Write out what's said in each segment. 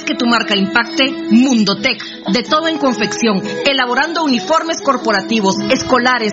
¿Quieres que tu marca impacte? Mundotech, de todo en confección, elaborando uniformes corporativos, escolares,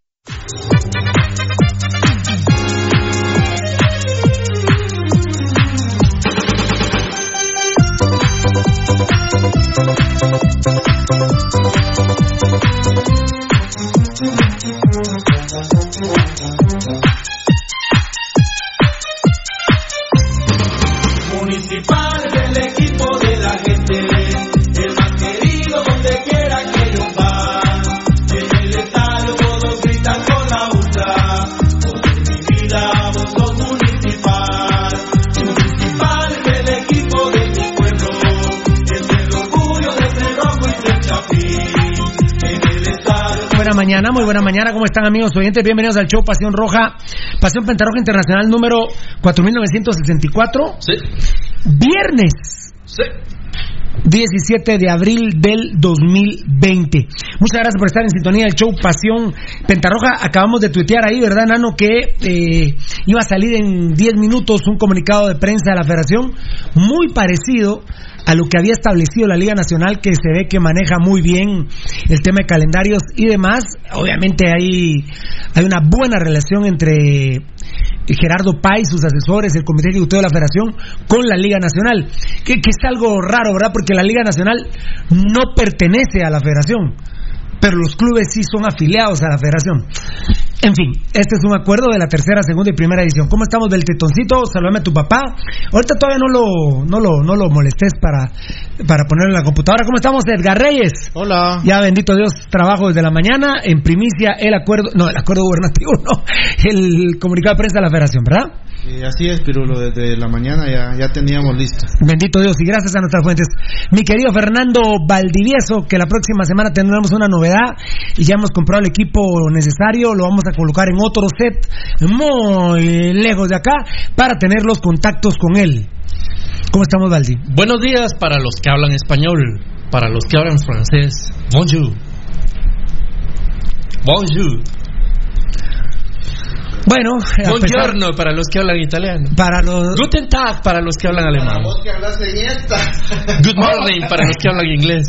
Municipal Buena mañana, muy buena mañana. ¿Cómo están amigos oyentes? Bienvenidos al show Pasión Roja, Pasión Pentarroja Internacional número 4964. Sí. Viernes. Sí. 17 de abril del 2020. Muchas gracias por estar en sintonía del show Pasión Pentarroja. Acabamos de tuitear ahí, ¿verdad, Nano? Que eh, iba a salir en 10 minutos un comunicado de prensa de la federación muy parecido a lo que había establecido la Liga Nacional, que se ve que maneja muy bien el tema de calendarios y demás. Obviamente hay, hay una buena relación entre Gerardo Pais, sus asesores, el Comité Ejecutivo de la Federación, con la Liga Nacional. Que, que es algo raro, ¿verdad? Porque la Liga Nacional no pertenece a la Federación, pero los clubes sí son afiliados a la Federación. En fin, este es un acuerdo de la tercera, segunda y primera edición. ¿Cómo estamos del tetoncito? Saludame a tu papá. Ahorita todavía no lo, no lo, no lo molestes para, para ponerlo en la computadora. ¿Cómo estamos, Edgar Reyes? Hola. Ya, bendito Dios, trabajo desde la mañana. En primicia, el acuerdo, no, el acuerdo gubernativo, no, el comunicado de prensa de la Federación, ¿verdad? Así es, Pirulo, desde la mañana ya, ya teníamos listo. Bendito Dios y gracias a nuestras fuentes. Mi querido Fernando Valdivieso, que la próxima semana tendremos una novedad y ya hemos comprado el equipo necesario, lo vamos a colocar en otro set muy lejos de acá para tener los contactos con él. ¿Cómo estamos, Valdi? Buenos días para los que hablan español, para los que hablan francés. Bonjour. Bonjour. Bueno, a pesar- Buongiorno para los que hablan italiano. para los Guten Tag para los que hablan alemán. Vos que hablas en esta. Good morning para los que hablan inglés.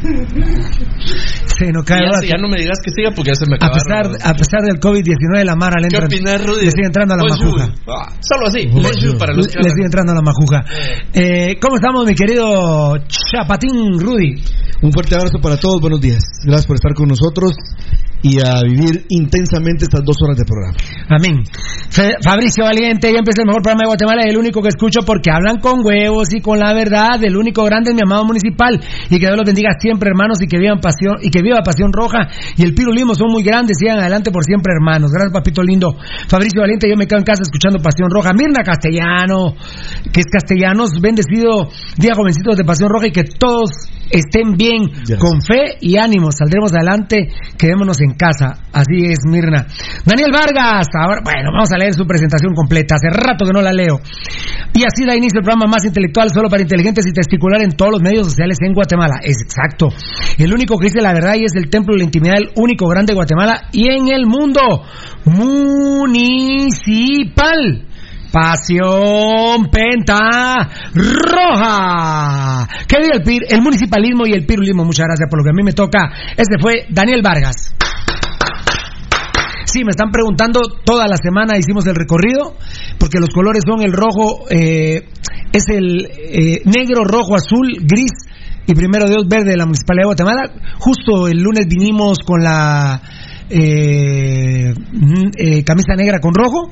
sí, no cae Ya, ya no me digas que siga porque ya se me a acabaron. pesar, a pesar del COVID-19, la Mara le ¿Qué entra, opinas, Rudy? le sigue entrando a la Bonjour. majuja. Ah, Solo así. Bonjour para los Le sigue entrando a la majuja. Eh, ¿Cómo estamos, mi querido Chapatín Rudy? Un fuerte abrazo para todos, buenos días. Gracias por estar con nosotros y a vivir intensamente estas dos horas de programa. Amén. Fabricio Valiente, ya empieza el mejor programa de Guatemala, el único que escucho porque hablan con huevos y con la verdad. El único grande es mi amado municipal. Y que Dios los bendiga siempre, hermanos, y que vivan pasión, y que viva pasión roja. Y el Piro Limo son muy grandes, sigan adelante por siempre, hermanos. Gracias, papito lindo. Fabricio Valiente, yo me quedo en casa escuchando Pasión Roja. Mirna Castellano, que es castellanos, bendecido día jovencitos de Pasión Roja y que todos estén bien, con fe y ánimo. Saldremos adelante, quedémonos en casa. Así es, Mirna. Daniel Vargas, ahora, bueno, vamos a leer su presentación completa. Hace rato que no la leo. Y así da inicio el programa más intelectual, solo para inteligentes y testicular en todos los medios sociales en Guatemala. Es exacto. El único que dice la verdad y es el templo de la intimidad, el único grande de Guatemala y en el mundo. Municipal. Pasión Penta Roja. ¿Qué diga el PIR? El municipalismo y el pirulismo. Muchas gracias por lo que a mí me toca. Este fue Daniel Vargas. Sí, me están preguntando, toda la semana hicimos el recorrido, porque los colores son el rojo, eh, es el eh, negro, rojo, azul, gris y primero Dios verde de la Municipalidad de Guatemala. Justo el lunes vinimos con la eh, mm, eh, camisa negra con rojo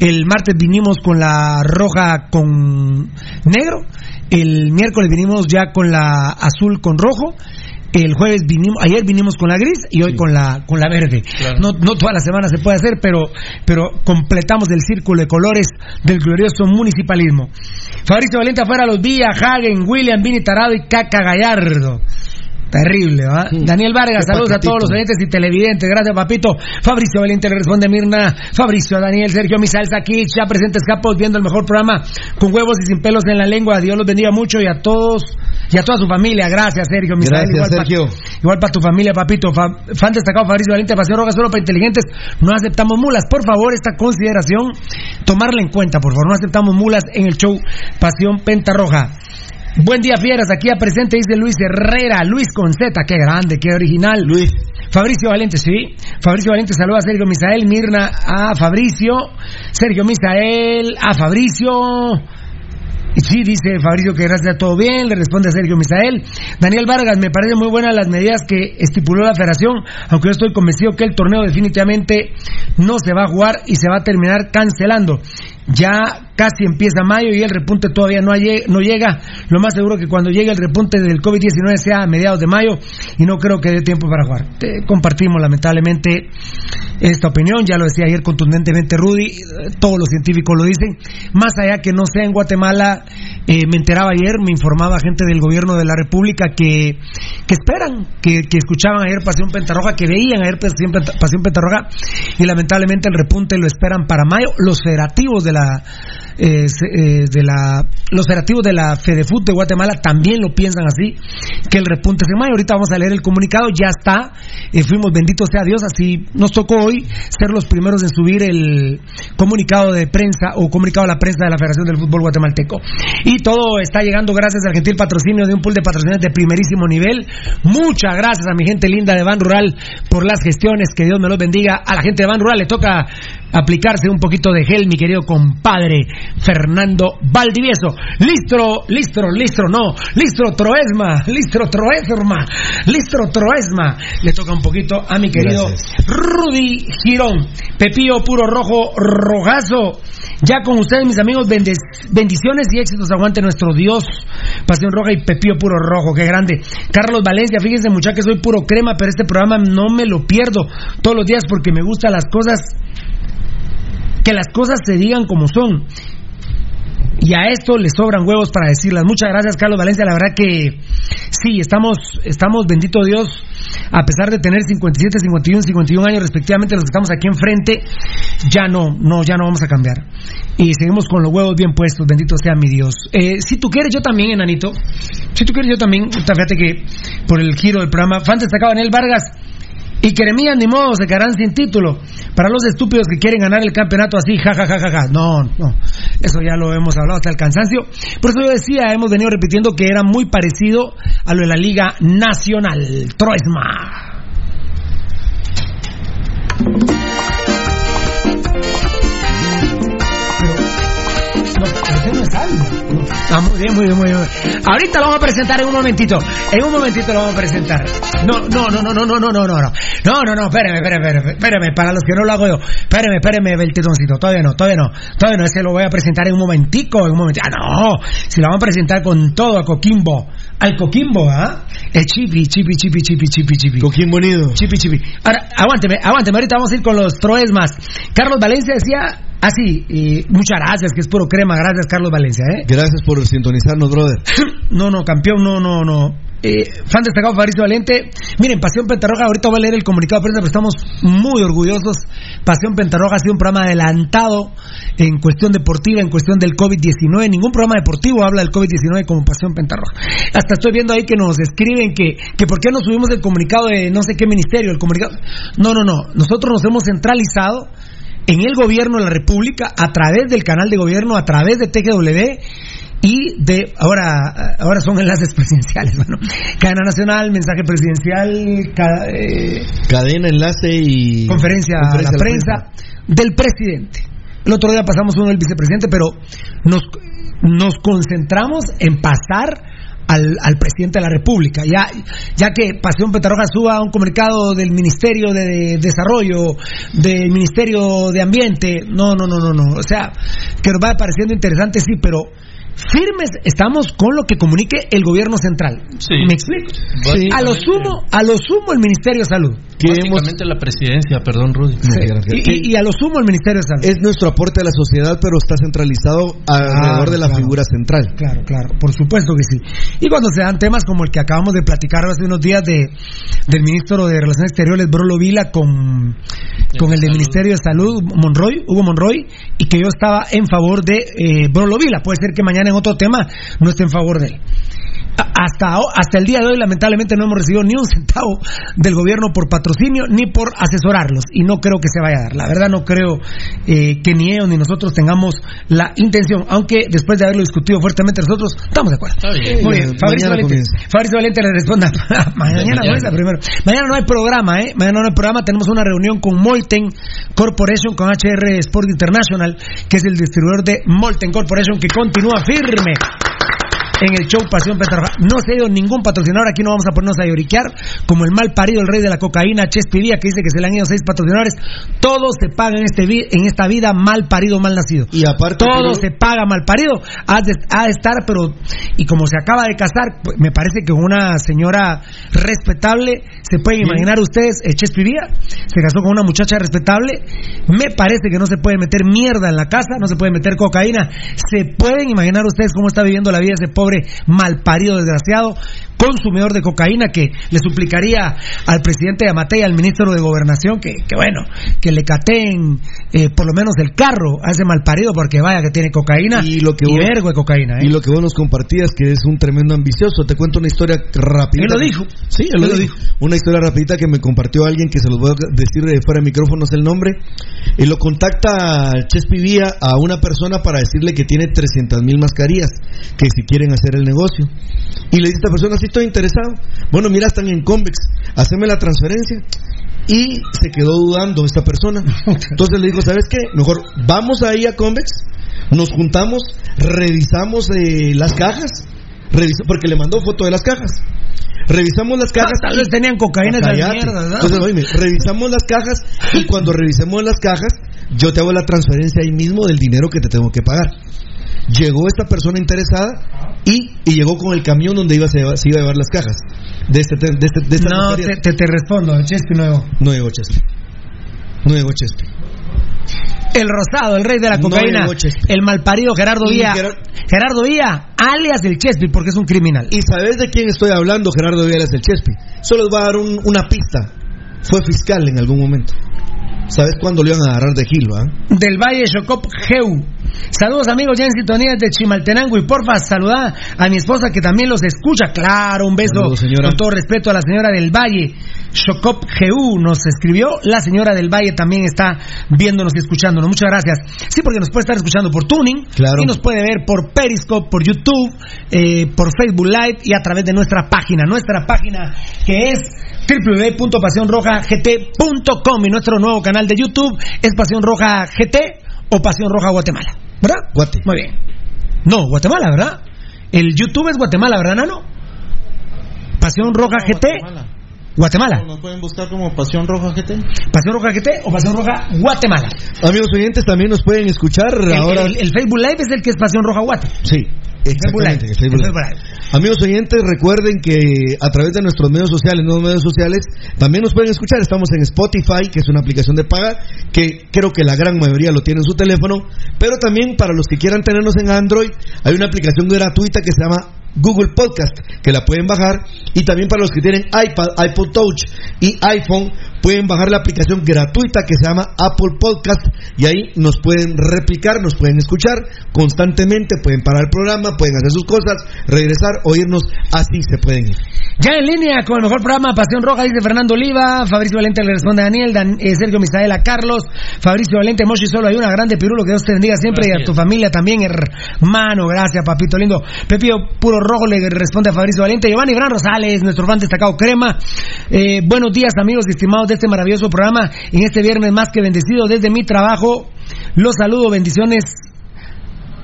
El martes vinimos con la roja con negro. El miércoles vinimos ya con la azul con rojo. El jueves vinimos, ayer vinimos con la gris y hoy con la con la verde. No, no toda la semana se puede hacer, pero pero completamos el círculo de colores del glorioso municipalismo. Fabricio Valente afuera los Villa, Hagen, William, Vini Tarado y Caca Gallardo. Terrible. Daniel Vargas, Qué saludos a todos los oyentes y televidentes. Gracias, papito. Fabricio Valiente le responde Mirna. Fabricio, Daniel, Sergio, Misael Saquich, ya presentes capos, viendo el mejor programa con huevos y sin pelos en la lengua. Dios los bendiga mucho y a todos y a toda su familia. Gracias, Sergio. Gracias, igual pa- Sergio. igual para tu familia, papito. Fa- fan destacado Fabricio Valiente, Pasión Roja solo para inteligentes. No aceptamos mulas. Por favor, esta consideración, tomarla en cuenta, por favor. No aceptamos mulas en el show Pasión Penta Roja. Buen día, fieras. Aquí a presente dice Luis Herrera. Luis con Z. Qué grande, qué original. Luis. Fabricio Valente, sí. Fabricio Valente saluda a Sergio Misael. Mirna a Fabricio. Sergio Misael a Fabricio. Y Sí, dice Fabricio que gracias a todo bien, le responde a Sergio Misael. Daniel Vargas, me parece muy buenas las medidas que estipuló la federación, aunque yo estoy convencido que el torneo definitivamente no se va a jugar y se va a terminar cancelando. Ya casi empieza mayo y el repunte todavía no, no llega. Lo más seguro que cuando llegue el repunte del COVID-19 sea a mediados de mayo y no creo que dé tiempo para jugar. Te- compartimos lamentablemente esta opinión, ya lo decía ayer contundentemente Rudy, eh, todos los científicos lo dicen. Más allá que no sea en Guatemala, eh, me enteraba ayer, me informaba gente del gobierno de la República que, esperan, que, escuchaban ayer Pasión Pentarroja, que veían ayer Pasión Pentarroja y lamentablemente el repunte lo esperan para mayo. Los federativos de la eh, eh, de la los federativos de la Fedefut de Guatemala también lo piensan así que el repunte es en ahorita vamos a leer el comunicado ya está fuimos bendito sea Dios así nos tocó hoy ser los primeros en subir el comunicado de prensa o comunicado a la prensa de la Federación del Fútbol Guatemalteco. Y todo está llegando gracias al gentil patrocinio de un pool de patrocinadores de primerísimo nivel. Muchas gracias a mi gente linda de Ban Rural por las gestiones. Que Dios me los bendiga. A la gente de Ban Rural le toca aplicarse un poquito de gel mi querido compadre Fernando Valdivieso. Listro listro listro no. Listro troesma listro troesma listro troesma. Le toca un poquito a mi querido Rudy Girón. Pepío puro rojo rojazo ya con ustedes mis amigos bendiciones y éxitos. Aguante nuestro Dios Pasión Roja y Pepío puro rojo. Qué grande. Carlos Valencia fíjense muchachos soy puro crema pero este programa no me lo pierdo todos los días porque me gustan las cosas que las cosas se digan como son. Y a esto le sobran huevos para decirlas. Muchas gracias, Carlos Valencia. La verdad que sí, estamos, estamos, bendito Dios, a pesar de tener 57, 51, 51 años respectivamente, los que estamos aquí enfrente, ya no, no, ya no vamos a cambiar. Y seguimos con los huevos bien puestos, bendito sea mi Dios. Eh, si tú quieres, yo también, enanito. Si tú quieres, yo también. Fíjate que por el giro del programa, fan destacado Daniel Vargas. Y Queremías ni modo se quedarán sin título. Para los estúpidos que quieren ganar el campeonato así, ja, ja, ja, ja, ja. No, no. Eso ya lo hemos hablado hasta el cansancio. Por eso yo decía, hemos venido repitiendo que era muy parecido a lo de la Liga Nacional. Troesma. Ah, muy bien, muy bien, muy bien. Ahorita lo vamos a presentar en un momentito. En un momentito lo vamos a presentar. No, no, no, no, no, no, no, no, no. No, no, no, espérame, espérame, espérame, espérame, para los que no lo hago yo. Espérame, espérame, Beltetoncito. Todavía no, todavía no. Todavía no, ese lo voy a presentar en un momentico, en un momentico. Ah, no. Si lo vamos a presentar con todo a Coquimbo. Al Coquimbo, ¿ah? El chipi, chipi, chipi, chipi, chipi, chipi. Coquimbo unido. Chipi, chipi. Ahora, aguánteme, aguánteme. Ahorita vamos a ir con los troesmas. Carlos Valencia decía así, y muchas gracias, que es puro crema. Gracias, Carlos Valencia, ¿eh? Gracias por sintonizarnos, brother. No, no, campeón, no, no, no. Eh, fan destacado Fabricio Valente. Miren, Pasión Pentarroja, ahorita voy a leer el comunicado de prensa, pero estamos muy orgullosos. Pasión Pentarroja ha sido un programa adelantado en cuestión deportiva, en cuestión del COVID-19. Ningún programa deportivo habla del COVID-19 como Pasión Pentarroja. Hasta estoy viendo ahí que nos escriben que, que por qué no subimos el comunicado de no sé qué ministerio, el comunicado. No, no, no. Nosotros nos hemos centralizado en el gobierno de la República a través del canal de gobierno, a través de TGW y de ahora ahora son enlaces presidenciales, bueno, cadena nacional, mensaje presidencial, ca- eh, Cadena, enlace y. conferencia, a la prensa del presidente. El otro día pasamos uno del vicepresidente, pero nos nos concentramos en pasar al, al presidente de la República. Ya, ya que Pasión Petarroja suba un comunicado del Ministerio de Desarrollo, del Ministerio de Ambiente, no, no, no, no, no. O sea, que nos va pareciendo interesante, sí, pero firmes estamos con lo que comunique el gobierno central. ¿Me explico? Sí. A lo sumo, a lo sumo el Ministerio de Salud. Básicamente la presidencia, perdón, Rudy. Y, y a lo sumo el Ministerio de Salud. Es nuestro aporte a la sociedad, pero está centralizado alrededor de la claro. figura central. Claro, claro, por supuesto que sí. Y cuando se dan temas como el que acabamos de platicar hace unos días de, del ministro de Relaciones Exteriores, Brolo Vila, con, con el del Ministerio de Salud, Monroy, Hugo Monroy, y que yo estaba en favor de eh, Brolo Vila. Puede ser que mañana en otro tema no esté en favor de él. Hasta, hasta el día de hoy, lamentablemente, no hemos recibido ni un centavo del gobierno por patrocinio ni por asesorarlos. Y no creo que se vaya a dar. La verdad, no creo eh, que ni ellos ni nosotros tengamos la intención. Aunque después de haberlo discutido fuertemente, nosotros estamos de acuerdo. bien. Muy bien. Fabricio Valente. Fabricio Valente le responda. mañana, Mañana. comienza primero. Mañana no hay programa, ¿eh? Mañana no hay programa. Tenemos una reunión con Molten Corporation, con HR Sport International, que es el distribuidor de Molten Corporation, que continúa firme en el show Pasión Petarroja. No se ha ido ningún patrocinador, aquí no vamos a ponernos a lloriquear, como el mal parido, el rey de la cocaína, Chespi Vía, que dice que se le han ido seis patrocinadores. Todo se paga en, este en esta vida mal parido, mal nacido. Y aparte, Todo pero- se paga mal parido. Ha de, ha de estar, pero. Y como se acaba de casar, pues, me parece que una señora respetable, se pueden imaginar ustedes, eh, Chespi Vía, se casó con una muchacha respetable. Me parece que no se puede meter mierda en la casa, no se puede meter cocaína. Se pueden imaginar ustedes cómo está viviendo la vida ese pobre malparido desgraciado, consumidor de cocaína, que le suplicaría al presidente de Amatei, al ministro de Gobernación, que, que bueno, que le cateen eh, por lo menos el carro a ese malparido, porque vaya que tiene cocaína Y lo que vos- vergo de cocaína. ¿eh? Y lo que vos nos compartías, que es un tremendo ambicioso. Te cuento una historia rápida. Él lo dijo. Sí, él, lo, dijo. Una historia rapidita que me compartió alguien que se los voy a decir de fuera de micrófonos el nombre. Y lo contacta Chespi Vía a una persona para decirle que tiene 300 mil mascarillas, que si quieren hacer el negocio. Y le dice a esta persona, sí estoy interesado. Bueno, mira, están en Convex, haceme la transferencia. Y se quedó dudando esta persona. Entonces le dijo, ¿sabes qué? Mejor vamos ahí a Convex, nos juntamos, revisamos eh, las cajas, reviso, porque le mandó foto de las cajas. Revisamos las cajas. Tal vez tenían cocaína Cállate. mierdas, ¿verdad? Entonces, oíme, revisamos las cajas y cuando revisemos las cajas, yo te hago la transferencia ahí mismo del dinero que te tengo que pagar. Llegó esta persona interesada y, y llegó con el camión donde iba, se, iba, se iba a llevar las cajas. De este, de este, de estas No, te, te, te respondo, Chespi nuevo. No llegó Chespi. No llegó Chespi. El rosado, el rey de la No cocaína, llegó Chespi. el malparido Gerardo Vía. Gerar- Gerardo Vía, alias el Chespi, porque es un criminal. ¿Y sabes de quién estoy hablando, Gerardo Viales del Chespi? Solo les voy a dar un- una pista. Fue fiscal en algún momento. ¿Sabes cuándo le iban a agarrar de Gil, va? del Valle Chocop Geu. Saludos amigos ya en sintonía de Chimaltenango y porfa saluda a mi esposa que también los escucha. Claro, un beso Saludos, señora. con todo respeto a la señora del Valle. Chocop Geu nos escribió. La señora del Valle también está viéndonos y escuchándonos. Muchas gracias. Sí, porque nos puede estar escuchando por Tuning Claro. y nos puede ver por Periscope, por YouTube, eh, por Facebook Live y a través de nuestra página. Nuestra página que es www.pasionrojagt.com y nuestro nuevo canal de YouTube es Pasión Roja GT o Pasión Roja Guatemala. ¿Verdad? Guate. Muy bien. No, Guatemala, ¿verdad? El YouTube es Guatemala, ¿verdad, Nano? Pasión Roja GT. Guatemala. Nos pueden buscar como Pasión Roja GT. Pasión Roja GT o Pasión Roja Guatemala. Amigos oyentes, también nos pueden escuchar El, ahora. el- el Facebook Live es el que es Pasión Roja Guate. Sí, exactamente. Live. el Facebook El Live. Facebook Live. Amigos oyentes, recuerden que a través de nuestros medios sociales, nuevos medios sociales, también nos pueden escuchar. Estamos en Spotify, que es una aplicación de paga, que creo que la gran mayoría lo tiene en su teléfono. Pero también para los que quieran tenernos en Android, hay una aplicación gratuita que se llama Google Podcast, que la pueden bajar. Y también para los que tienen iPad, iPod Touch y iPhone, pueden bajar la aplicación gratuita que se llama Apple Podcast. Y ahí nos pueden replicar, nos pueden escuchar constantemente, pueden parar el programa, pueden hacer sus cosas, regresar, oírnos, así se pueden ir. Ya en línea con el mejor programa Pasión Roja, dice Fernando Oliva, Fabricio Valente le responde a Daniel, Dan- eh, Sergio Misaela Carlos, Fabricio Valente, Moshi solo hay una grande pirulo, que Dios te bendiga siempre y a tu familia también, hermano, gracias papito lindo. Pepio Puro Rojo le responde a Fabricio Valente, Giovanni Gran Rosales, nuestro fan destacado Crema. Eh, buenos días amigos y de este maravilloso programa, en este viernes más que bendecido desde mi trabajo, los saludo, bendiciones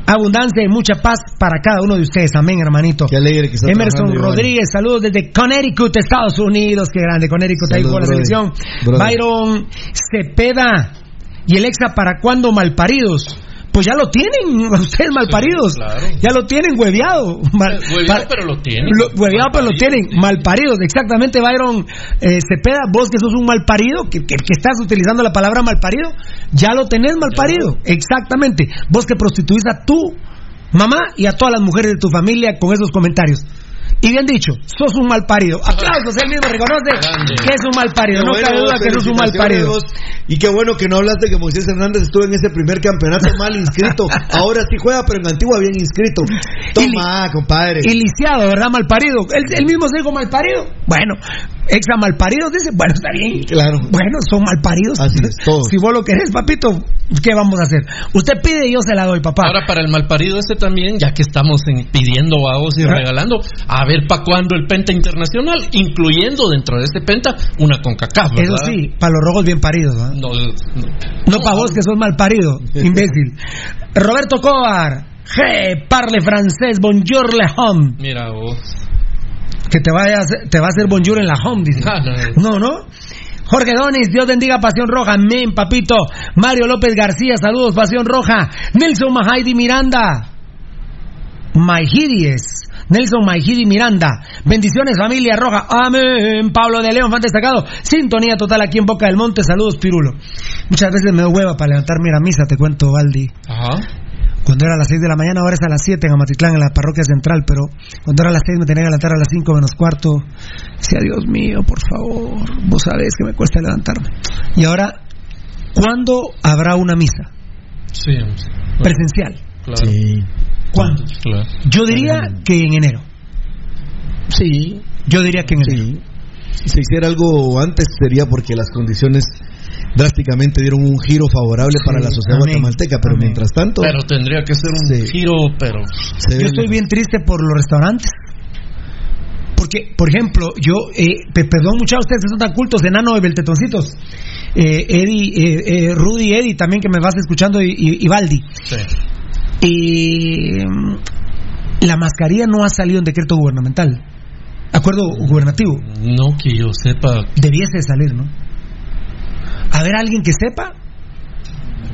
abundancia y mucha paz para cada uno de ustedes. Amén, hermanito. Qué alegre que está Emerson Iván. Rodríguez, saludos desde Connecticut, Estados Unidos. Qué grande, Connecticut, ahí Saludos, con la selección. Brother. Byron Cepeda y el exa para cuándo malparidos. Pues ya lo tienen, ustedes malparidos. claro. Ya lo tienen hueveado. Mal- Hueveado, pero lo tienen. Lo- hueveado, pero lo tienen. Malparidos, exactamente, Byron eh, Cepeda. Vos que sos un malparido, que, que, que estás utilizando la palabra malparido, ya lo tenés malparido. Exactamente. Vos que prostituís a tu mamá y a todas las mujeres de tu familia con esos comentarios. Y bien dicho, sos un mal parido. Aplausos, él mismo reconoce Grande. que es un mal parido. No cabe duda que sos un mal parido. Y qué bueno que no hablaste que Moisés Hernández estuvo en ese primer campeonato mal inscrito. Ahora sí juega, pero en Antigua bien inscrito. Toma, compadre. Y lisiado, ¿verdad? Mal parido. Él, él mismo se dijo mal parido. Bueno, exa mal parido dice, bueno, está bien. Claro. Bueno, son mal paridos. Así es, todos. Si vos lo querés, papito, ¿qué vamos a hacer? Usted pide y yo se la doy, papá. Ahora para el malparido este también, ya que estamos en- pidiendo vagos y Ah. regalando, a ver para cuándo el Penta Internacional, incluyendo dentro de este Penta una CONCACAF, Eso sí, para los rojos bien paridos, ¿verdad? No, no. No para vos que sos mal parido, imbécil. Roberto Cobar, G, parle francés, bonjour le home. Mira vos. Que te, vaya a hacer- te va a hacer bonjour en la home, dice. Ah, no. No. Jorge Donis, Dios bendiga Pasión Roja, amén, papito. Mario López García, saludos, Pasión Roja. Nelson Mahaidi Miranda. Maijidies. Nelson Maijidi Miranda. Bendiciones, familia roja. Amén. Pablo de León, fan destacado. Sintonía total aquí en Boca del Monte. Saludos, Pirulo. Muchas veces me doy hueva para levantarme a misa, te cuento, Valdi. Ajá. Cuando era a las 6 de la mañana, ahora es a las 7 en Amatitlán, en la parroquia central, pero cuando era a las 6 me tenía que levantar a las 5 menos cuarto. Decía, Dios mío, por favor, vos sabés que me cuesta levantarme. Y ahora, ¿cuándo habrá una misa? Sí, Presencial. claro. Sí. ¿Cuándo? claro. Yo diría que en enero. Sí. Yo diría que en enero. Sí. Si se hiciera algo antes sería porque las condiciones drásticamente dieron un giro favorable para la sociedad Amén. guatemalteca, pero Amén. mientras tanto Pero tendría que ser un giro, pero se Yo estoy bien triste por los restaurantes. Porque, por ejemplo, yo, eh, pe- perdón muchachos, ustedes que son tan cultos, enano de Beltetoncitos, eh, Eddie, eh, eh, Rudy, Eddie también que me vas escuchando y, y, y Baldi. sí. Y mm, la mascarilla no ha salido en decreto gubernamental, acuerdo gubernativo, no que yo sepa. debiese de salir, ¿no? A ver, alguien que sepa,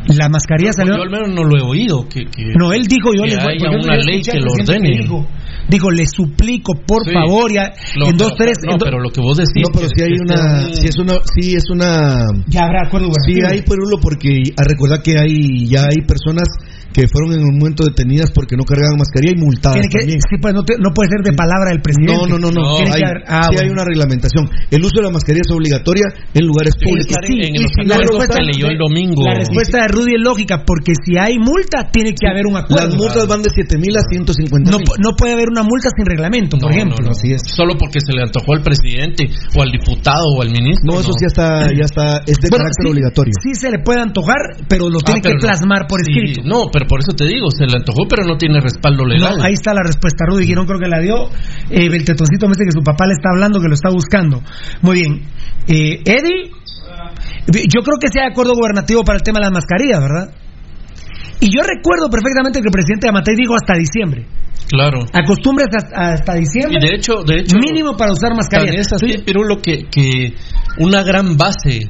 la mascarilla salió. Yo al menos no lo he oído. Que, que- No, él dijo, yo que le voy yo una ley que lo ordene. Dijo, dijo, le suplico, por Sí. favor, ya, en dos, pero- tres. No, en do- pero lo que vos decís. No, pero si hay una, si es una, sí es una, ya habrá acuerdo sí gubernativo. hay Perulo porque a recordar que hay, ya hay personas que fueron en un momento detenidas porque no cargaban mascarilla y multadas que- también. sí, pues no, te- no puede ser de palabra del presidente. No, no, no, no. Hay, que ah, sí hay una reglamentación. El uso de la mascarilla es obligatoria en lugares Sí, públicos. sí, en Y los que están- leyó el domingo. La respuesta de Rudy es lógica, porque si hay multa, tiene que haber un acuerdo. Las multas van de 7 mil a 150 No, no puede haber una multa sin reglamento, por No, ejemplo. no, no. Así es. Solo porque se le antojó al presidente o al diputado o al ministro. No, eso sí está, ya está, es de Bueno, carácter sí, obligatorio. Sí se le puede antojar, pero lo Ah, tiene que pero no. plasmar por Sí, escrito. no, pero por eso te digo, se le antojó, pero no tiene respaldo legal. No, ahí está la respuesta, Rudy Girón creo que la dio. Eh, Beltetoncito me dice que su papá le está hablando, que lo está buscando. Muy bien. Eh, Eddie, yo creo que sea de acuerdo gubernativo para el tema de las mascarillas, ¿verdad? Y yo recuerdo perfectamente que el presidente Amatei dijo hasta diciembre. Claro. Acostúmbrese hasta, hasta diciembre. Y de hecho, de hecho, mínimo para usar Tan mascarilla. es así, Pirulo, que, que una gran base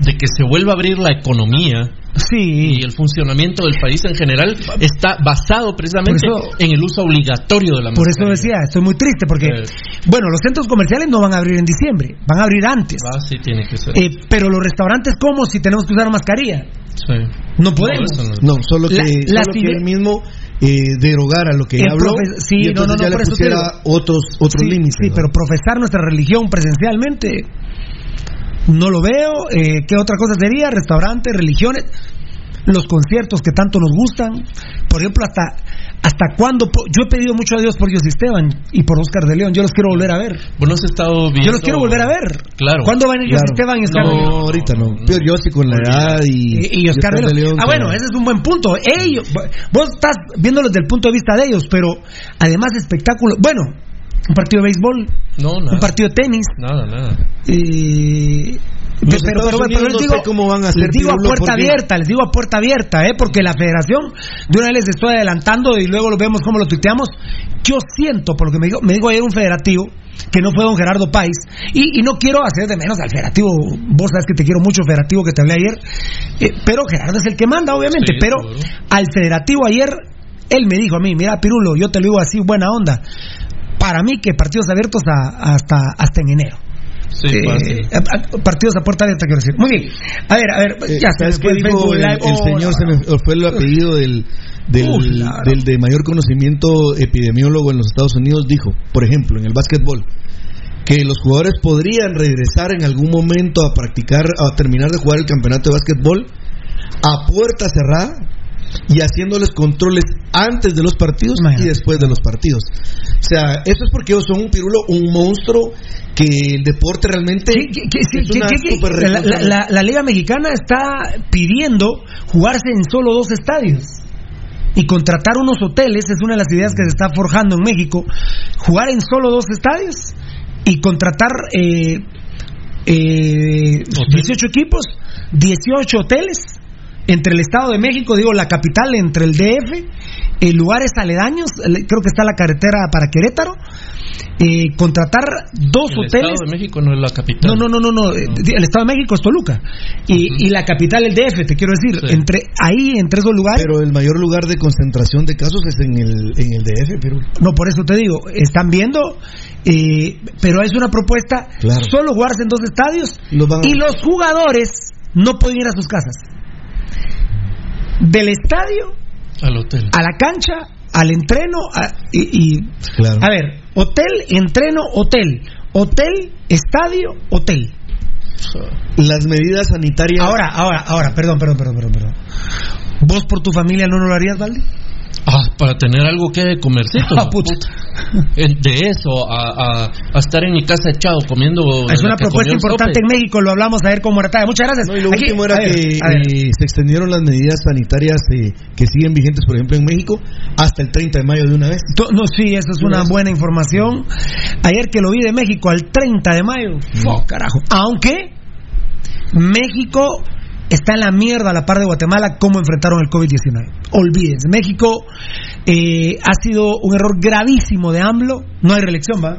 de que se vuelva a abrir la economía Sí. y el funcionamiento del país en general está basado precisamente eso- en el uso obligatorio de la Por eso mascarilla. decía, estoy muy triste porque, Eh. bueno, los centros comerciales no van a abrir en diciembre, van a abrir antes. Ah, sí, tiene que ser. Eh, pero los restaurantes, ¿cómo si tenemos que usar mascarilla? Sí. No podemos. no. No, solo que, La- solo las que ide- él mismo eh, derogara lo que El ya habló sí, y no, no, no, ya por le eso te pusiera digo. otros, otros sí, límites. sí, ¿no? pero profesar nuestra religión presencialmente no lo veo. Eh, ¿Qué otra cosa sería? Restaurantes, religiones, los conciertos que tanto nos gustan. Por ejemplo, hasta hasta cuándo. po- Yo he pedido mucho a Dios por Dios Esteban y por Oscar de León. Yo los quiero volver a ver. Vos no has estado viendo... Yo los quiero volver a ver. Claro. ¿Cuándo van a ir Claro. Esteban y Oscar No, de León? No, ahorita no. Pero yo sí con la edad y, Y, y Oscar de León. Ah, claro. bueno, ese es un buen punto. Ellos, vos estás viéndolo desde el punto de vista de ellos, pero además de espectáculo. Bueno, un partido de béisbol, No, nada. un partido de tenis. Nada, nada. eh, pero, pero, pero Unidos les no digo, sé cómo van a hacer les digo a puerta abierta, les digo a puerta abierta, ¿eh? porque la federación, de una vez les estoy adelantando y luego lo vemos cómo lo tuiteamos. Yo siento, por lo que me dijo, me dijo ayer un federativo, que no fue don Gerardo Páez, y, y no quiero hacer de menos al federativo, vos sabes que te quiero mucho, federativo, que te hablé ayer, eh, pero Gerardo es el que manda, obviamente, Sí, pero al federativo ayer, él me dijo a mí, mira Pirulo, yo te lo digo así, buena onda, para mí que partidos abiertos a- hasta, hasta en enero. Sí, Eh, fácil. a- a- partidos a puerta abierta, quiero decir. Muy bien. A ver, a ver, Eh, ya ¿Sabes qué el dijo el, Oh, señor? Se me fue el apellido del, del, claro. del de mayor conocimiento epidemiólogo en los Estados Unidos. Dijo, por ejemplo, en el básquetbol, que los jugadores podrían regresar en algún momento a practicar, a terminar de jugar el campeonato de básquetbol a puerta cerrada y haciéndoles controles antes de los partidos y después de los partidos. O sea, eso es porque ellos son un pirulo, un monstruo que el deporte realmente es una super la- la Liga Mexicana está pidiendo jugarse en solo dos estadios. Y contratar unos hoteles es una de las ideas que se está forjando en México. Jugar en solo dos estadios y contratar eh, eh, 18 equipos, 18 hoteles entre el Estado de México, digo la capital, entre el DF, eh, lugares aledaños, eh, creo que está la carretera para Querétaro, eh, contratar dos El hoteles. Estado de México no es la capital. No, no, no, no, no. eh, El Estado de México es Toluca. Y, y la capital el DF, te quiero decir. Sí. Entre ahí, entre esos lugares. Pero el mayor lugar de concentración de casos es en el, en el DF, pero No, por eso te digo, están viendo, eh, pero es una propuesta Claro. solo jugarse en dos estadios Los y los jugadores no pueden ir a sus casas. Del estadio Al hotel. a la cancha, al entreno, a- y, y- Claro. a ver, hotel, entreno, hotel, hotel, estadio, hotel. las medidas sanitarias. Ahora, ahora, ahora, perdón, perdón, perdón, perdón, perdón. ¿Vos por tu familia no lo harías, Valdi? Ah, para tener algo que de comercito. Ah, puta. En- De eso, a, a- a estar en mi casa echado comiendo. Es una propuesta importante sope. en México, lo hablamos ayer con Morataya. Muchas gracias. No, y lo Aquí, último era ver, que eh, se extendieron las medidas sanitarias eh, que siguen vigentes, por ejemplo, en México, hasta el 30 de mayo de una vez. To- No, sí, esa es una buena información. Ayer que lo vi de México al 30 de mayo. Fo, carajo. Aunque México está en la mierda a la par de Guatemala cómo enfrentaron el COVID-19. Olvídense, México eh, ha sido un error gravísimo de AMLO. No hay reelección, ¿va?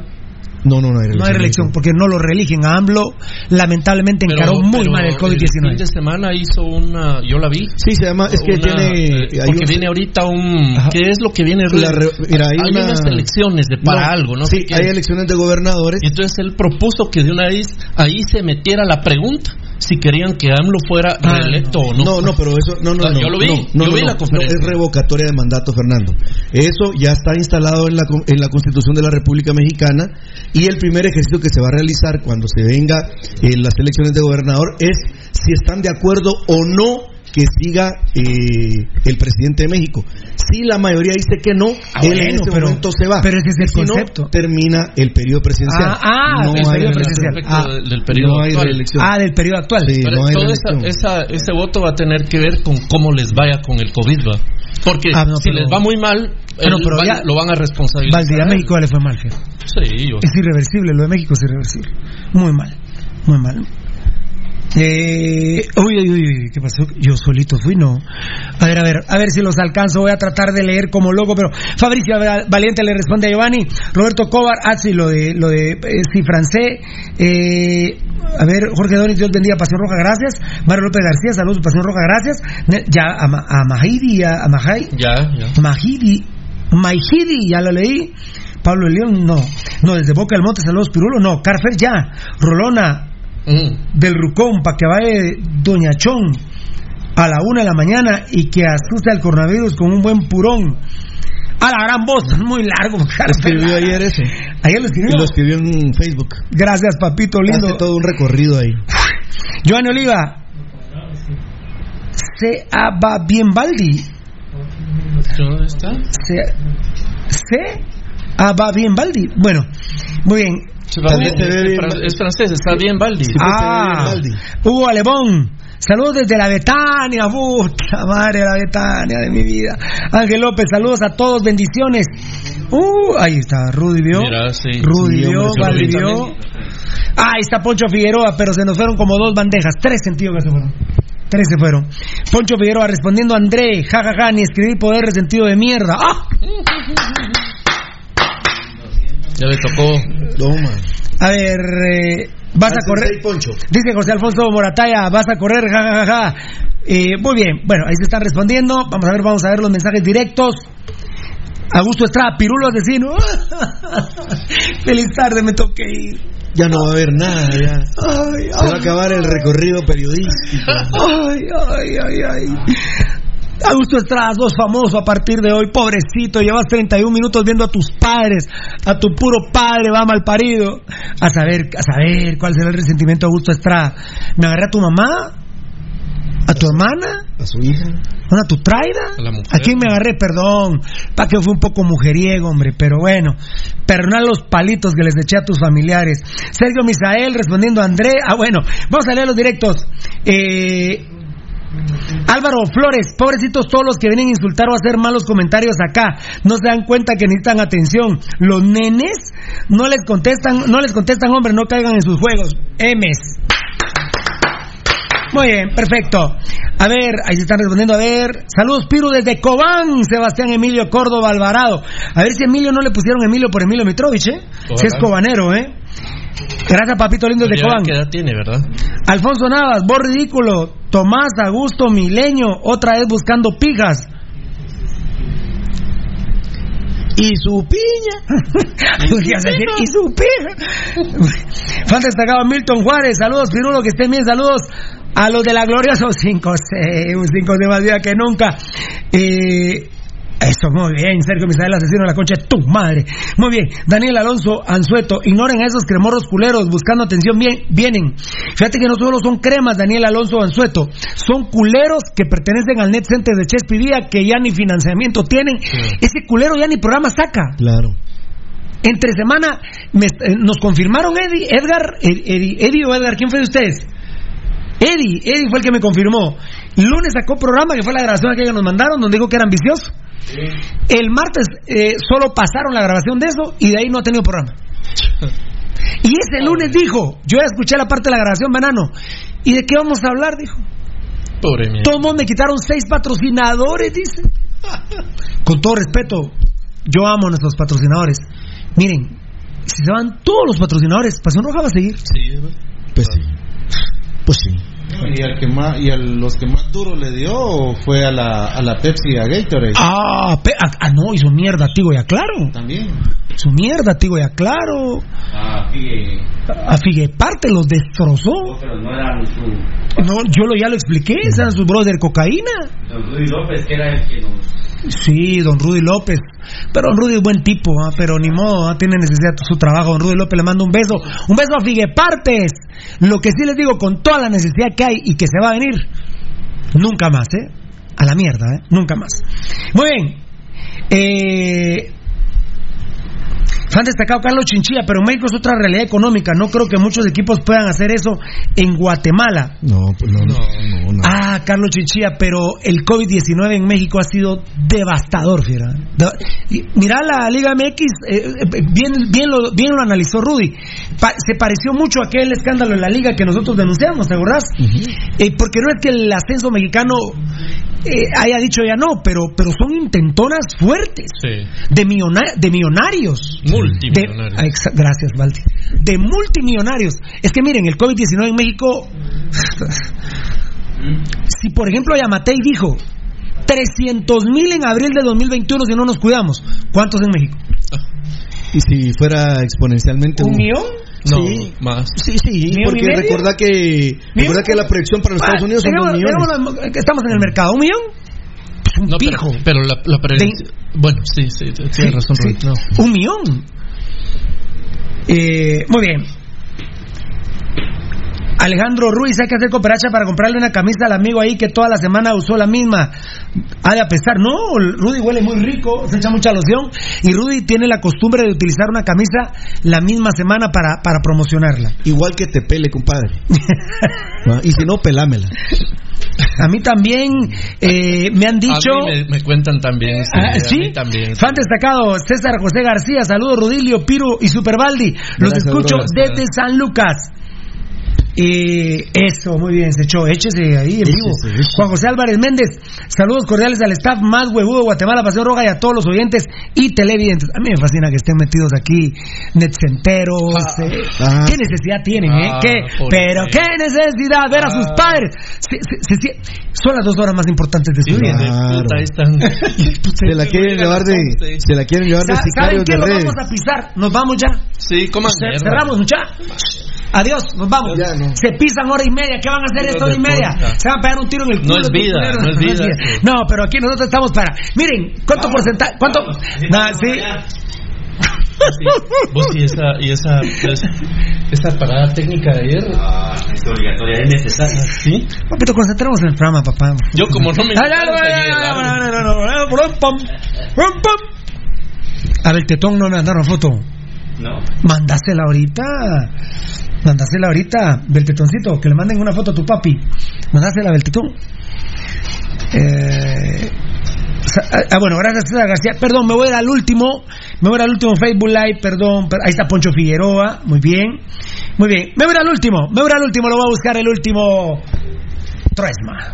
No, no, no hay No hay reelección porque no lo reeligen a AMLO. Lamentablemente Pero- encaró muy pero mal el El fin COVID-19. de semana hizo una. Yo la vi. Sí, se llama. Es que Una, tiene. eh, porque un- viene ahorita un. Ajá. ¿Qué es lo que viene? La re- mira, hay una- unas elecciones de para No, algo, ¿no? Sí, hay elecciones de gobernadores. Y entonces él propuso que de una vez ahí se metiera la pregunta si querían que AMLO fuera Ah, reelecto o no. No, no, pero eso. No, no, no. yo lo vi, no, yo vi la conferencia. es revocatoria de mandato, Fernando. Eso ya está instalado en la, en la Constitución de la República Mexicana y el primer ejercicio que se va a realizar cuando se venga en las elecciones de gobernador es si están de acuerdo o no que siga eh, el presidente de México. Si la mayoría dice que no, Ah, él en ese pero- momento se va. pero ese es el si no, concepto. termina el periodo presidencial. Ah, ah, no el periodo presidencial. Respecto Ah, del, periodo no hay actual. reelección. Ah, del periodo actual. Sí, Pero no hay todo esa, esa- ese voto va a tener que ver con cómo les vaya con el COVID, ¿va? Porque Ah, no, si pero- les va muy mal, Bueno, él pero va- ya- lo van a responsabilizar. Valdía, a México ya le fue mal, fíjate. Sí, yo- Es irreversible, lo de México es irreversible. Muy mal, muy mal. Eh, uy, uy, uy, ¿qué pasó? Yo solito fui, no. A ver, a ver, a ver si los alcanzo. Voy a tratar de leer como loco, pero Fabricio Valiente le responde a Giovanni. Roberto Cobar, ah, sí, lo de, lo de, eh, sí, francés. Eh, a ver, Jorge Donis, Dios bendiga, Pasión Roja, gracias. Mario López García, saludos, Pasión Roja, gracias. Ya, a, a Mahidi, a, a Mahai, Ya, ya. Mahidi, Mahidi, ya lo leí. Pablo León, no. No, desde Boca del Monte, saludos, Pirulo, no. Carfer, ya. Rolona, Mm. del Rucón, para que vaya Doña Chón a la una de la mañana y que asuste al coronavirus con un buen purón. A la gran voz, muy largo. Carfer. Escribió ayer eso. Ayer lo escribió. Y lo escribió en Facebook. Gracias, papito lindo. Hace todo un recorrido ahí. Giovanni Oliva. Se va bien Baldi. ¿Dónde está? Se, se va bien Baldi. Bueno, muy bien. Bien, es, fran- es francés, está bien, Baldi. Ah, Hugo Alebón. Saludos desde la Betania, puta madre, la Betania de mi vida. Ángel López, saludos a todos, bendiciones. Uh, ahí está, Rudy vio. Mira, sí. Rudy Sí, vio, sí, vio. Ah, ahí está Poncho Figueroa, pero se nos fueron como dos bandejas, tres sentidos que se fueron. Tres se fueron. Poncho Figueroa respondiendo a André, jajaja, ni escribí poder resentido de mierda. ¡Ah! Ya le tocó. Toma. A ver, eh, vas a correr. Dice José Alfonso Morataya, vas a correr, jajajaja. Eh, muy bien, bueno, ahí se están respondiendo. Vamos a ver, vamos a ver los mensajes directos. Augusto Estrada, Pirulo Asesino. Feliz tarde, me toqué ir. Ya no va a haber nada, ya. Ay, Se va a acabar el recorrido periodístico. Ay, ay, ay, ay. Augusto Estrada, sos famoso a partir de hoy, pobrecito, llevas 31 minutos viendo a tus padres, a tu puro padre, va mal parido. A saber, a saber cuál será el resentimiento de Augusto Estrada. ¿Me agarré a tu mamá? ¿A tu hermana? A su hija. ¿A tu traida? A la mujer. ¿A quién me agarré? Perdón. Para que fue un poco mujeriego, hombre. Pero bueno, perdonar los palitos que les eché a tus familiares. Sergio Misael respondiendo a André. Ah, bueno, vamos a leer los directos. Eh, Álvaro Flores, pobrecitos todos los que vienen a insultar o a hacer malos comentarios acá, no se dan cuenta que necesitan atención. Los nenes no les contestan, no les contestan, hombre, no caigan en sus juegos. M's. Muy bien, perfecto. A ver, ahí se están respondiendo. A ver, saludos Piru desde Cobán, Sebastián Emilio Córdoba Alvarado. A ver si Emilio no le pusieron Emilio por Emilio Mitrovich, ¿eh? Si es cobanero, ¿eh? Gracias, papito lindo de Ya Cobán. ¿Qué edad tiene, verdad? Alfonso Navas, vos ridículo. Tomás Augusto Mileño, otra vez buscando pijas. Y su piña. Decir, y su pija. Fan destacado Milton Juárez, saludos Pirulo, que estén bien, saludos a los de la gloriosa 5 c un 5 de más vida que nunca. Eh, eso, muy bien, Sergio Misael, asesino de la concha tu madre. Muy bien, Daniel Alonso Anzueto, ignoren a esos cremorros culeros buscando atención, bien, vienen. Fíjate que no solo son cremas, Daniel Alonso Anzueto, son culeros que pertenecen al Net Center de Chespi Vía, que ya ni financiamiento tienen. Ese culero ya ni programa saca. Claro. Entre semana me- eh, nos confirmaron Eddie, Edgar, Ed- Eddie, Eddie o Edgar, ¿quién fue de ustedes? Eddie, Eddie fue el que me confirmó. Lunes sacó programa que fue la grabación que ellos nos mandaron, donde dijo que era ambicioso. El martes eh, solo pasaron la grabación de eso y de ahí no ha tenido programa. Y ese lunes dijo, yo ya escuché la parte de la grabación, banano. ¿Y de qué vamos a hablar? Dijo. Pobre mía. Todos me quitaron seis patrocinadores, dice. Con todo respeto, yo amo a nuestros patrocinadores. Miren, si se van todos los patrocinadores, Pasión Roja va a seguir. Pues sí. Pues sí. Y, al que más, y a los que más duro le dio fue a la, a la Pepsi y a Gatorade. Ah, pe- ah, ah, no, hizo mierda, Tigo, ya claro. También. Su mierda, Tigo, ya claro. Ah, Figue. A Figueparte los destrozó. Pero no eran su. No, yo lo, ya lo expliqué, eran sus brother cocaína. Don Rudy López, que era el que nos. Sí, don Rudy López. Pero don Rudy es buen tipo, ¿ah? pero ni modo, ¿ah? tiene necesidad de su trabajo. Don Rudy López le mando un beso. Un beso a Figuepartes. Lo que sí les digo, con toda la necesidad que hay y que se va a venir, nunca más, ¿eh? A la mierda, ¿eh? Nunca más. Muy bien. Eh, Fan destacado Carlos Chinchilla, pero México es otra realidad económica. No creo que muchos equipos puedan hacer eso en Guatemala. No, pues no, no, no. no. Ah, Carlos Chinchilla, pero el COVID-19 en México ha sido devastador, fiera. De- y Mira la Liga MX, eh, eh, bien, bien, lo, bien lo analizó Rudy. Pa- se pareció mucho a aquel escándalo en la Liga que nosotros denunciamos, ¿te acordás? Eh, porque no es que el ascenso mexicano eh, haya dicho ya no, pero, pero son intentonas fuertes. Sí. De, millona- de millonarios. Multimillonarios. De- ah, exa- gracias, Valdi. De multimillonarios. Es que miren, el COVID-19 en México. si por ejemplo Yamatei dijo 300 mil en abril de 2021 si no nos cuidamos, ¿cuántos en México? Y si fuera exponencialmente. ¿Un millón? No, Sí. más. Sí, sí, ¿Millón y porque recuerda que recuerda que la proyección para los Estados Unidos son dos millones. estamos en el mercado, ¿un millón? Un No, pero, pijo. pero la, la Bueno, sí, sí, tienes Sí, razón, sí. No. Un millón. Eh, muy bien. Alejandro Ruiz, hay que hacer cooperacha para comprarle una camisa al amigo ahí que toda la semana usó la misma. Ha de apestar. No, Rudy huele muy rico, se echa mucha loción. Y Rudy tiene la costumbre de utilizar una camisa la misma semana para, para promocionarla. Igual que te pele, compadre. Y si no, pelámela. A mí también eh, me han dicho. A mí me, me cuentan también. Sí, Ah, a ¿sí? mí también. Fan destacado, César José García, saludos Rudilio, Piro y Superbaldi. Los Gracias, escucho desde San Lucas. Y eso, muy bien, se echó, échese ahí en vivo. Juan José Álvarez Méndez, saludos cordiales al staff más huevudo de Guatemala, Paseo Roja y a todos los oyentes y televidentes. A mí me fascina que estén metidos aquí, netcenteros. eh. ah. ¿Qué necesidad tienen, eh? Ah, ¿Qué? Pero qué. necesidad ver a sus padres. Se- se- se- son las dos horas más importantes de su vida. están. Se la quieren llevar de, se la quieren llevar de Sa- ¿Saben qué? redes. vamos a pisar. Nos vamos ya. Sí, coman. Cerramos, mucha. Adiós, nos vamos. Ya, no. Se pisan hora y media. ¿Qué van a hacer esta hora y media? Se van a pegar un tiro en el No culo. es estos vida, culeros. no es vida. No, pero aquí nosotros estamos para. Miren, ¿cuánto porcentaje? ¿Cuánto? Nah, sí. Sí. Vos y esa, y esa, esa, esa parada técnica de ayer. Ah, es obligatoria, es necesaria. ¿Sí? Papito, concentremos en el programa, papá. Yo como no me Ah, ya, ya, ya, ya, ya, no, no, no, no, pum, pum, pum, pum. A ver, tetón no me mandaron foto. No. Mandásela ahorita. Mandásela ahorita, Beltetoncito, que le manden una foto a tu papi. Mandásela, Beltetón. Eh, ah, ah, bueno, gracias César García. Perdón, me voy a ir al último. Me voy a ir al último Facebook Live, perdón. per- Ahí está Poncho Figueroa. Muy bien. Muy bien. Me voy a ir al último. Me voy a ir al último. Lo voy a buscar el último. Tresma.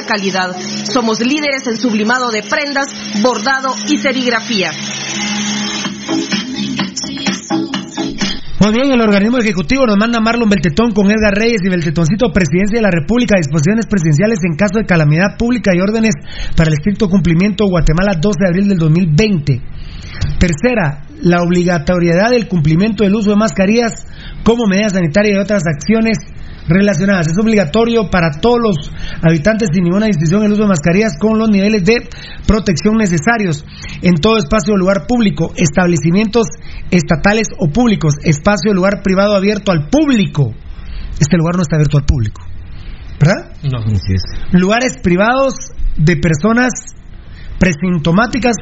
calidad. Somos líderes en sublimado de prendas, bordado y serigrafía. Muy bien, el organismo ejecutivo nos manda Marlon Beltetón con Edgar Reyes y Beltetoncito, Presidencia de la República, disposiciones presidenciales en caso de calamidad pública y órdenes para el estricto cumplimiento Guatemala 12 de abril del 2020. Tercera, la obligatoriedad del cumplimiento del uso de mascarillas como medida sanitaria y otras acciones relacionadas. Es obligatorio para todos los habitantes sin ninguna distinción el uso de mascarillas con los niveles de protección necesarios en todo espacio o lugar público, establecimientos estatales o públicos, espacio o lugar privado abierto al público. Este lugar no está abierto al público. ¿Verdad? No. Lugares privados de personas presintomáticas,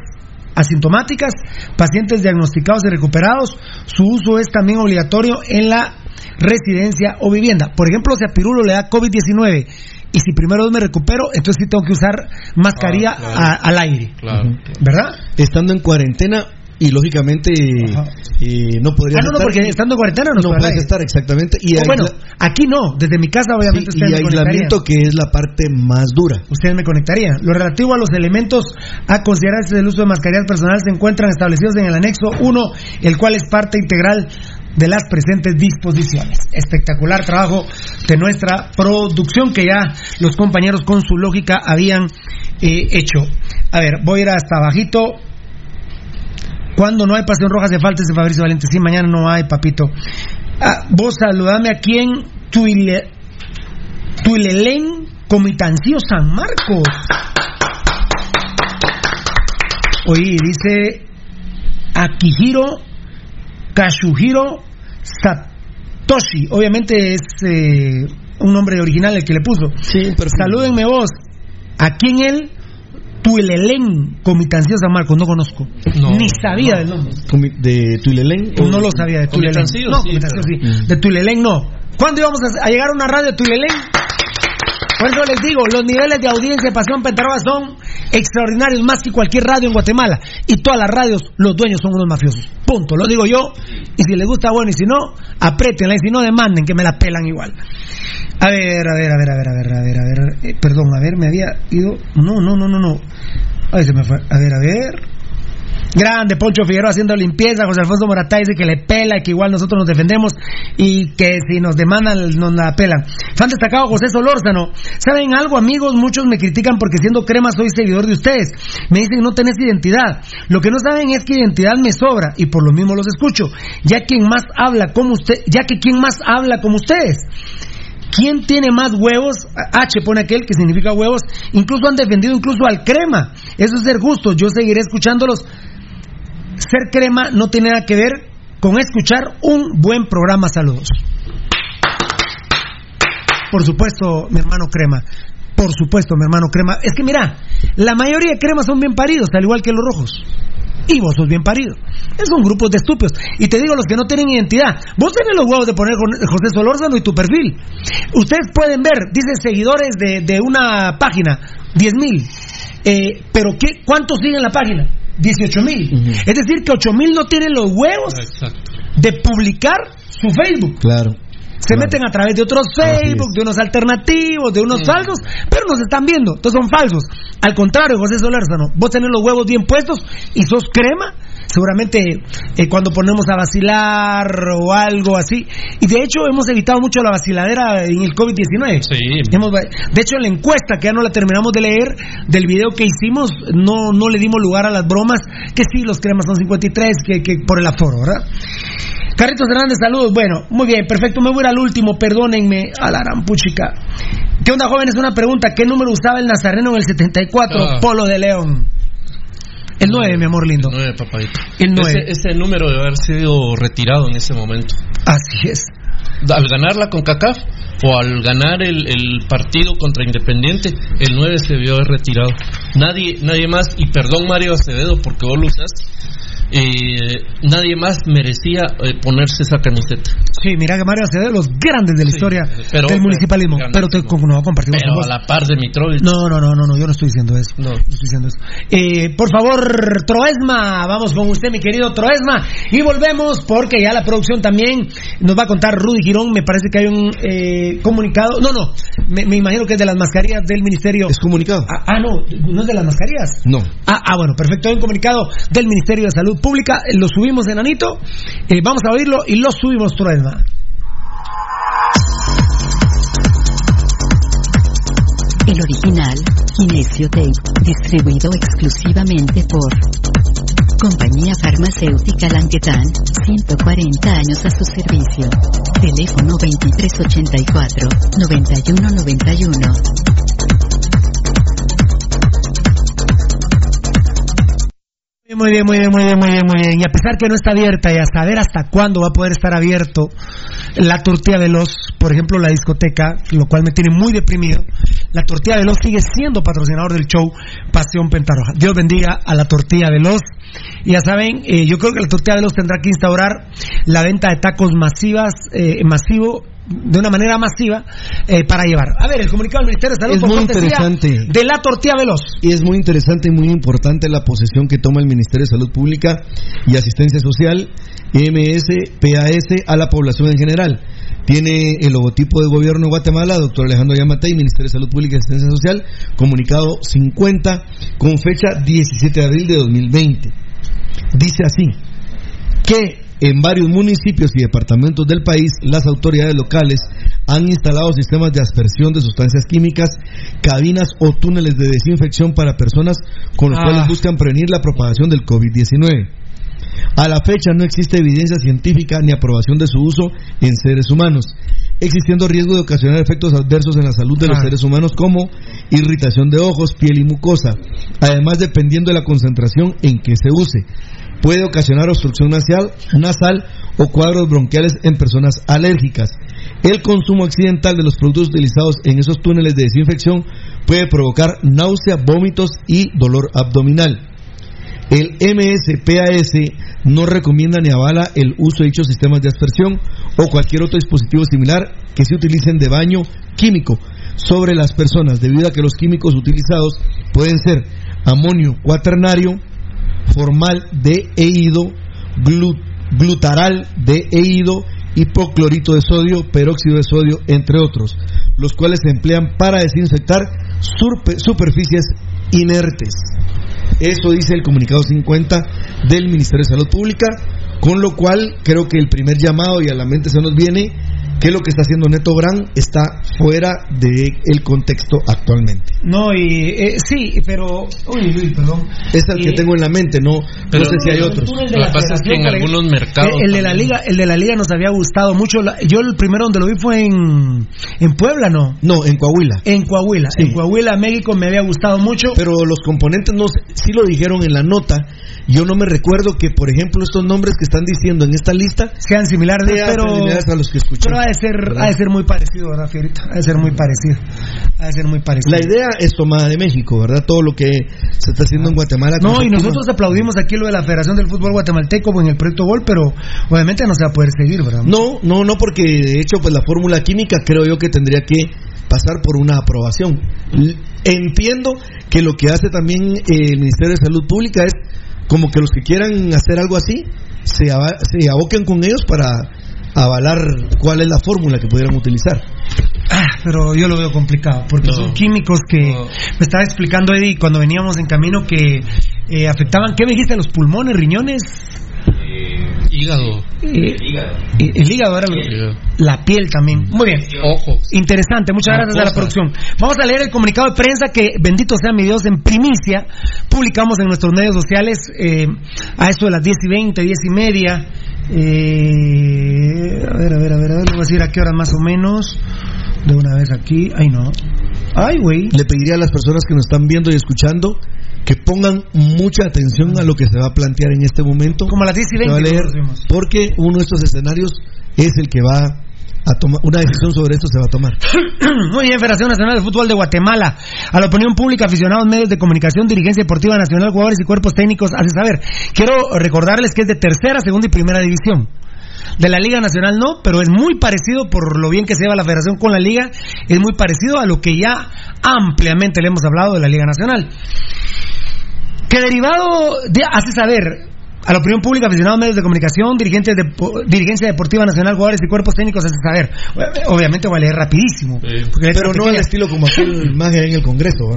asintomáticas, pacientes diagnosticados y recuperados. Su uso es también obligatorio en la residencia o vivienda. Por ejemplo, si a Pirulo le da COVID-19 y si primero me recupero, entonces sí tengo que usar mascarilla Ah, claro. a- al aire. Claro. ¿Verdad? Estando en cuarentena y lógicamente eh, no podrías Ah, no, no, estar- porque estando en cuarentena no, no puedes estar exactamente y, bueno, aquí no, desde mi casa obviamente sí, y me aislamiento que es la parte más dura. ustedes me conectarían. Lo relativo a los elementos a considerarse del uso de mascarillas personales se encuentran establecidos en el anexo 1, el cual es parte integral de las presentes disposiciones. Espectacular trabajo de nuestra producción que ya los compañeros con su lógica habían eh, hecho. A ver, voy a ir hasta abajito. Cuando no hay pasión roja hace falta ese Fabricio Valente. Sí, mañana no hay, papito. Ah, vos saludame aquí en Tuile, Tuilelén, Comitancio San Marcos. Oye, dice Akihiro Kashuhiro Satoshi. Obviamente es eh, un nombre original el que le puso. Salúdenme vos. Aquí en el Tuilelén, Comitancio San Marcos. No conozco. No, Ni sabía del nombre. ¿De Tuilelén? o- No lo sabía de Tuilelén. Comitancio, No, sí, pero- sí. De Tuilelén no. ¿Cuándo íbamos a, a llegar a una radio de Tuilelén? Por eso les digo, los niveles de audiencia de Pasión Pentarroja son extraordinarios, más que cualquier radio en Guatemala. Y todas las radios, los dueños son unos mafiosos. Punto. Lo digo yo. Y si les gusta, bueno. Y si no, apriétenla. Y si no, demanden, que me la pelan igual. A ver, a ver, a ver, a ver, a ver, a ver, a ver. Eh, perdón, a ver, me había ido. No, no, no, no, no. Ay, se me fue. A ver, a ver. Grande, Poncho Figueroa haciendo limpieza, José Alfonso Moratá dice que le pela que igual nosotros nos defendemos y que si nos demandan nos la pelan. Fan destacado José Solórzano. ¿Saben algo, amigos? Muchos me critican porque siendo crema soy seguidor de ustedes. Me dicen no tenés identidad. Lo que no saben es que identidad me sobra y por lo mismo los escucho. Ya quien más habla como usted, ya que quien más habla como ustedes. ¿Quién tiene más huevos? H pone aquel que significa huevos. Incluso han defendido incluso al crema. Eso es ser justo. Yo seguiré escuchándolos. Ser crema no tiene nada que ver con escuchar un buen programa. Saludos. Por supuesto, mi hermano crema. Por supuesto, mi hermano crema. Es que mira, la mayoría de cremas son bien paridos, al igual que los rojos. Y vos sos bien parido. Es un grupo de estúpidos. Y te digo, los que no tienen identidad. Vos tenés los huevos de poner José Solórzano y tu perfil. Ustedes pueden ver, dice seguidores de, de una página, 10 mil. Eh, pero ¿qué, ¿cuántos siguen la página? 18 mil. Es decir, que 8 mil no tienen los huevos de publicar su Facebook. Claro. Se meten a través de otros Facebook, de unos alternativos, de unos falsos, pero nos están viendo. Entonces son falsos. Al contrario, José Solórzano, vos tenés los huevos bien puestos y sos crema. Seguramente eh, cuando ponemos a vacilar o algo así. Y de hecho hemos evitado mucho la vaciladera en el COVID-19. Hemos- de hecho en la encuesta, que ya no la terminamos de leer, del video que hicimos, no, no le dimos lugar a las bromas, que sí, los cremas son 53, que, que por el aforo, ¿verdad? Carlitos Hernández, saludos. Bueno, muy bien, perfecto. Me voy al último, perdónenme. A la rampuchica. ¿Qué onda, jóvenes? Una pregunta. ¿Qué número usaba el Nazareno en el 74? Ah. Polo de León. El 9, mi amor lindo. El 9, papadito. El nueve. Ese, ese número debe haber sido retirado en ese momento. Así es. Al ganar la CONCACAF o al ganar el, el partido contra Independiente, el 9 se vio retirado. Nadie, nadie más, y perdón Mario Acevedo porque vos lo usaste, eh, nadie más merecía eh, ponerse esa camiseta. Sí, mira que Mario Acevedo, los grandes de la historia pero- del municipalismo. pero- Pero te, no compartimos Pero con a la par de Mitrovic. No, no, no, no, no, yo no estoy diciendo eso. No, estoy diciendo eso. Eh, por favor, Troesma, vamos con usted, mi querido Troesma. Y volvemos porque ya la producción también nos va a contar Rudy Girón. Me parece que hay un eh, comunicado. No, no, me, me imagino que es de las mascarillas del ministerio. ¿Es comunicado? Ah, ah, no, no es de las mascarillas. No. Ah, ah, bueno, perfecto. Hay un comunicado del Ministerio de Salud Pública. eh, Lo subimos en Anito. Eh, vamos a oírlo y lo subimos, Troesma. El original, Kinesio Tape, distribuido exclusivamente por Compañía Farmacéutica Languetan, 140 años a su servicio. Teléfono 2384-9191. Muy bien, muy bien, muy bien, muy bien, muy bien. Y a pesar que no está abierta y a saber hasta cuándo va a poder estar abierto la tortilla veloz, por ejemplo, la discoteca, lo cual me tiene muy deprimido. La tortilla veloz sigue siendo patrocinador del show Pasión Pentarroja. Dios bendiga a la tortilla veloz. Y ya saben, eh, yo creo que la tortilla veloz tendrá que instaurar la venta de tacos masivas, eh, masivo, de una manera masiva, eh, para llevar. A ver, el comunicado del Ministerio de Salud Es muy interesante. de la tortilla veloz. Y es muy interesante y muy importante la posesión que toma el Ministerio de Salud Pública y Asistencia Social, EMS, PAS, a la población en general. Tiene el logotipo de gobierno de Guatemala, doctor Alejandro Yamatei, Ministerio de Salud Pública y Asistencia Social, comunicado 50 con fecha 17 de abril de 2020. Dice así, que en varios municipios y departamentos del país las autoridades locales han instalado sistemas de aspersión de sustancias químicas, cabinas o túneles de desinfección para personas con los Ah. cuales buscan prevenir la propagación del COVID-19. A la fecha no existe evidencia científica ni aprobación de su uso en seres humanos, existiendo riesgo de ocasionar efectos adversos en la salud de los Ah. seres humanos como irritación de ojos, piel y mucosa. Además, dependiendo de la concentración en que se use, puede ocasionar obstrucción nasal, nasal o cuadros bronquiales en personas alérgicas. El consumo accidental de los productos utilizados en esos túneles de desinfección puede provocar náusea, vómitos y dolor abdominal. El MSPAS no recomienda ni avala el uso de dichos sistemas de aspersión o cualquier otro dispositivo similar que se utilicen de baño químico sobre las personas, debido a que los químicos utilizados pueden ser amonio cuaternario, formal de eido, glu- glutaral de eido, hipoclorito de sodio, peróxido de sodio, entre otros, los cuales se emplean para desinfectar superficies inertes. Eso dice el comunicado 50 del Ministerio de Salud Pública, con lo cual creo que el primer llamado y a la mente se nos viene que lo que está haciendo Neto Brand está fuera del contexto actualmente. No, y eh, sí, pero. Uy, uy, perdón. Es el que tengo en la mente, no, no sé si hay otros. Tú eres de la federación, por ejemplo, El, el de la liga, el de la liga nos había gustado mucho. La- yo el primero donde lo vi fue en, en Puebla, ¿no? No, en Coahuila. En Coahuila. En Coahuila, México, me había gustado mucho. Pero los componentes no sé, sí lo dijeron en la nota. Yo no me recuerdo que, por ejemplo, estos nombres que están diciendo en esta lista sean similares, sean pero- similares a los que escuché. Pero de ser, ¿verdad? ha de ser muy parecido, ¿verdad, Fierita? Ha de ser muy parecido. Ha de ser muy parecido. La idea es tomada de México, ¿verdad? Todo lo que se está haciendo en Guatemala. con No, y nosotros aplaudimos aquí lo de la Federación del Fútbol Guatemalteco en el proyecto Gol, pero obviamente no se va a poder seguir, ¿verdad? No, no, no, porque de hecho, pues la fórmula química creo yo que tendría que pasar por una aprobación. Entiendo que lo que hace también eh, el Ministerio de Salud Pública es como que los que quieran hacer algo así se, se aboquen con ellos para avalar cuál es la fórmula que pudieran utilizar. Ah, pero yo lo veo complicado, porque son químicos que me estaba explicando Eddie cuando veníamos en camino que eh, afectaban, ¿qué me dijiste? ¿Los pulmones, riñones? Hígado. Eh, eh, el hígado era lo- la piel también. Muy bien. Ojo. Interesante, muchas gracias a la producción. Vamos a leer el comunicado de prensa que, bendito sea mi Dios, en primicia publicamos en nuestros medios sociales eh, a esto de las 10 y 20, 10 y media. Eh, a ver, a ver, a ver, a ver, le voy a decir a qué horas más o menos. De una vez aquí. Ay, no. Ay, güey. Le pediría a las personas que nos están viendo y escuchando que pongan mucha atención a lo que se va a plantear en este momento. Como las 10 y Se va a 20 leer, porque uno de estos escenarios es el que va a tomar, una decisión sobre esto se va a tomar. Muy bien, Federación Nacional de Fútbol de Guatemala. A la opinión pública, aficionados, medios de comunicación, dirigencia deportiva nacional, jugadores y cuerpos técnicos, hace saber. Quiero recordarles que es de tercera, segunda y primera división. De la Liga Nacional no, pero es muy parecido por lo bien que se lleva la federación con la Liga, es muy parecido a lo que ya ampliamente le hemos hablado de la Liga Nacional. Que derivado de, hace saber a la opinión pública, aficionados, medios de comunicación, dirigentes de, dirigencia deportiva nacional, jugadores y cuerpos técnicos, hace saber. Obviamente voy a leer rapidísimo. Pero no al estilo como aquel magia en el Congreso.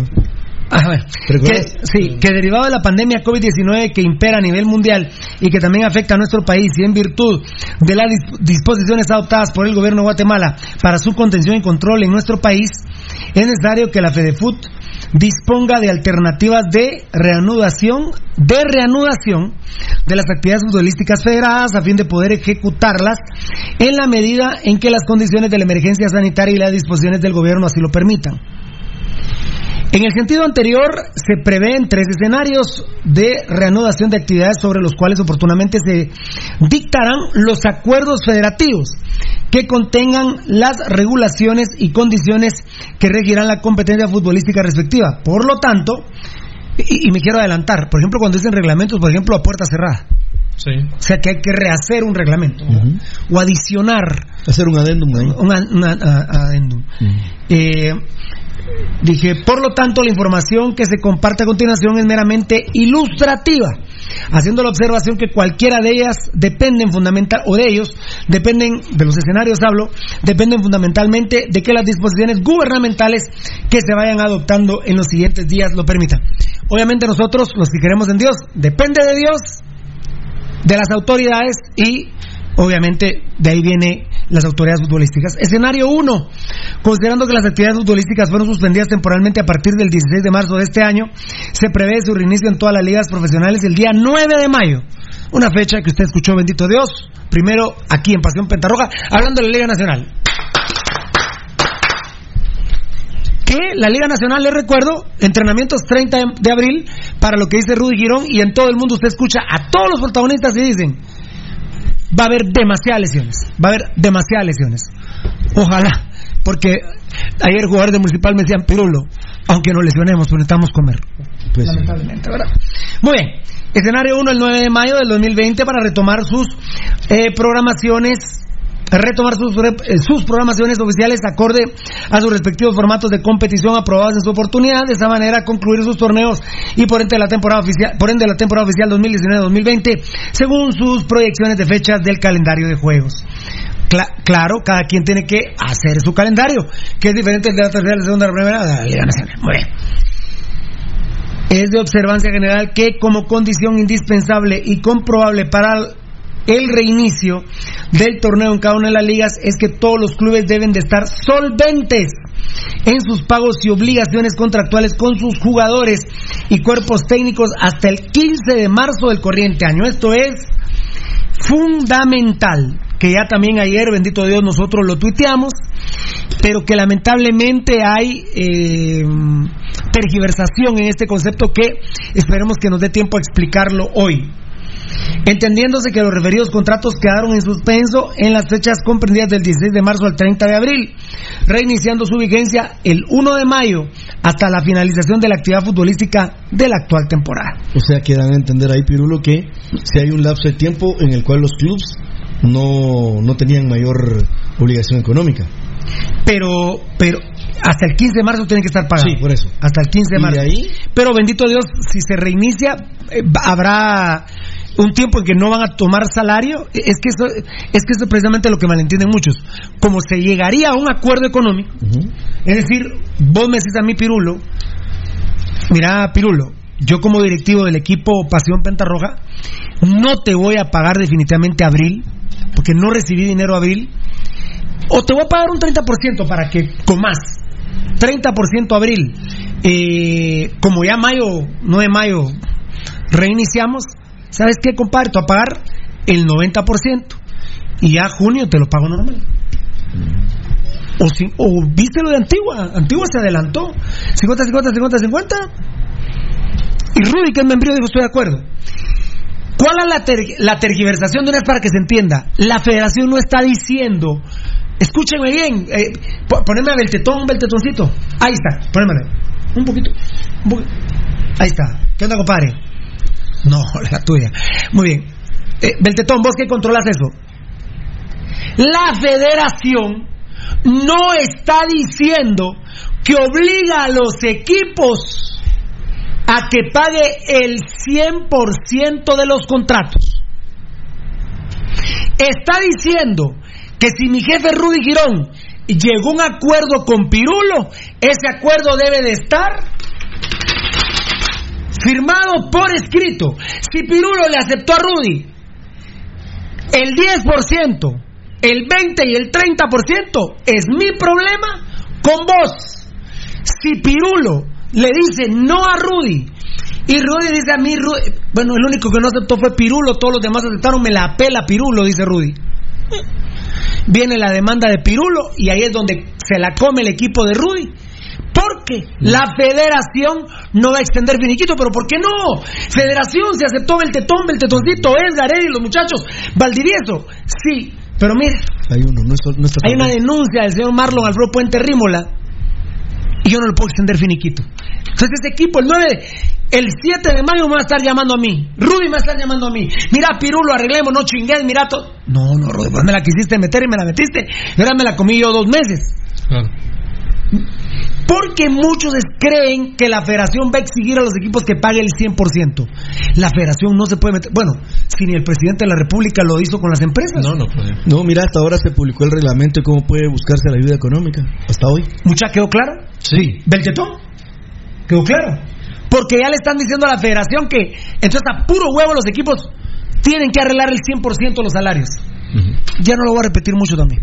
A ver, ¿Te recuerdas? que, sí, que derivado de la pandemia COVID-19 que impera a nivel mundial y que también afecta a nuestro país y en virtud de las dis- disposiciones adoptadas por el gobierno de Guatemala para su contención y control en nuestro país, es necesario que la FEDEFUT disponga de alternativas de reanudación, de reanudación de las actividades futbolísticas federadas a fin de poder ejecutarlas en la medida en que las condiciones de la emergencia sanitaria y las disposiciones del gobierno así lo permitan. En el sentido anterior, se prevén tres escenarios de reanudación de actividades sobre los cuales oportunamente se dictarán los acuerdos federativos que contengan las regulaciones y condiciones que regirán la competencia futbolística respectiva. Por lo tanto, y, y me quiero adelantar, por ejemplo, cuando dicen reglamentos, por ejemplo, a puerta cerrada. Sí. O sea que hay que rehacer un reglamento o adicionar Hacer un adendum a- adendum. Eh, dije, por lo tanto, la información que se comparte a continuación es meramente ilustrativa, haciendo la observación que cualquiera de ellas dependen fundamental, o de ellos, dependen, de los escenarios hablo, dependen fundamentalmente de que las disposiciones gubernamentales que se vayan adoptando en los siguientes días lo permitan. Obviamente nosotros, los que queremos en Dios, depende de Dios, de las autoridades y obviamente de ahí viene las autoridades futbolísticas. Escenario 1. Considerando que las actividades futbolísticas fueron suspendidas temporalmente a partir del 16 de marzo de este año, se prevé su reinicio en todas las ligas profesionales el día 9 de mayo. Una fecha que usted escuchó, bendito Dios, primero aquí en Pasión Pentarroja, hablando de la Liga Nacional. Que la Liga Nacional, les recuerdo, entrenamientos 30 de- abril, para lo que dice Rudy Girón, y en todo el mundo usted escucha a todos los protagonistas y dicen, va a haber demasiadas lesiones, va a haber demasiadas lesiones. Ojalá, porque ayer jugadores de Municipal me decían, Pirulo, aunque nos lesionemos, pues necesitamos comer. Pues, Lamentablemente, ¿verdad? Muy bien, escenario 1 el 9 de mayo del 2020 para retomar sus eh, programaciones retomar sus, eh, sus programaciones oficiales acorde a sus respectivos formatos de competición aprobados en su oportunidad, de esta manera concluir sus torneos y por ende la temporada oficial, por ende la temporada oficial 2019-2020, según sus proyecciones de fechas del calendario de juegos. Cla- claro, cada quien tiene que hacer su calendario, que es diferente de la tercera, la segunda, la primera, la Liga Nacional. Muy bien. Es de observancia general que como condición indispensable y comprobable para el reinicio del torneo en cada una de las ligas es que todos los clubes deben de estar solventes en sus pagos y obligaciones contractuales con sus jugadores y cuerpos técnicos hasta el 15 de marzo del corriente año. Esto es fundamental, que ya también ayer, bendito Dios, nosotros lo tuiteamos, pero que lamentablemente hay eh, tergiversación en este concepto que esperemos que nos dé tiempo a explicarlo hoy entendiéndose que los referidos contratos quedaron en suspenso en las fechas comprendidas del 16 de marzo al 30 de abril, reiniciando su vigencia el 1 de mayo hasta la finalización de la actividad futbolística de la actual temporada. O sea, que dan a entender ahí, Pirulo, que si hay un lapso de tiempo en el cual los clubes no, no tenían mayor obligación económica. Pero, pero hasta el 15 de marzo tienen que estar pagados. Sí, por eso. Hasta el 15 de ¿Y marzo. de ahí? Pero bendito Dios, si se reinicia, eh, habrá un tiempo en que no van a tomar salario. Es que eso es que eso es precisamente lo que malentienden muchos. Como se llegaría a un acuerdo económico, es decir, vos me decís a mí, Pirulo, mira, Pirulo, yo como directivo del equipo Pasión Pentarroja, no te voy a pagar definitivamente abril, porque no recibí dinero abril, o te voy a pagar un 30% para que comas. 30% abril. Eh, como ya mayo, 9 de mayo, reiniciamos, ¿sabes qué, compadre? Voy a pagar el 90%. Y ya junio te lo pago normal. O, si, o viste lo de Antigua. Antigua se adelantó. 50, 50, 50, 50. Y Rudy, que es membrillo, dijo, estoy de acuerdo. ¿Cuál es la, ter- la tergiversación de una vez para que se entienda? La federación no está diciendo, escúchenme bien, eh, po- poneme a Beltetón, Beltetoncito. Ahí está, ponémelo. Un poquito, un poquito. Ahí está. ¿Qué onda, compadre? No, la tuya. Muy bien. Eh, Beltetón, vos que controlas eso. La federación no está diciendo que obliga a los equipos a que pague el 100% de los contratos. Está diciendo que si mi jefe Rudy Girón llegó a un acuerdo con Pirulo, ese acuerdo debe de estar firmado por escrito. Si Pirulo le aceptó a Rudy el 10%, el 20 y el 30% es mi problema con vos. Si Pirulo le dice no a Rudy y Rudy dice a mí, Rudy- bueno, el único que no aceptó fue Pirulo, todos los demás aceptaron, me la pela Pirulo, dice Rudy. Viene la demanda de Pirulo y ahí es donde se la come el equipo de Rudy. Porque la federación no va a extender finiquito, pero ¿por qué no? Federación se aceptó Beltetón, Beltetoncito, Edgar, Eddie, los muchachos, Valdivieso. Sí, pero mire, Hay uno, no, es- no está hay una denuncia del señor Marlon Alfredo Puente Rímola y yo no le puedo extender finiquito. Entonces ese equipo, el 9, el 7 de mayo me va a estar llamando a mí. Rudy me va a estar llamando a mí. Mira, Pirulo, arreglemos, no chingues, mira todo. No, no, Rudy, vos me la quisiste meter y me la metiste. Y ahora me la comí yo dos meses. Porque muchos creen que la federación va a exigir a los equipos que pague el 100%. La federación no se puede meter. Bueno, si ni el presidente de la República lo hizo con las empresas. No, no puede. No, mira, hasta ahora se publicó el reglamento de cómo puede buscarse la ayuda económica. Hasta hoy. ¿Mucha quedó claro? Sí. ¿Beltetón? ¿Quedó claro? Porque ya le están diciendo a la federación que entonces a puro huevo los equipos tienen que arreglar el 100% de los salarios. Ya no lo voy a repetir mucho también.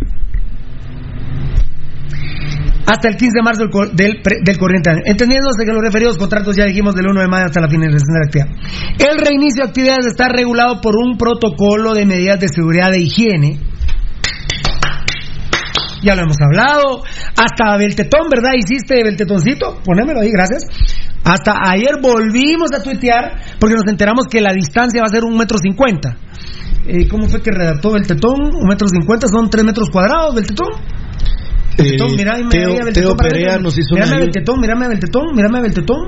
Hasta el 15 de marzo del, del, del corriente año. Entendiéndose que los referidos contratos ya dijimos del 1 de mayo hasta la finalización de la actividad. El reinicio de actividades está regulado por un protocolo de medidas de seguridad e higiene ya lo hemos hablado. Hasta Beltetón, ¿verdad? Hiciste Beltetoncito, ponémelo ahí, gracias. Hasta ayer volvimos a tuitear porque nos enteramos que la distancia va a ser un metro cincuenta. Eh, ¿Cómo fue que redactó Beltetón? Un metro cincuenta son tres metros cuadrados, Beltetón. Beltetón, mira, ahí me- Teo, ahí a Beltetón Teo Perea nos hizo una Mírame a. Beltetón, mírame a Beltetón, mírame a Beltetón.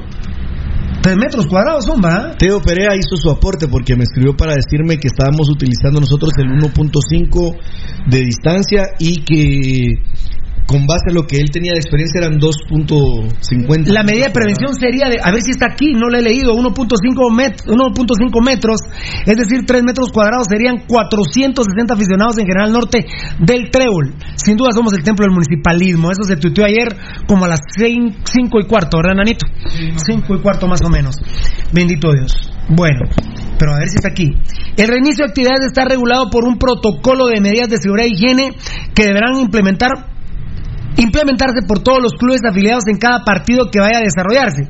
Tres metros cuadrados son, ¿va? Teo Perea hizo su aporte porque me escribió para decirme que estábamos utilizando nosotros el 1.5 de distancia y que con base a lo que él tenía de experiencia eran 2.50. La medida de prevención sería de, a ver si está aquí, no lo he leído, 1.5 met, 1.5 metros, es decir, 3 metros cuadrados serían 460 aficionados en General Norte del Trébol. Sin duda somos el templo del municipalismo. Eso se tuiteó ayer como a las 5 y cuarto, ¿verdad, Nanito? 5 y cuarto más o menos. Bendito Dios. Bueno, pero a ver si está aquí. El reinicio de actividades está regulado por un protocolo de medidas de seguridad y higiene que deberán implementar implementarse por todos los clubes afiliados en cada partido que vaya a desarrollarse,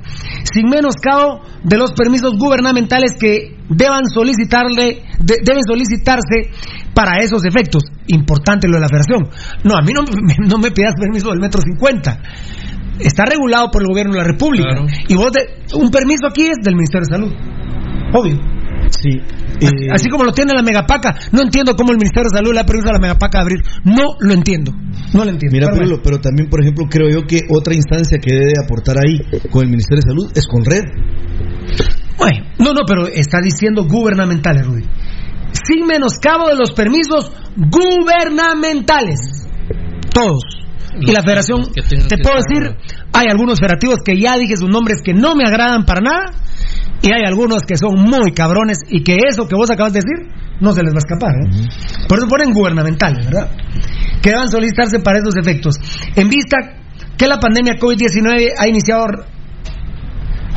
sin menoscabo de los permisos gubernamentales que deban solicitarle de- deben solicitarse para esos efectos. Importante lo de la federación. No, a mí no, me- no me pidas permiso del metro 50. Está regulado por el gobierno de la República. Y vos, de- un permiso aquí es del Ministerio de Salud. Obvio. Sí. Así, así como lo tiene la megapaca, no entiendo cómo el Ministerio de Salud le ha permitido a la megapaca abrir. No lo entiendo. No lo entiendo. Mira, Pero pero también, por ejemplo, creo yo que otra instancia que debe aportar ahí con el Ministerio de Salud es con Red. Bueno, no, no, pero está diciendo gubernamentales, Rudy. Sin menoscabo de los permisos gubernamentales. Todos. Y la federación, te puedo decir, hay algunos federativos que ya dije sus nombres que no me agradan para nada. Y hay algunos que son muy cabrones y que eso que vos acabas de decir no se les va a escapar. ¿eh? Por eso ponen gubernamentales, ¿verdad? Que deban solicitarse para esos efectos. En vista que la pandemia COVID-19 ha iniciado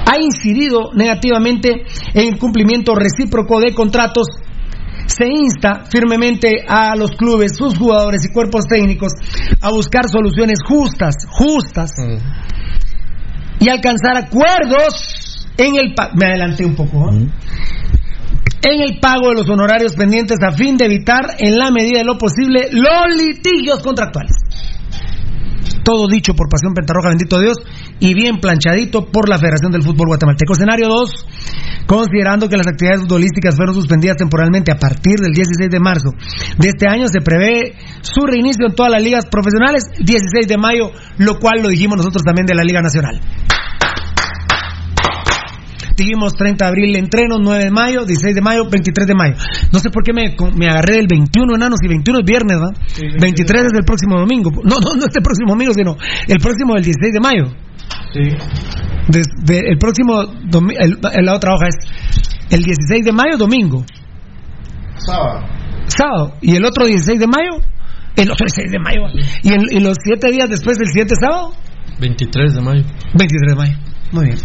ha incidido negativamente en el cumplimiento recíproco de contratos, se insta firmemente a los clubes, sus jugadores y cuerpos técnicos a buscar soluciones justas, justas, y alcanzar acuerdos en el me adelanté un poco ¿eh? en el pago de los honorarios pendientes a fin de evitar en la medida de lo posible los litigios contractuales todo dicho por Pasión Pentarroja, bendito Dios, y bien planchadito por la Federación del Fútbol Guatemalteco. Escenario 2, considerando que las actividades futbolísticas fueron suspendidas temporalmente a partir del 16 de marzo de este año, se prevé su reinicio en todas las ligas profesionales, 16 de mayo, lo cual lo dijimos nosotros también de la Liga Nacional. Dijimos 30 de abril entrenos, 9 de mayo, 16 de mayo, 23 de mayo. No sé por qué me, me agarré del 21, enanos, y 21 es viernes, ¿va? 23 es el próximo domingo. No, no, no este próximo domingo, sino el próximo del 16 de mayo. Desde el próximo el- la otra hoja es el 16 de mayo, domingo. Sábado. Sábado. Y el otro 16 de mayo, el otro 16 de mayo. Y, el- y los 7 días después del siguiente sábado, 23 de mayo. 23 de mayo. Muy bien.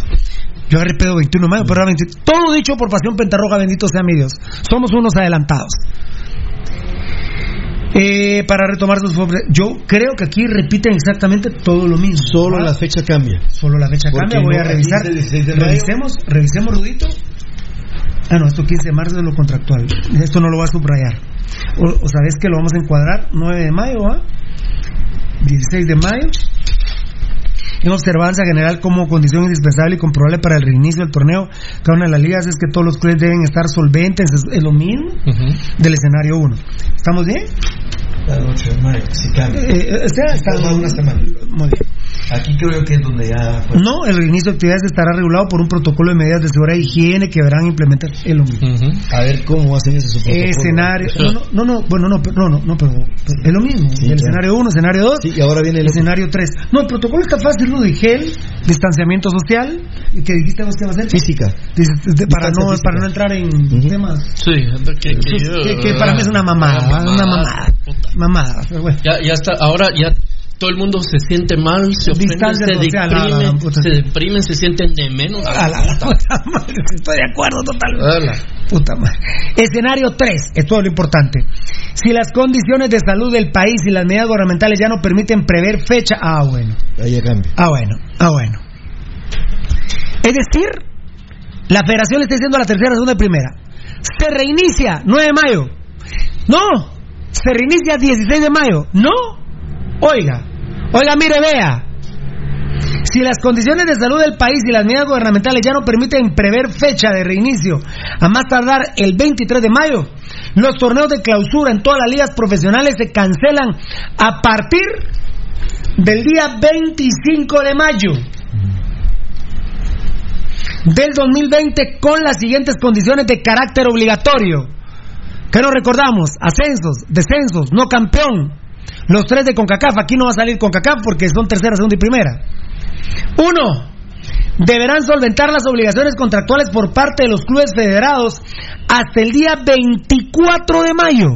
Yo agarré pedo 21 de mayo, pero era 20 Todo dicho por Pasión Pentarroja, bendito sea mi Dios. Somos unos adelantados. Eh, para retomar sus yo creo que aquí repiten exactamente todo lo mismo. Solo la fecha cambia. Solo la fecha Porque cambia, voy no, a revisar. dice 16 de mayo. Revisemos, revisemos, Rudito. Ah, no, esto 15 de marzo es lo contractual. Esto no lo va a subrayar. O, o sabes que lo vamos a encuadrar 9 de mayo, ¿ah? 16 de mayo. En observancia general como condición indispensable y comprobable para el reinicio del torneo, cada una de las ligas es que todos los clubes deben estar solventes, es, lo mismo del escenario 1. ¿Estamos bien? La noche cambia. Eh, eh, o sea, está- Más una semana. Muy bien. Aquí creo yo que es donde ya. fue. No, el reinicio de actividades estará regulado por un protocolo de medidas de seguridad e higiene que deberán implementar. Es lo mismo. A ver cómo hacen ese su protocolo. Escenario. No, no, no, no, bueno, no, pero- no, no, no, pero, pero es lo mismo. Sí, el escenario 1, escenario 2. Sí, y ahora viene el escenario 3. No, el protocolo está fácil, lo de gel, distanciamiento social, y que dijiste vos que va a hacer. Física. Para, no, física. para no entrar en temas. Sí, que, que, Que, que para mí es una mamada, una mamada. Mamada, pero bueno. Ya, ya está, ahora ya todo el mundo se siente mal, se ofende, Distancia se puta. se deprimen, se sienten de menos. A la puta madre, estoy de acuerdo totalmente. Puta madre. Escenario 3, esto es lo importante. Si las condiciones de salud del país y las medidas gubernamentales ya no permiten prever fecha, ah bueno, Ahí ya cambia. ah bueno, ah bueno. Es decir, la federación le está diciendo a la tercera, segunda y primera, se reinicia 9 de mayo. No, se reinicia 16 de mayo. No, oiga, oiga, mire, vea. Si las condiciones de salud del país y las medidas gubernamentales ya no permiten prever fecha de reinicio a más tardar el 23 de mayo, los torneos de clausura en todas las ligas profesionales se cancelan a partir del día 25 de mayo del 2020 con las siguientes condiciones de carácter obligatorio. Que nos recordamos? Ascensos, descensos, no campeón. Los tres de CONCACAF, aquí no va a salir CONCACAF porque son tercera, segunda y primera. Uno, deberán solventar las obligaciones contractuales por parte de los clubes federados hasta el día 24 de mayo.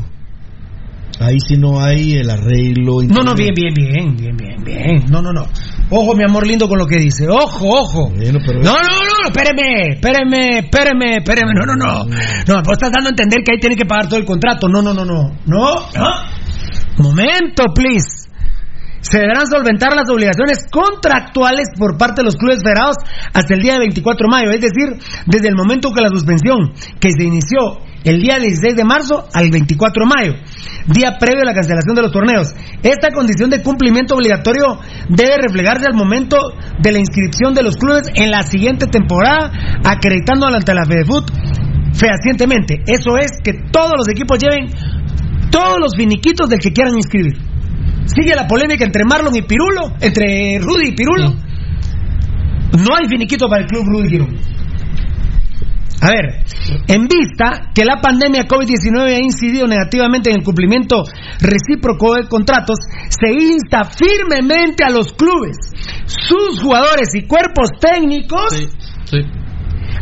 Ahí sí no hay el arreglo. No, no, bien, bien, bien, bien, bien, bien. No, no, no. Ojo, mi amor lindo, con lo que dice. Ojo, ojo. Bueno, pero- No, no, no, espéreme, espéreme, espéreme, espéreme. No, no, no. No, vos estás dando a entender que ahí tiene que pagar todo el contrato. No, no, no, no. No, no. Momento, please. Se deberán solventar las obligaciones contractuales por parte de los clubes federados hasta el día 24 de mayo, es decir, desde el momento que la suspensión, que se inició el día 16 de marzo al 24 de mayo, día previo a la cancelación de los torneos. Esta condición de cumplimiento obligatorio debe reflejarse al momento de la inscripción de los clubes en la siguiente temporada, acreditando ante la FEDEFUT fehacientemente. Eso es que todos los equipos lleven todos los finiquitos del que quieran inscribir. Sigue la polémica entre Marlon y Pirulo, entre Rudy y Pirulo. No hay finiquito para el club Rudy Pirulo. A ver, en vista que la pandemia COVID-19 ha incidido negativamente en el cumplimiento recíproco de contratos, se insta firmemente a los clubes, sus jugadores y cuerpos técnicos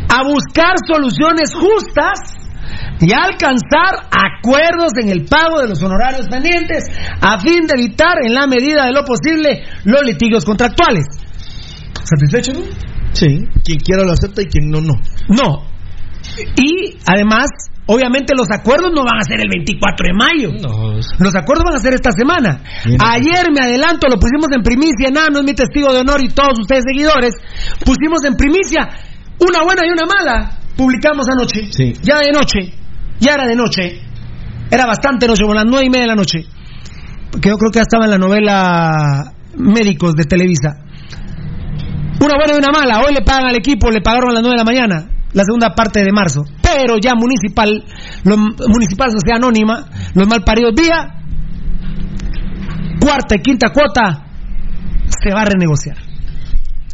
a buscar soluciones justas y alcanzar acuerdos en el pago de los honorarios pendientes a fin de evitar en la medida de lo posible los litigios contractuales. ¿Satisfecho? no? Sí, quien quiera lo acepta y quien no, no. No. Y además, obviamente los acuerdos no van a ser el 24 de mayo. Los acuerdos van a ser esta semana. Ayer me adelanto, lo pusimos en primicia, Nano es mi testigo de honor y todos ustedes seguidores, pusimos en primicia una buena y una mala. Publicamos anoche. Sí. Ya de noche. Ya era de noche. Era bastante noche, como las nueve y media de la noche. Que yo creo que ya estaba en la novela Médicos de Televisa. Una buena y una mala. Hoy le pagan al equipo, le pagaron a las 9 de la mañana, la segunda parte de marzo. Pero ya municipal, lo, municipal sociedad anónima, los malparidos vía, cuarta y quinta cuota, se va a renegociar.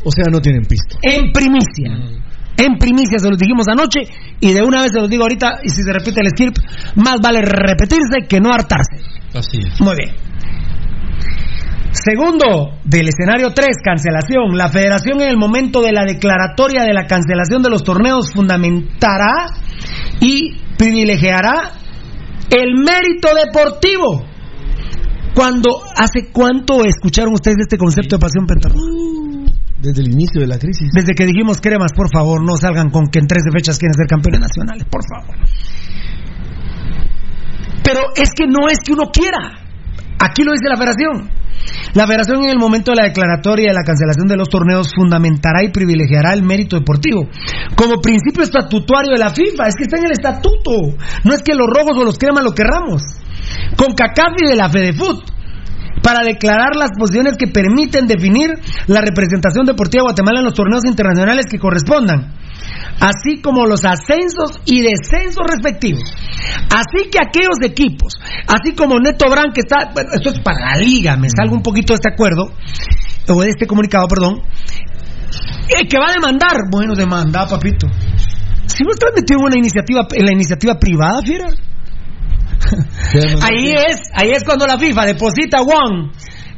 O sea, no tienen pisto. En primicia. En primicia se los dijimos anoche y de una vez se los digo ahorita y si se repite el script, más vale repetirse que no hartarse. Así es. Muy bien. Segundo, del escenario 3, cancelación. La federación en el momento de la declaratoria de la cancelación de los torneos fundamentará y privilegiará el mérito deportivo. Cuando, ¿hace cuánto escucharon ustedes este concepto de pasión pentarroja? Desde el inicio de la crisis. Desde que dijimos cremas, por favor, no salgan con que en 13 fechas quieren ser campeones nacionales, por favor. Pero es que no es que uno quiera. Aquí lo dice la federación. La federación en el momento de la declaratoria de la cancelación de los torneos fundamentará y privilegiará el mérito deportivo como principio estatutario de la FIFA. Es que está en el estatuto. No es que los rojos o los cremas lo querramos. Con CACAF y de la FEDEFUT para declarar las posiciones que permiten definir la representación deportiva de Guatemala en los torneos internacionales que correspondan, así como los ascensos y descensos respectivos. Así que aquellos equipos, así como Neto Brand, que está, bueno, esto es para la liga, me salgo un poquito de este acuerdo, o de este comunicado, perdón, eh, que va a demandar, bueno, demanda, papito. Si no estás una iniciativa, en la iniciativa privada, fiera. Ahí es, ahí es cuando la FIFA deposita One,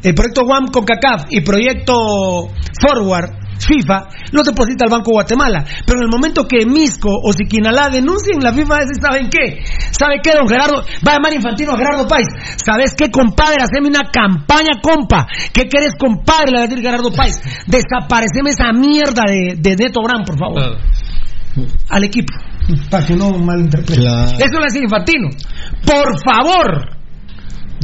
el proyecto One con CACAF y proyecto Forward FIFA, los deposita al Banco Guatemala. Pero en el momento que Misco o Siquinalá denuncien, la FIFA dice, ¿saben qué? ¿Sabe qué, don Gerardo? Va a llamar infantino a Gerardo Páez. ¿Sabes qué, compadre? Haceme una campaña, compa. ¿Qué querés, compadre? Le va a decir Gerardo Páez. Desapareceme esa mierda de, de Neto Brand, por favor. Al equipo. Para que no malinterprete. Claro. Eso lo dice Infantino. Por favor.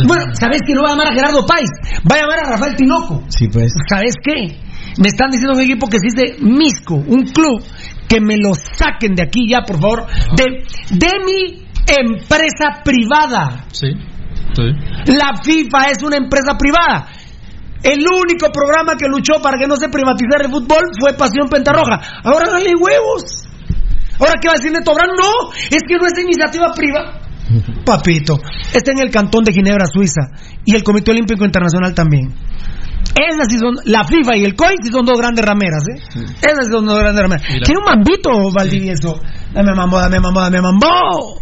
Bueno, ¿sabes que no va a llamar a Gerardo Páez? Va a llamar a Rafael Tinoco. Sí, pues. ¿Sabes qué? Me están diciendo un equipo que dice Misco, un club, que me lo saquen de aquí ya, por favor, de, de mi empresa privada. Sí. sí. La FIFA es una empresa privada. El único programa que luchó para que no se privatizara el fútbol fue Pasión Pentarroja. Ahora dale huevos. Ahora qué va a decir Neto Brand? No, es que no es de iniciativa privada. Papito, está en el cantón de Ginebra, Suiza, y el Comité Olímpico Internacional también. Esas sí son, la FIFA y el COI sí son dos grandes rameras, ¿eh? Esas sí son dos grandes rameras. Quiere un mambito, Valdivieso. Dame mambo, dame mambo, dame mambo.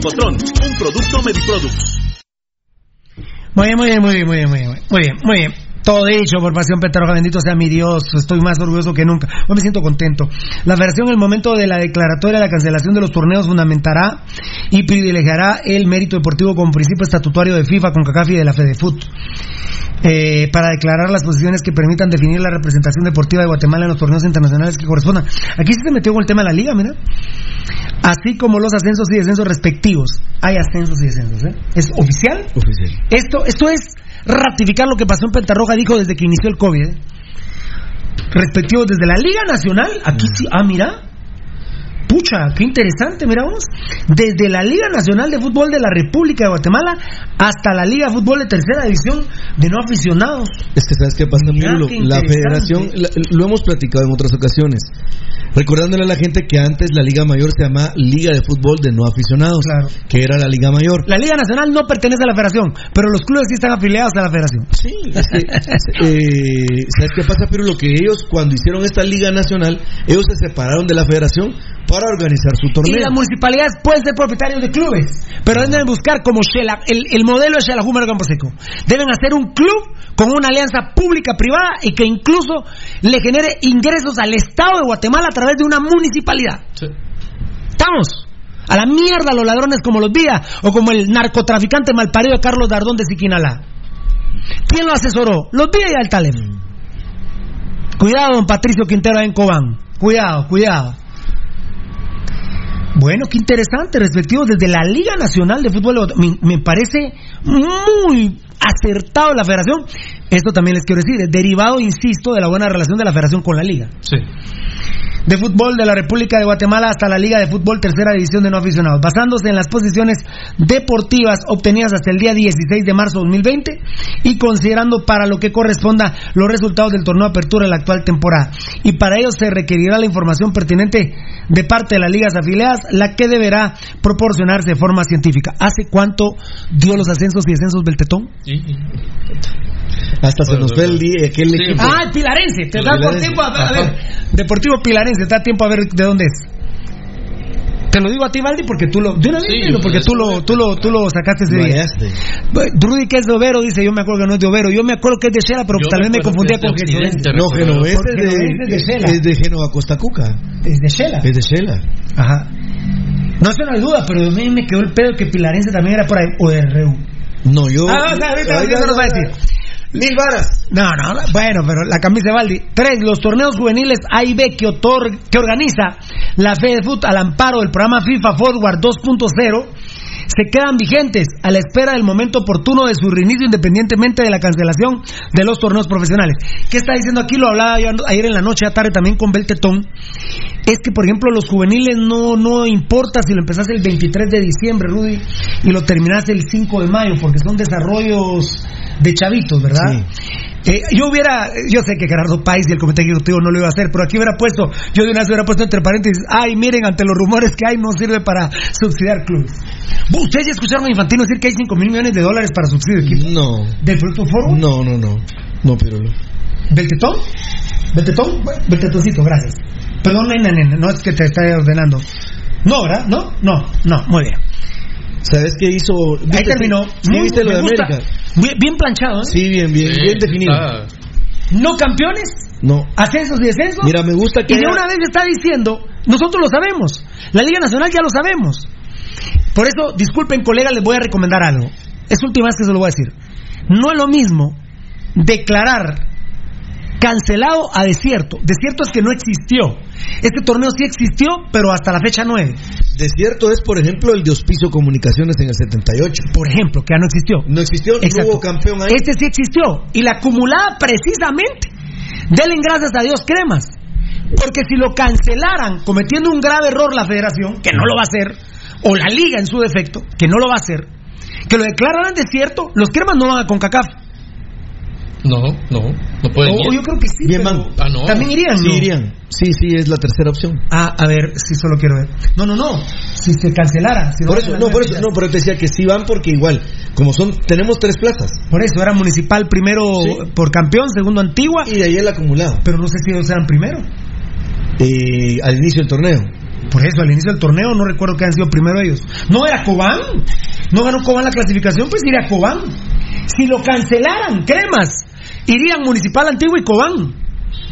un producto Mediproducts. Muy bien, muy bien, muy bien, muy bien, muy bien, muy bien, muy bien. Todo dicho por Pasión Petarroja, bendito sea mi Dios, estoy más orgulloso que nunca. Hoy me siento contento. La federación en el momento de la declaratoria de la cancelación de los torneos fundamentará y privilegiará el mérito deportivo como principio estatutario de FIFA, con CACAF y de la FEDEFUT. Eh, para declarar las posiciones que permitan definir la representación deportiva de Guatemala en los torneos internacionales que correspondan. Aquí se metió con el tema de la liga, mira. Así como los ascensos y descensos respectivos. Hay ascensos y descensos, ¿eh? ¿Es oficial? Oficial. Esto, esto es ratificar lo que pasó en Pentarroja, dijo desde que inició el COVID. ¿eh? Respectivo desde la Liga Nacional, aquí sí, ah, mira. Pucha, qué interesante, mira vos. Desde la Liga Nacional de Fútbol de la República de Guatemala hasta la Liga de Fútbol de Tercera División de no aficionados. Es que sabes qué pasa, Mira, qué La federación, la- lo hemos platicado en otras ocasiones, recordándole a la gente que antes la Liga Mayor se llamaba Liga de Fútbol de No Aficionados, que era la Liga Mayor. La Liga Nacional no pertenece a la federación, pero los clubes sí están afiliados a la federación. Sí, es que, eh, ¿sabes qué pasa, Pirulo? Que ellos, cuando hicieron esta Liga Nacional, ellos se separaron de la federación para organizar su Y torneo. las municipalidades pueden ser propietarios de clubes, pero deben buscar como Shela, el, el modelo de Shela Humero Camposeco. Deben hacer un club con una alianza pública-privada y que incluso le genere ingresos al Estado de Guatemala a través de una municipalidad. ¿Estamos? A la mierda los ladrones como los Vía o como el narcotraficante malparido Carlos Dardón de Siquinalá. ¿Quién lo asesoró? Los Vía y Altalef. Cuidado, don Patricio Quintero en Cobán. Cuidado, cuidado. Bueno, qué interesante, respectivo, desde la Liga Nacional de Fútbol, me, me parece muy acertado la federación. Esto también les quiero decir, es derivado, insisto, de la buena relación de la federación con la liga. Sí. De fútbol de la República de Guatemala hasta la Liga de Fútbol Tercera División de No Aficionados, basándose en las posiciones deportivas obtenidas hasta el día 16 de marzo de 2020 y considerando para lo que corresponda los resultados del torneo de apertura de la actual temporada. Y para ello se requerirá la información pertinente de parte de las ligas afiliadas, la que deberá proporcionarse de forma científica. ¿Hace cuánto dio los ascensos y descensos del Tetón? Hasta se nos fue el día, aquel equipo. Ah, el Pilarense. Te da por tiempo a, a ver. Deportivo Pilarense, te da tiempo a ver de dónde es. Te lo digo a ti, Valdi, porque tú lo. De una vez, Sí, dilo, porque tú lo, tú lo, tú lo sacaste ese Lo día. Rudy, que es de Overo, dice: Yo me acuerdo que no es de Overo. Yo me acuerdo que es de Shela, pero Yo tal vez me me acuerdo confundía con. No, Porque es de, Genovés es de Shela. es de Génova Costa Cuca. Es de Shela. Es de Shela. Ajá. No es una duda, pero a mí me quedó el pedo que Pilarense también era por ahí. O de Reu. No, yo. Ah, o sea, ahorita, Ay, ahorita ay, nos Mil varas. No, no, no, bueno, pero la camisa de Baldi. Tres, los torneos juveniles A y B que, organiza la FEDEFUT al amparo del programa FIFA Forward 2.0 se quedan vigentes a la espera del momento oportuno de su reinicio independientemente de la cancelación de los torneos profesionales. ¿Qué está diciendo aquí? Lo hablaba yo ayer en la noche, a tarde también con Beltetón. Es que, por ejemplo, los juveniles no, no importa si lo empezaste el 23 de diciembre, Rudy, y lo terminaste el 5 de mayo, porque son desarrollos de chavitos, ¿verdad? Eh, yo hubiera, yo sé que Gerardo País y el comité ejecutivo no lo iba a hacer, pero aquí hubiera puesto, yo de una vez hubiera puesto entre paréntesis, ay, miren, ante los rumores que hay, no sirve para subsidiar clubes. ¿Ustedes ya escucharon a Infantino decir que hay 5 mil millones de dólares para subsidio de equipos? No. ¿Del Producto Foro? No, no, no. No, pero no. ¿Del Tetón? ¿Del Tetón? Bueno, Del Tetoncito, gracias. Perdón, nena, nena, no es que te esté ordenando. No, ¿verdad? No, no, no, muy bien. ¿Sabes qué hizo? Ahí ¿Viste- terminó. ¿Sí Muy- viste lo me de gusta. América? Bien, bien planchado, ¿eh? Sí, bien, bien, Sí, bien definido. está- No campeones, No. ascensos y descensos. Mira, me gusta que Y de haya- una vez está diciendo, nosotros lo sabemos, la Liga Nacional ya lo sabemos. Por eso, disculpen colegas, les voy a recomendar algo. Es última vez que se lo voy a decir. No es lo mismo declarar cancelado a desierto. Desierto es que no existió. Este torneo sí existió, pero hasta la fecha 9. Desierto es, por ejemplo, el de Hospicio Comunicaciones en el 78. Por ejemplo, que ya no existió. No existió, no Exacto. hubo campeón ahí. Este sí existió. Y la acumulada precisamente. Denle gracias a Dios cremas. Porque si lo cancelaran cometiendo un grave error la federación, que no lo va a hacer, o la liga en su defecto, que no lo va a hacer, que lo declararan desierto, los cremas no van a CONCACAF. No, no, no pueden O- ir. o yo creo que sí, Bien, pero man. Ah, no. también irían, Sí, ¿no? irían. Sí, sí, es la tercera opción. Ah, a ver, si solo quiero ver. No, no, no. Si se cancelara. si Por eso, no, por eso, no, pero te decía que sí van porque igual, como son, tenemos tres plazas. Por eso, era municipal primero Sí. por campeón, segundo Antigua, Y de ahí el acumulado. pero no sé si ellos eran primero. Eh, al inicio del torneo. Por eso, al inicio del torneo no recuerdo que hayan sido primero ellos. No era Cobán. No ganó Cobán la clasificación, pues iría Cobán. Si lo cancelaran, cremas, irían Municipal Antigua y Cobán.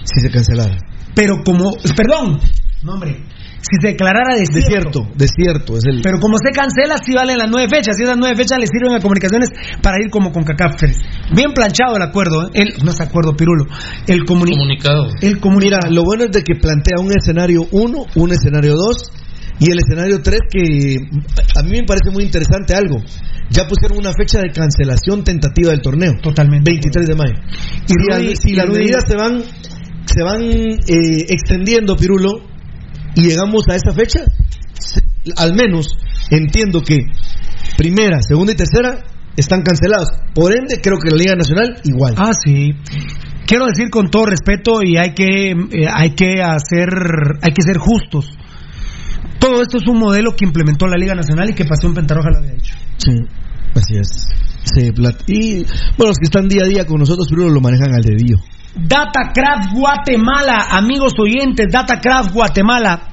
Si se cancelara. Pero como, perdón, no hombre, si se declarara desierto. Desierto, desierto, es el. Pero como se cancela, sí valen las nueve fechas. Y esas nueve fechas le sirven a comunicaciones para ir como con CACAF. Bien planchado el acuerdo. ¿eh? El, no es acuerdo, Pirulo. El comuni- Comunicado. El comunicado. Mira, lo bueno es de que plantea un escenario 1, un escenario 2 y el escenario 3 que a mí me parece muy interesante algo. Ya pusieron una fecha de cancelación tentativa del torneo. Totalmente. 23 de mayo. Y si, Rudy- las Rudy- medidas se van se van eh, extendiendo, Pirulo, y llegamos a esa fecha, se- al menos entiendo que primera, segunda y tercera están cancelados. Por ende, creo que la Liga Nacional igual. Ah, sí. Quiero decir con todo respeto y hay que eh, hay que hacer hay que ser justos. Todo esto es un modelo que implementó la Liga Nacional y que Pasión Pentarroja lo había dicho. Sí, así es. Plat- y bueno, los que están día a día con nosotros, Pirulo, lo manejan al dedillo. Datacraft Guatemala, amigos oyentes, Datacraft Guatemala.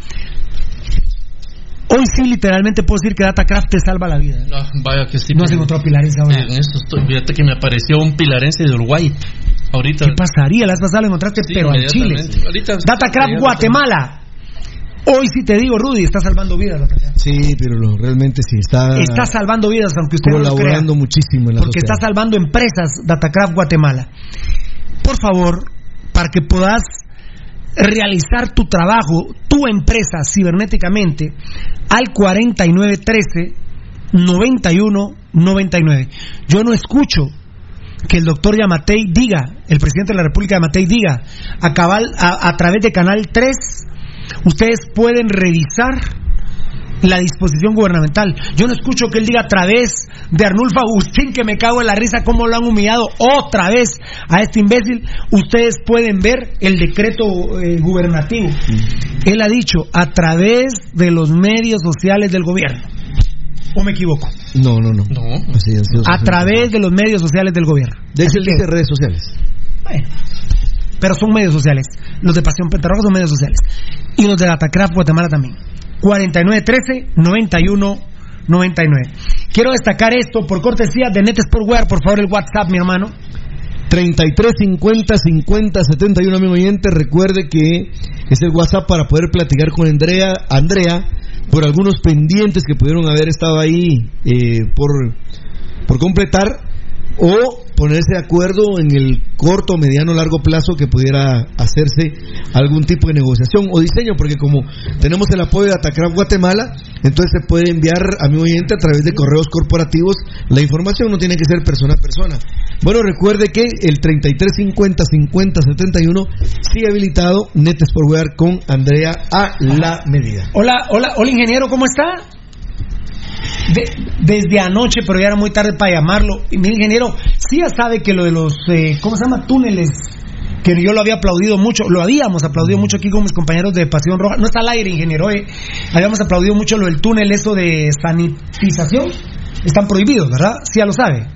Hoy sí, literalmente puedo decir que Datacraft te salva la vida. ¿eh? Ah, vaya que sí. No has encontrado pilarense ahora. En eso estoy. Fíjate que me apareció un pilarense de Uruguay. Ahorita. ¿Qué pasaría? La vez pasada lo encontraste, Sí, pero al Chile. Datacraft Guatemala. Hoy sí te digo, Rudy, está salvando vidas. Sí, Pirulo, realmente sí, está, Está salvando vidas, aunque usted no lo crea. colaborando muchísimo en la Porque está sociedad. salvando empresas Datacraft Guatemala. Por favor, para que puedas realizar tu trabajo, tu empresa cibernéticamente, al 4913 9199. Yo no escucho que el doctor Yamatei diga, el presidente de la República Yamatei diga, a, cabal- a, a través de Canal 3, ustedes pueden revisar la disposición gubernamental. Yo no escucho que él diga a través de Arnulfo Agustín, que me cago en la risa, cómo lo han humillado otra vez a este imbécil. Ustedes pueden ver el decreto eh, gubernativo. Él ha dicho a través de los medios sociales del gobierno. ¿O me equivoco? No, no, no. Así sido A través de los medios sociales del gobierno. De hecho, él que- dice redes sociales. bueno, pero son medios sociales. Los de Pasión Pentarroja son medios sociales. Y los de Datacraft Guatemala también. 4913-9199. Quiero destacar esto por cortesía de Net Sportwear. Por favor, el WhatsApp, mi hermano. 33 50 50 71 amigo oyente recuerde que es el WhatsApp para poder platicar con Andrea Andrea por algunos pendientes que pudieron haber estado ahí eh, por por completar o ponerse de acuerdo en el corto, mediano, largo plazo que pudiera hacerse algún tipo de negociación o diseño, porque como tenemos el apoyo de Atacram Guatemala, entonces se puede enviar a mi oyente a través de correos corporativos la información, no tiene que ser persona a persona. Bueno, recuerde que el 3350 50 71 sigue habilitado Net Sportwear con Andrea a la medida. Hola, hola, hola, ingeniero, ¿cómo está? De- desde anoche, pero ya era muy tarde para llamarlo. Y mi ingeniero, sí ya sabe que lo de los, eh, ¿cómo se llama? Túneles, que yo lo había aplaudido mucho, lo habíamos aplaudido mucho aquí con mis compañeros de Pasión Roja. No está al aire, ingeniero, eh. Habíamos aplaudido mucho lo del túnel, eso de sanitización. Están prohibidos, ¿verdad? Sí, ya lo sabe.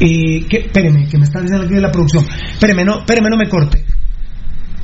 Y que, espéreme, que me está diciendo aquí de la producción. Espéreme, no, espéreme, no me corte.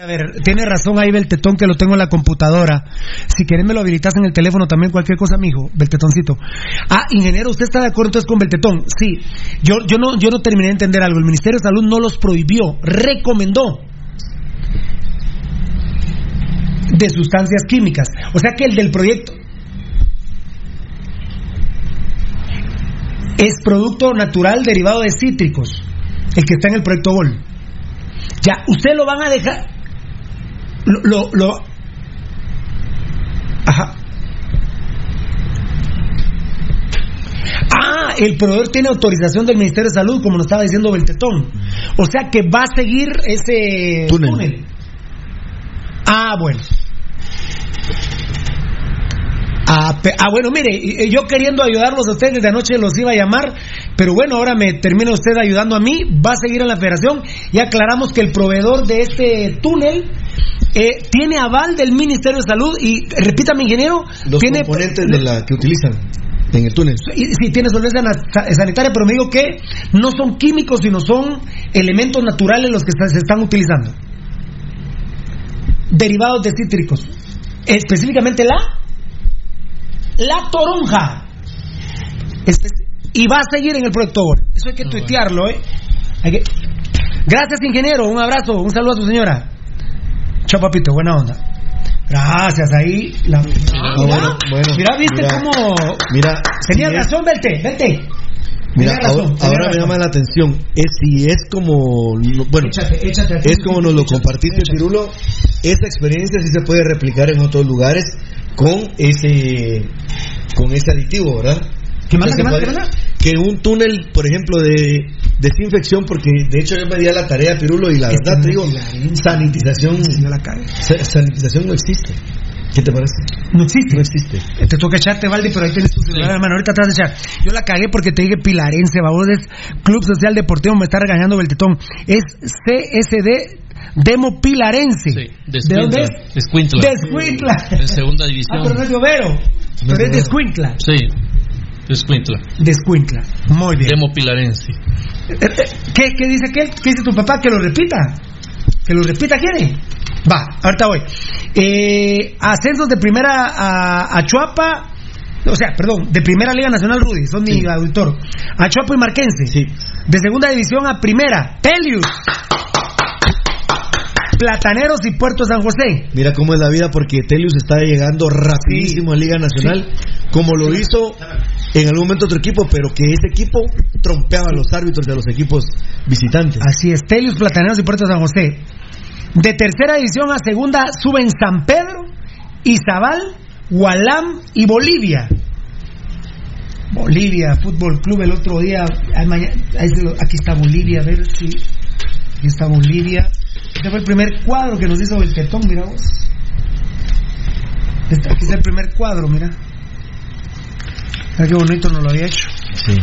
A ver, tiene razón ahí Beltetón que lo tengo en la computadora. Si querés me lo habilitas en el teléfono también, cualquier cosa, mijo, Beltetoncito. Ah, ingeniero, ¿usted está de acuerdo entonces con Beltetón? Sí. Yo, yo, no, yo no terminé de entender algo. El Ministerio de Salud no los prohibió, recomendó. de sustancias químicas. O sea que el del proyecto es producto natural derivado de cítricos, el que está en el proyecto Bol. Ya, usted lo van a dejar. Lo. lo, lo- ajá. Ah, el proveedor tiene autorización del Ministerio de Salud, como nos estaba diciendo Beltetón. O sea que va a seguir ese Túnel. túnel. Ah, bueno. Ah, ah, bueno, mire, yo queriendo ayudarlos a ustedes desde anoche los iba a llamar, pero bueno, ahora me termina usted ayudando a mí, va a seguir en la federación y aclaramos que el proveedor de este túnel eh, tiene aval del Ministerio de Salud y, repítame, ingeniero, Los tiene componentes de la que utilizan en el túnel. sí, tiene solvencia sanitaria, pero me digo que no son químicos, sino son elementos naturales los que se están utilizando. Derivados de cítricos. Específicamente la la toronja. Espe- y va a seguir en el proyecto Gol. Eso hay que tuitearlo, ¿eh? Hay que- Gracias, ingeniero. Un abrazo, un saludo a su señora. Chao, papito, buena onda. Gracias, ahí. La... Ah, mira, bueno, bueno, mira, viste mira. cómo. Mira, Tenía si es- razón, vete, vete. Mira, Tenía razón, ahora, ahora me razón. llama la atención. Es si es como. Bueno, Échate, échate aquí. es como nos lo Échate, compartiste, échate. Pirulo. Esa experiencia sí se puede replicar en otros lugares con ese con ese aditivo, ¿verdad? ¿Qué sea, qué puede- qué? Que un túnel, por ejemplo, de desinfección, porque de hecho yo me di a la tarea, Pirulo, y la Este verdad te digo, sanitización, la sanitización no existe. ¿Qué te parece? No existe. No existe. Te toca echarte, Valdi, pero ahí tienes tu celular, hermano. Ahorita te vas a echar. Yo la cagué porque te dije pilarense, babos. Es Club Social Deportivo, me está regañando Beltetón. Es CSD Demo Pilarense. Sí, de ¿De dónde es? Escuintla. De Escuintla. En segunda Ah, división. pero no es de Overo. Pero es de Escuintla. Sí, de Escuintla. De Escuintla. Muy bien. Demo pilarense. Eh, eh, ¿Qué, qué dice aquel? ¿Qué dice tu papá? Que lo repita. Que lo repita, ¿quiere? Va, ahorita voy. Eh, ascensos de primera a, a Chuapa. O sea, perdón, de primera Liga Nacional Rudy, son mi auditor. A Chuapa y Marquense. Sí. De segunda división a primera, Telius. Plataneros y Puerto San José. Mira cómo es la vida porque Telius está llegando rapidísimo a Liga Nacional, como lo hizo en algún momento otro equipo, pero que ese equipo trompeaba a los árbitros de los equipos visitantes. Así es, Telius, Plataneros y Puerto San José. De tercera división a segunda suben San Pedro, Izabal, Gualam y Bolivia. Bolivia, Fútbol Club el otro día. Aquí está Bolivia, a ver si. Aquí está Bolivia. Este fue el primer cuadro que nos hizo el tetón, mira vos. Este- aquí está el primer cuadro, mira. Mira qué bonito nos lo había hecho. Sí.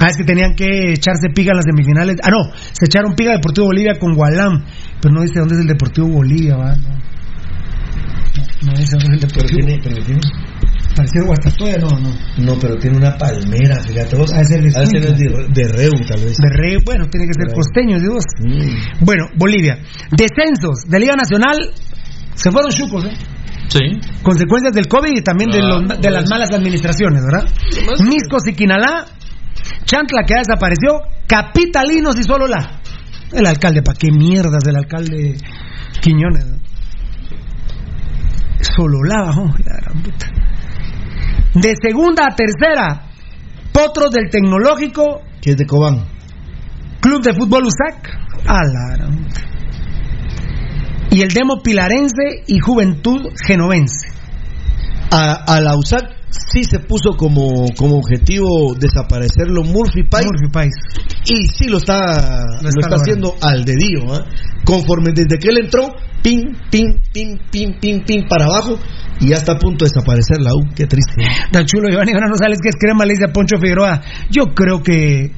Ah, es que tenían que echarse piga en las semifinales. Ah, no, se echaron piga Deportivo Bolivia con Gualam. Pero no dice dónde es el Deportivo Bolivia, va. No, no, no dice dónde es el Pero Deportivo. tiene, Parecía Guastatoya, no, no. no, pero tiene una palmera, fíjate vos. Ah, es el de Ah, ese Escuintla. es de, de Reu, tal vez. De Rey, bueno, tiene que ser costeño, digo. Mm. Bueno, Bolivia. Descensos de Liga Nacional. Se fueron chucos, ¿eh? Sí. Consecuencias del COVID y también de, los- de las pues. malas administraciones, ¿verdad? Además- Miscos y Quinalá, Chantla que ya desapareció, Capitalinos y solo la. El alcalde, ¿para qué mierdas el alcalde Quiñones? ¿no? Solo la bajó, la gran puta. De segunda a tercera, Potros del Tecnológico, Que es de Cobán. Club de Fútbol USAC, a la gran puta. Y el Demo Pilarense y Juventud Genovense. A, a la USAC sí se puso como, como objetivo desaparecerlo Murphy Pais. Y sí lo está, lo está, haciendo al dedillo. ¿ah? Conforme desde que él entró, pin, pin, pin, pin, pin, pin para abajo. Y ya está a punto de desaparecer la U. Qué triste. Tan chulo, Giovanni Rosales, que es crema, le dice a Poncho Figueroa. Yo creo que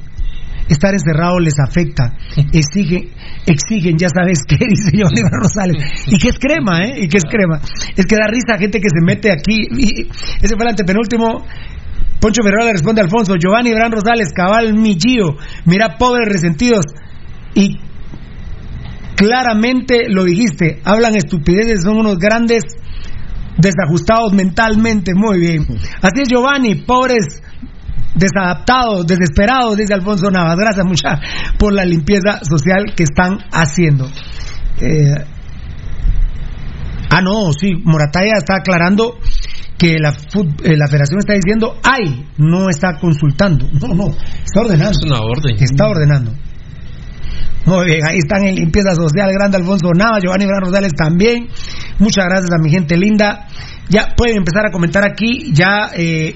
estar encerrado les afecta. Exigen, exigen, ya sabes qué, dice Giovanni Gran Rosales. Y que es crema, ¿eh? Y que es crema. Es que da risa a gente que se mete aquí. Y ese fue el antepenúltimo. Poncho Figueroa le responde a Alfonso. Giovanni Gran Rosales, cabal Millío. Mira, pobres resentidos. Y claramente lo dijiste. Hablan estupideces, son unos grandes desajustados mentalmente, muy bien. Así es, Giovanni, pobres desadaptados, desesperados, dice Alfonso Navas. Gracias mucha por la limpieza social que están haciendo. Eh, Ah, no, sí, Morataya está aclarando que la, eh, la federación está diciendo, ay, no está consultando. No, no, está ordenando. Es una orden. Está ordenando. Muy bien, ahí están en limpieza social, grande Alfonso Nava, Giovanni Bran Rosales también. Muchas gracias a mi gente linda. Ya pueden empezar a comentar aquí, ya eh,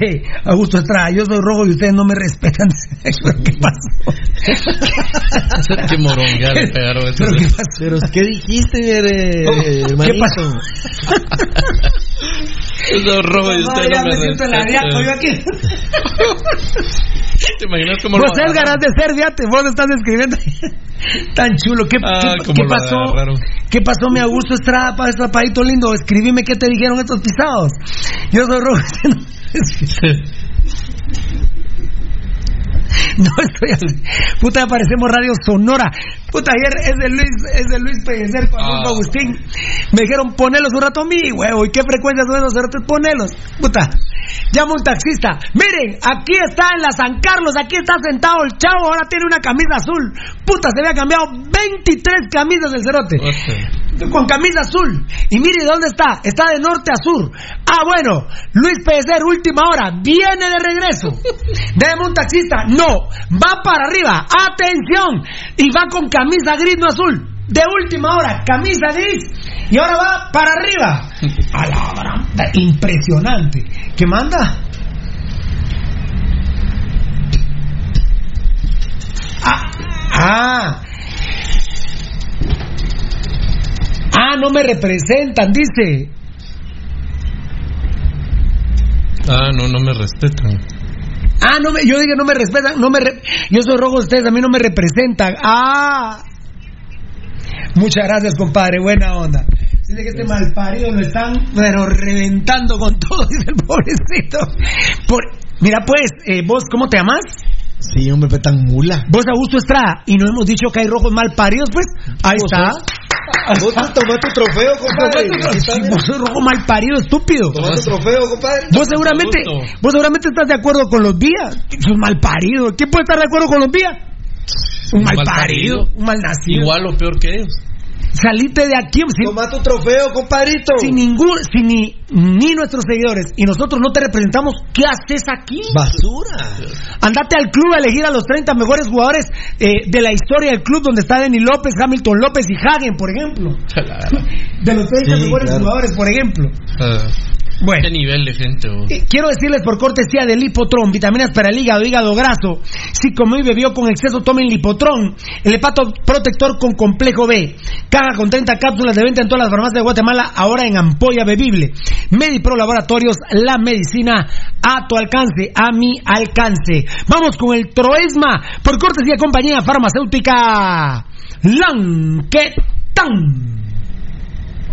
Dice Augusto Estrada, yo soy rojo y ustedes no me respetan. ¿Qué pasó? Qué morón, ya le pegaron eso. ¿Pero qué pasó? Pero, ¿qué dijiste, eh? ¿Qué pasó? Yo soy rojo y Mamá, usted ya no me me siento yo aquí. ¿Te imaginas cómo Vos, lo Edgar, has de ser, fíjate, vos estás escribiendo. Tan chulo. ¿Qué, Ah, qué- lo pasó? ¿Qué pasó, mi Augusto Estrada, para este papadito lindo? Escribime qué te dijeron estos pisados. Yo soy rojo. No estoy así. Puta, parecemos Radio Sonora. Puta, ayer es de Luis, es de Luis Pellecer con Ah. Agustín. Me dijeron, ponelos un rato a mí, huevo. ¿Y qué frecuencia son esos cerotes? Ponelos. Puta. Llama un taxista. Miren, aquí está en la San Carlos, aquí está sentado el chavo, ahora tiene una camisa azul. Puta, se había cambiado 23 camisas del cerote. Con camisa azul. Y mire, ¿dónde está? Está de norte a sur. Ah, bueno, Luis Pellecer, última hora, viene de regreso. Deme un taxista. No, va para arriba. Atención. Y va con camisa gris, no azul. De última hora, camisa gris. Y ahora va para arriba. A la Impresionante. ¿Qué manda? Ah, ah. Ah, no me representan, dice. Ah, no, no me respetan. Ah, no me, yo dije no me respetan, no me re- yo soy rojo, ustedes a mí no me representan. Ah. Muchas gracias, compadre, buena onda. Dice que este malparido lo están, pero reventando con todo, dice el pobrecito. Por, mira pues, eh, vos, ¿cómo te llamas? Sí, hombre, fue tan mula. Vos, Augusto Estrada, y no hemos dicho que hay rojos malparidos, pues. Ahí ¿Vos está. Vos toma tu trofeo, compadre. Vos sos rojo malparido, estúpido. Toma tu trofeo, compadre. Vos seguramente, vos seguramente estás de acuerdo con los días. Sos malparido. ¿Quién puede estar de acuerdo con los días? Un malparido, malparido. un malnacido. Igual o peor que ellos. Salite de aquí sin, Toma tu trofeo, compadrito. sin ningún, sin ni, ni nuestros seguidores y nosotros no te representamos. ¿Qué haces aquí? Basura. Andate al club a elegir a los 30 mejores jugadores eh, de la historia del club donde está Denny López, Hamilton López y Hagen, por ejemplo. De los 30 Sí, mejores claro. jugadores, por ejemplo. Ah, Bueno. ¿Qué nivel de gente? vos? Eh, Quiero decirles por cortesía del Lipotron, vitaminas para el hígado, hígado graso. Si comió y bebió con exceso, tomen Lipotron, el hepato protector con complejo B. Caja con 30 cápsulas de venta en todas las farmacias de Guatemala, ahora en ampolla bebible. Medipro Laboratorios, la medicina a tu alcance, a mi alcance. Vamos con el Troesma, por cortesía compañía farmacéutica Lanquetan.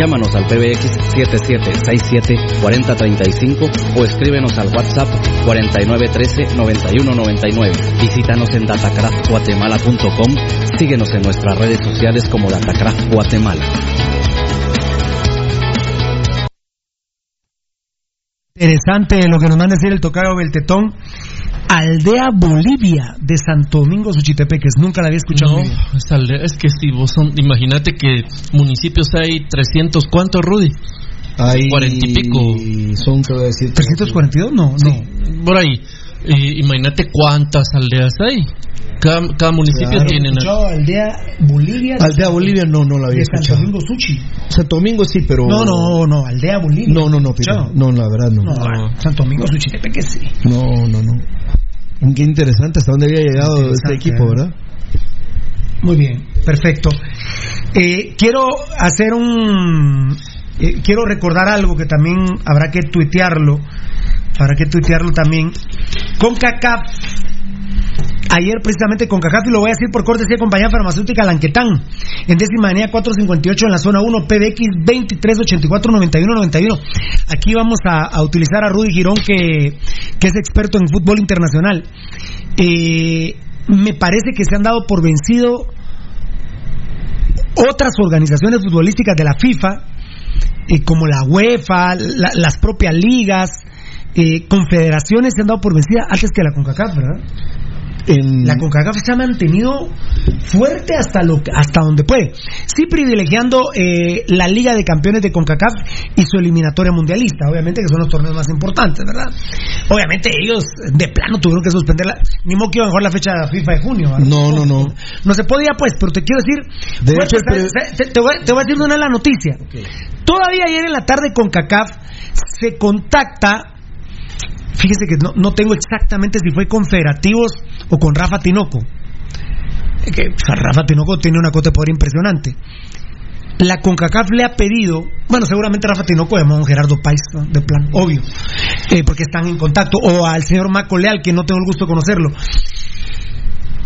Llámanos al PBX 7767-4035 o escríbenos al WhatsApp 4913-9199. Visítanos en datacraftguatemala.com. Síguenos en nuestras redes sociales como Datacraft Guatemala. Interesante lo que nos manda decir el tocayo Beltetón. Aldea Bolivia de Santo Domingo Suchitepeques. Nunca la había escuchado. No, esa aldea- es que si vos son, imagínate que municipios hay 300, ¿cuántos, Rudy? Hay Cuarenta y pico. Son, que voy a decir. 342, no, no. Por ahí. Eh, imagínate cuántas aldeas hay. Cada, cada municipio Claro. tiene... una- Escuchado Aldea Bolivia Aldea Bolivia no, no la había de Santo escuchado. Domingo Suchi. Santo Domingo sí, pero. No, no, no, Aldea Bolivia. No, no, no, pero- Escuchado. no, la verdad no. No, No. Santo Domingo Suchitepeques sí. No, no, no. Qué interesante hasta dónde había llegado este equipo. ¿verdad? Muy bien, perfecto. Eh, quiero hacer un. eh, quiero recordar algo que también habrá que tuitearlo. Habrá que tuitearlo también. Con CACAF Ayer precisamente con y lo voy a decir por cortesía de compañía farmacéutica Lanquetán, en décima avenida 458 en la zona 1, PBX 2384-9191. Aquí vamos a, utilizar a Rudy Girón, que, que es experto en fútbol internacional. Eh, me parece que se han dado por vencido otras organizaciones futbolísticas de la FIFA, eh, como la UEFA, la- las propias ligas, eh, confederaciones se han dado por vencida antes que la CONCACAF, ¿verdad? La CONCACAF se ha mantenido fuerte hasta lo hasta donde puede. Sí privilegiando eh, la Liga de Campeones de CONCACAF y su eliminatoria mundialista, obviamente que son los torneos más importantes, ¿verdad? Obviamente ellos de plano tuvieron que suspenderla, ni modo que iban a jugar la fecha de la FIFA de junio. ¿verdad? No, no, no. No se podía, pues, pero te quiero decir. De te, te voy, te voy a decir una de la noticia. Todavía ayer en la tarde con CACAF se contacta. Fíjese que no, no tengo exactamente si fue con Federativos o con Rafa Tinoco. Que Rafa Tinoco tiene una cota de poder impresionante. La CONCACAF le ha pedido, bueno, seguramente Rafa Tinoco llamó a Gerardo Pais, ¿no? de plan, obvio, eh, porque están en contacto, o al señor Maco Leal, que no tengo el gusto de conocerlo.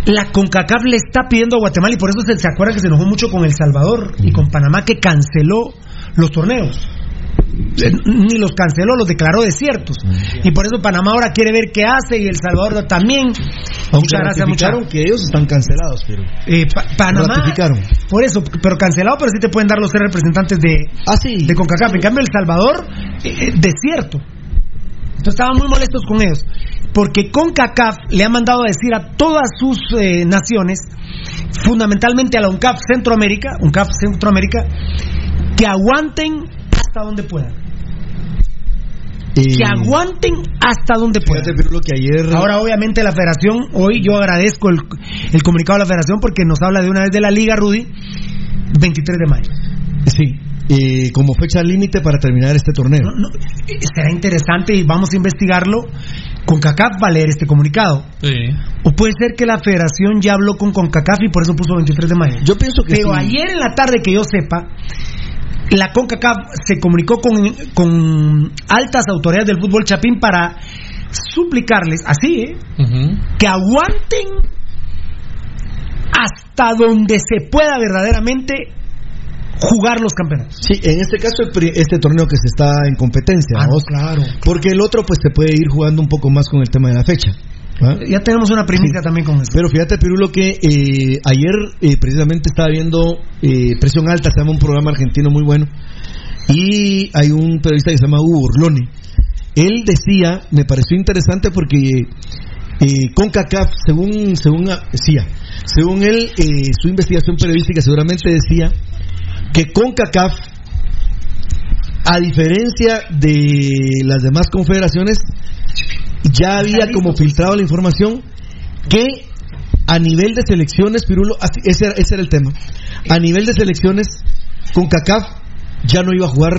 La CONCACAF le está pidiendo a Guatemala, y por eso se, se acuerda que se enojó mucho con El Salvador y con Panamá, que canceló los torneos. Eh, Ni los canceló, los declaró desiertos. Y por eso Panamá ahora quiere ver qué hace y El Salvador también. Muchas gracias, muchas ratificaron que ellos están cancelados, pero eh, Pa- Panamá. Ratificaron. Por eso, pero cancelado, pero sí te pueden dar los tres representantes de, de CONCACAF. En cambio, El Salvador, eh, eh, desierto. Entonces estaban muy molestos con ellos. Porque CONCACAF le ha mandado a decir a todas sus eh, naciones, fundamentalmente a la UNCAF Centroamérica, UNCAF Centroamérica, que aguanten hasta donde puedan. Que aguanten hasta donde puedan. que ayer... Ahora, obviamente, la federación, hoy yo agradezco el, el comunicado de la federación porque nos habla de una vez de la liga, Rudy, 23 de mayo. Sí, eh, como fecha límite para terminar este torneo. Será interesante y vamos a investigarlo. Con CACAF va a leer este comunicado. O puede ser que la federación ya habló con CONCACAF y por eso puso 23 de mayo. Yo pienso que Pero sí. ayer en la tarde que yo sepa, la CONCACAF se comunicó con, con altas autoridades del fútbol chapín para suplicarles, así, ¿eh? que aguanten hasta donde se pueda verdaderamente jugar los campeonatos. Sí, en este caso este torneo que se está en competencia, Ah, no, claro. Porque el otro pues se puede ir jugando un poco más con el tema de la fecha. ¿Ah? Ya tenemos una primicia también con eso. Pero fíjate, Pirulo, que eh, ayer eh, precisamente estaba viendo eh, Presión Alta, se llama un programa argentino muy bueno, y hay un periodista que se llama Hugo Orlone. Él decía, me pareció interesante porque CONCACAF, según, según, ah, decía, según él, su investigación periodística seguramente decía que CONCACAF, a diferencia de las demás confederaciones, ya había como filtrado la información que a nivel de selecciones, Pirulo, ese, era- ese era el tema, a nivel de selecciones, CONCACAF ya no iba a jugar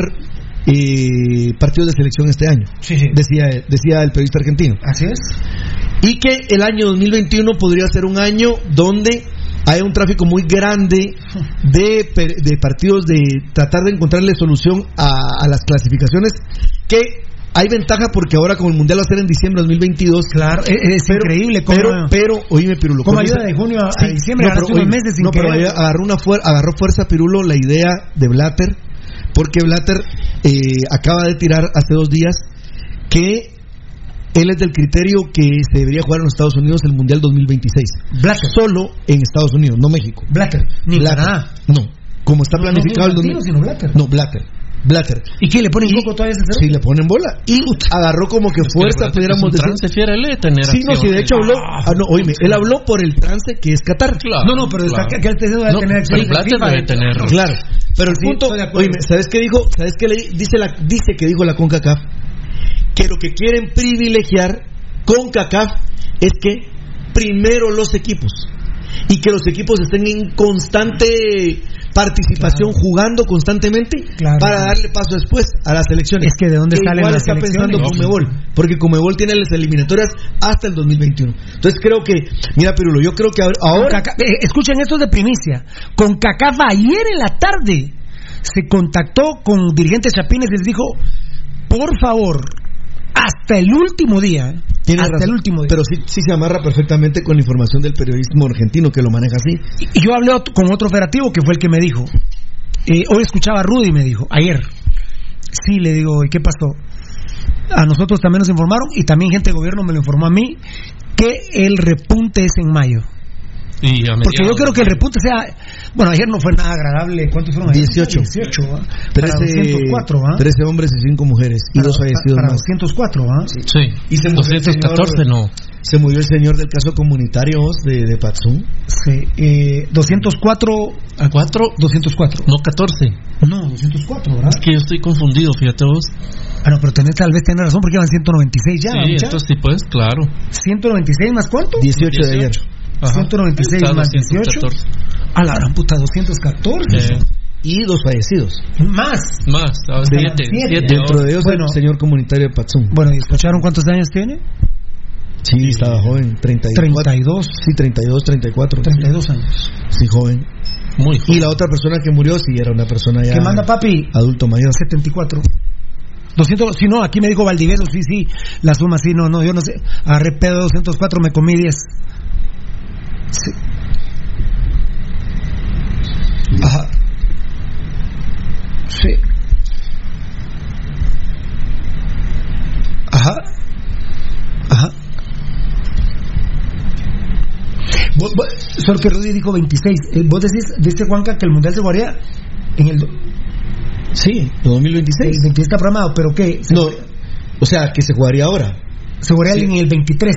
eh, partidos de selección este año, decía, decía el periodista argentino. Así es. Y que el año 2021 podría ser un año donde hay un tráfico muy grande de, de partidos de tratar de encontrarle solución a, a las clasificaciones que hay ventaja porque ahora como el mundial va a ser en diciembre de 2022 claro es, increíble cómo- pero pero oíme Pirulo con ayuda de junio a- a diciembre, no, pero, unos oíme, meses no, pero agarró una fuer- agarró fuerza Pirulo la idea de Blatter porque Blatter eh, acaba de tirar hace dos días que él es del criterio que se debería jugar en los Estados Unidos el Mundial 2026. Blatter. Solo en Estados Unidos, no México. Blatter. Ni Blatter. Canadá. No. Como está No, no, planificado no, el Martino, 2000 sino Blatter. No, Blatter. Blatter. ¿Y quién le pone un poco todavía ese cero? Sí, le ponen bola. Y agarró como que fuerza, pudiéramos decir. trance fiera, él debe tener Sí, no, sí, de hecho habló. Ah, no, oíme, él habló por el trance que es Qatar. Claro, No, no, pero está claro. que, que él debe No, tener pero Blatter debe tener- Claro. Pero el Sí, punto, de oíme, ¿sabes qué dijo? ¿Sabes qué le dice la dice que dijo la CONCACAF? Que lo que quieren privilegiar CONCACAF es que primero los equipos y que los equipos estén en constante participación jugando constantemente Claro. para darle paso después a las elecciones. Es que de dónde salen igual las está elecciones. pensando Comebol, porque Comebol tiene las eliminatorias hasta el 2021. Entonces creo que, mira Pirulo, yo creo que ahora, Caca- eh, escuchen esto de primicia. Con CACAF ayer en la tarde se contactó con dirigentes chapines y les dijo, por favor, hasta el último día, Tiene hasta razón, el último día. Pero sí, sí se amarra perfectamente con la información del periodismo argentino que lo maneja así. Y yo hablé con otro operativo que fue el que me dijo. eh, hoy escuchaba a Rudy, me dijo, ayer. Sí, le digo, ¿y qué pasó? A nosotros también nos informaron y también gente de gobierno me lo informó a mí que el repunte es en mayo. A Porque yo quiero que el repunte sea. Bueno, ayer no fue nada agradable. ¿Cuántos fueron? ayer? 18. 18, ¿va? Para 13, 204, ¿va? 13 hombres y 5 mujeres y Para- dos fallecidos para más. 204, ¿va? Sí. Y se murió el 214 señor- no. Se murió el señor del caso comunitario de, de Patzum. Sí, eh, 204. ¿A 4? 204. No, 14. No, 204, ¿verdad? Es que yo estoy confundido, fíjate vos. Ah, no, pero tenés, tal vez tenés razón porque van 196 ya. sí, entonces sí, pues, claro. 196 más cuánto? 18 de ayer. Ajá. 196 Está más 18. 214. A la gran puta, 214. Eh, Y dos fallecidos. Más. más, a De- 7. siete. Dentro de ellos Bueno. el señor comunitario de Patzum. Bueno, ¿y escucharon cuántos años tiene? Sí, estaba joven. 34. 32. Sí, 32, 34. 32 años. Sí, joven. Muy Y joven. la otra persona que murió sí era una persona ya ¿Qué manda papi? adulto mayor. 74. 200, si no, aquí me dijo Valdivieso, sí, sí, la suma, sí, no, no, yo no sé. Agarré pedo 204, me comí 10. Sí. Ajá. Sí. Ajá. Ajá. Vos, vos- solo que Rudy dijo 26. Eh, Vos decís, dice Juanca que el Mundial se jugaría en el... Sí, 2026. El 26 está programado, pero ¿qué? No, o sea, que se jugaría ahora. se jugaría en el 23.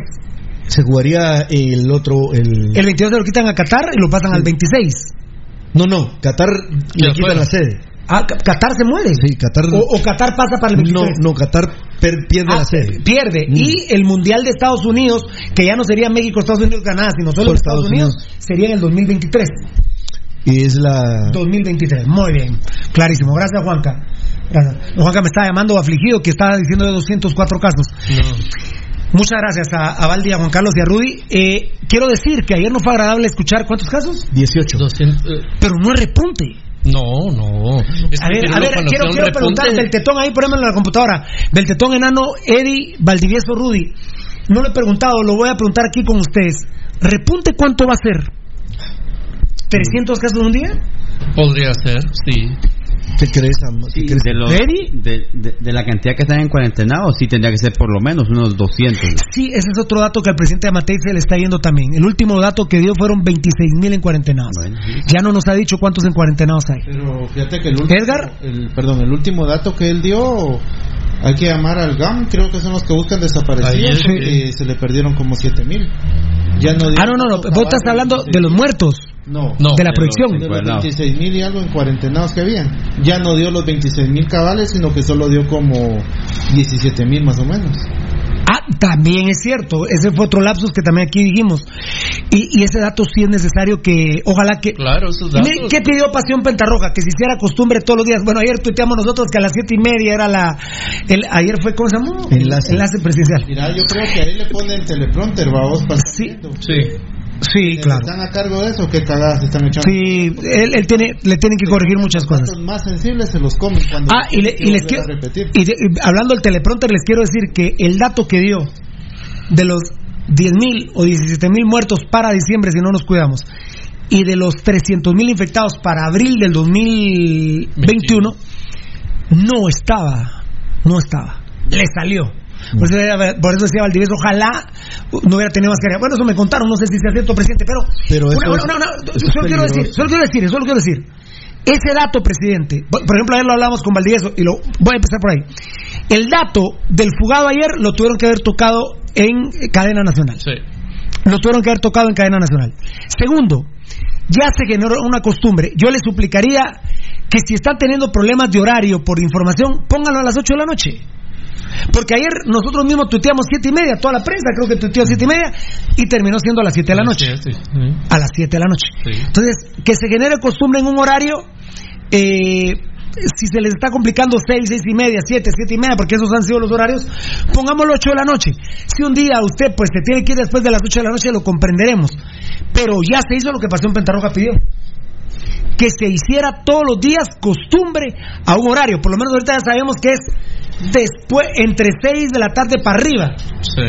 Se jugaría el otro, el... El 22 se lo quitan a Qatar y lo pasan al 26. No, no, Qatar le quitan la sede. Ah, Qatar se muere. Sí, Qatar... O, o Qatar pasa para el 23. No, no, Qatar per- pierde Ah, la sede. Pierde. Mm. Y el Mundial de Estados Unidos, que ya no sería México, Estados Unidos, Canadá, sino solo Estados, Estados Unidos, sería en el 2023. Y es la... 2023. Muy bien. Clarísimo. Gracias, Juanca. Gracias. Juanca me estaba llamando afligido que estaba diciendo de 204 casos. Muchas gracias a, a Valdi, a Juan Carlos y a Rudy. Eh, quiero decir que ayer no fue agradable escuchar cuántos casos, 18. 200, eh, pero no es repunte. no, no. Es A ver, quiero a ver, quiero, quiero repunte- preguntar del tetón ahí, ponémelo en la computadora. Del tetón enano, Eddie, Valdivieso, Rudy. No lo he preguntado, lo voy a preguntar aquí con ustedes. ¿Repunte cuánto va a ser? ¿300 casos en un día? Podría ser, sí. ¿Qué crees, qué Sí, crees? de, de, de- de la cantidad que están en cuarentenados, sí tendría que ser por lo menos unos 200. Sí, ese es otro dato que al presidente Amatei se le está yendo también. El último dato que dio fueron 26 mil en cuarentenados. Bueno, sí. Ya no nos ha dicho cuántos en cuarentenados hay. Pero fíjate que el último, Edgar. el, perdón, el último dato que él dio, hay que llamar al GAM, creo que son los que buscan desaparecidos, Ayer, porque se le perdieron como 7000. Ya no Ah, no, no, no. Vos estás hablando de los muertos, No, No. de la proyección. de los Bueno. 26 mil y algo en cuarentenados que habían. Ya no dio los 26 mil cabales, sino que solo dio como 17 mil más o menos. También es cierto. Ese fue otro lapsus que también aquí dijimos. Y, y ese dato sí es necesario que, ojalá que. Claro, esos datos. ¿Qué pidió Pasión Pentarroja? Que se hiciera costumbre todos los días. Bueno, ayer tuiteamos nosotros que a las siete y media era la. El, ayer fue, ¿cómo se llamó? Enlace. Enlace presidencial. Mira, yo creo que ahí le ponen teleprompter, vamos, para estar Sí. Sí. Claro. ¿Están a cargo de eso? ¿Qué cagadas están echando? Sí, él, él tiene, le tienen que corregir muchas cosas. Los más sensibles se los comen cuando Ah, y, le- y les quiero. a repetir. Y, de- y hablando del teleprompter, les quiero decir que el dato que dio de los 10.000 o 17.000 muertos para diciembre, si no nos cuidamos, y de los 300.000 infectados para abril del 2021, no estaba. No estaba. Le salió. Por eso, por eso decía Valdivieso, ojalá no hubiera tenido mascarilla. Bueno, eso me contaron, no sé si sea cierto, presidente, pero. Pero Una- eso una- es- una- una- eso es solo quiero decir, solo quiero decir, solo quiero decir. Ese dato, presidente, por ejemplo, ayer lo hablamos con Valdivieso y lo voy a empezar por ahí. El dato del fugado ayer lo tuvieron que haber tocado en cadena nacional. Sí. Lo tuvieron que haber tocado en cadena nacional. Segundo, ya se generó una costumbre. Yo les suplicaría que si están teniendo problemas de horario por información, pónganlo a las 8 de la noche. Porque ayer nosotros mismos tuiteamos siete y media, toda la prensa creo que tuiteó siete y media y terminó siendo a las 7 de la noche. Sí, sí. A las 7 de la noche. Entonces, que se genere costumbre en un horario, eh, si se les está complicando 6, 6 y media, 7, 7 y media, porque esos han sido los horarios, pongámoslo 8 de la noche. Si un día usted pues se tiene que ir después de las 8 de la noche, lo comprenderemos. Pero ya se hizo lo que Pasión Pentarroja pidió. Que se hiciera todos los días costumbre a un horario. Por lo menos ahorita ya sabemos que es después, entre 6 de la tarde para arriba. Sí.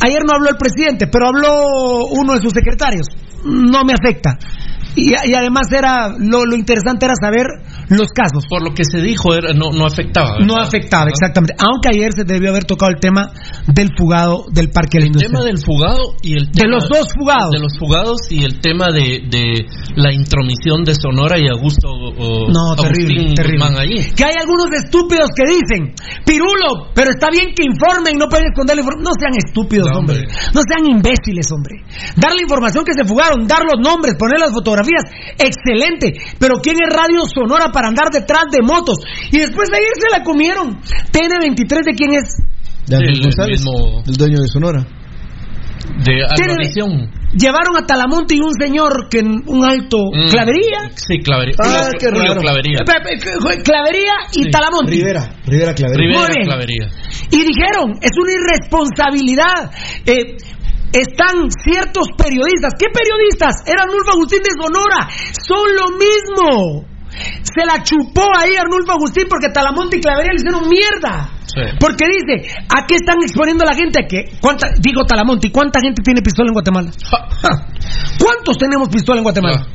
Ayer no habló el presidente, pero habló uno de sus secretarios. No me afecta. Y, y además era lo, lo interesante era saber los casos. Por lo que se dijo, era, no, no afectaba. ¿verdad? No afectaba, exactamente. Aunque ayer se debió haber tocado el tema del fugado del Parque de la El Industria. tema del fugado y el De tema- los dos fugados. De los fugados y el tema de, de la intromisión de Sonora y Augusto o, No, Agustín terrible, terrible. Allí. Que hay algunos estúpidos que dicen, Pirulo, pero está bien que informen, no pueden esconder la información. No sean estúpidos, No, hombre. hombre. No sean imbéciles, hombre. Dar la información que se fugaron, dar los nombres, poner las fotografías, excelente. Pero ¿quién es Radio Sonora para andar detrás de motos? Y después ayer se la comieron. TN23 de quién es? De González, mismo- el dueño de Sonora. De Alvavisión. Llevaron a Talamonte y un señor que en un alto Mm. clavería. Sí, Clavería. Ah, Julio- qué Julio raro. Clavería. Clavería y Sí. Talamonte. Rivera, Rivera Clavería. Rivera. Clavería. Y dijeron, es una irresponsabilidad. Eh, están ciertos periodistas. ¿Qué periodistas? Era Arnulfo Agustín de Sonora. Son lo mismo. Se la chupó ahí Arnulfo Agustín porque Talamonte y Clavería le hicieron mierda. Sí. Porque dice, ¿a qué están exponiendo a la gente? que cuánta, Digo Talamonte, ¿y cuánta gente tiene pistola en Guatemala? ¿Cuántos tenemos pistola en Guatemala?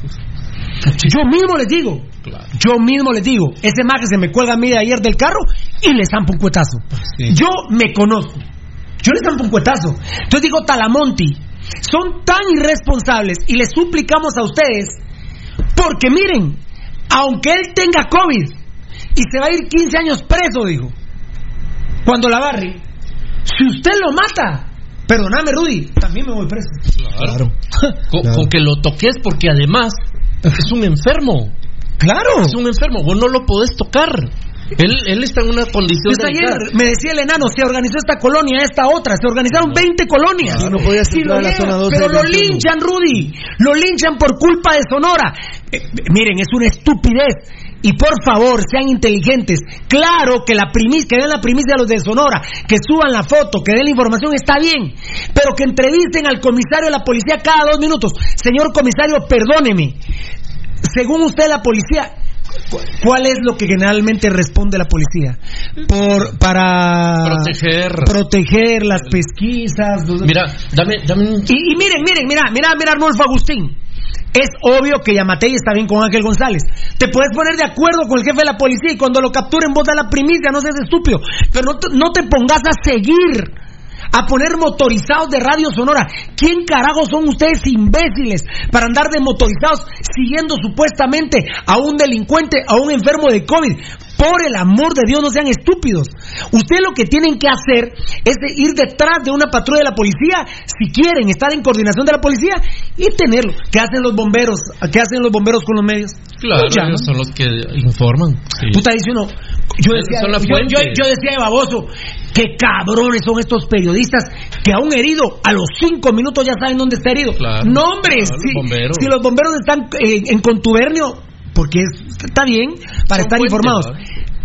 Yo mismo les digo, Claro. yo mismo les digo, ese maje se me cuelga a mí de ayer del carro y le zampo un cuetazo. Sí. Yo me conozco. Yo le zampo un cuetazo. Entonces digo, Talamonti, son tan irresponsables y les suplicamos a ustedes, porque miren, aunque él tenga COVID y se va a ir 15 años preso, dijo, cuando la agarre, si usted lo mata, perdóname Rudy, también me voy preso. Claro. Con, Claro. con que lo toques porque además es un enfermo. Claro. Es un enfermo. Vos no lo podés tocar. Él, él está en una condición Pues ayer me decía el enano, se organizó esta colonia, esta otra, se organizaron 20 colonias. Sí, no podías Sí, entrar lo a la zona 12 pero lo 21. linchan, Rudy. Lo linchan por culpa de Sonora. Eh, eh, miren, es una estupidez. Y por favor, sean inteligentes. Claro que la primicia, que den la primicia a los de Sonora, que suban la foto, que den la información, está bien. Pero que entrevisten al comisario de la policía cada dos minutos. Señor comisario, perdóneme. Según usted, la policía, ¿cuál es lo que generalmente responde la policía? Por, para Proteger. proteger las pesquisas. Mira, dame, dame un... y, y miren, miren, mira, mira, mira, Arnulfo Agustín. Es obvio que Yamatei está bien con Ángel González. Te puedes poner de acuerdo con el jefe de la policía y cuando lo capturen vos da la primicia, no seas estúpido. Pero no te, no te pongas a seguir, a poner motorizados de radio sonora. ¿Quién carajo son ustedes imbéciles para andar de motorizados siguiendo supuestamente a un delincuente, a un enfermo de COVID? Por el amor de Dios, no sean estúpidos. Ustedes lo que tienen que hacer es de ir detrás de una patrulla de la policía, si quieren estar en coordinación de la policía y tenerlo. ¿Qué hacen los bomberos? ¿Qué hacen los bomberos con los medios? Claro, ellos son los que informan. Sí. Puta dice uno, yo decía, yo, fuente. yo- yo decía de baboso, qué cabrones son estos periodistas que a un herido a los cinco minutos ya saben dónde está herido. Claro. no hombre, Claro, los si, bomberos. si los bomberos están eh, en contubernio, porque es- está bien para Son estar fuentes, informados.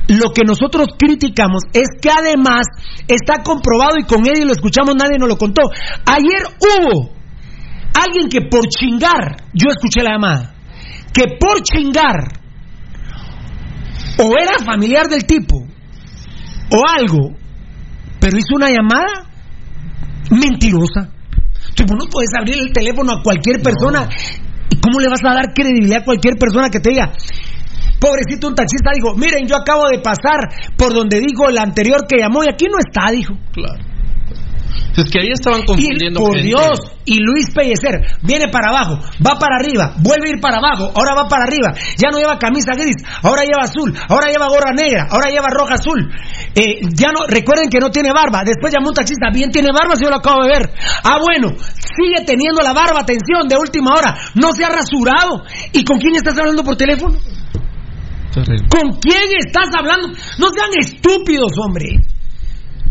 Lo que nosotros criticamos es que además está comprobado y con Eddie lo escuchamos, nadie nos lo contó. Ayer hubo alguien que por chingar, yo escuché la llamada, que por chingar o era familiar del tipo o algo, pero hizo una llamada mentirosa. Tú no puedes abrir el teléfono a cualquier persona. ¿Y cómo le vas a dar credibilidad a cualquier persona que te diga? Pobrecito un taxista dijo, miren, yo acabo de pasar por donde dijo el anterior que llamó y aquí no está, dijo. Claro. Es que ahí estaban Y, confundiendo. por gente. Dios, y Luis Pellecer viene para abajo, va para arriba, vuelve a ir para abajo, ahora va para arriba, ya no lleva camisa gris, ahora lleva azul, ahora lleva gorra negra, ahora lleva roja azul. Eh, ya no, recuerden que no tiene barba, después llamó un taxista, bien tiene barba, si yo lo acabo de ver. Ah, bueno, sigue teniendo la barba, atención, de última hora, no se ha rasurado. ¿Y con quién estás hablando por teléfono? Terrible. ¿Con quién estás hablando? No sean estúpidos, hombre.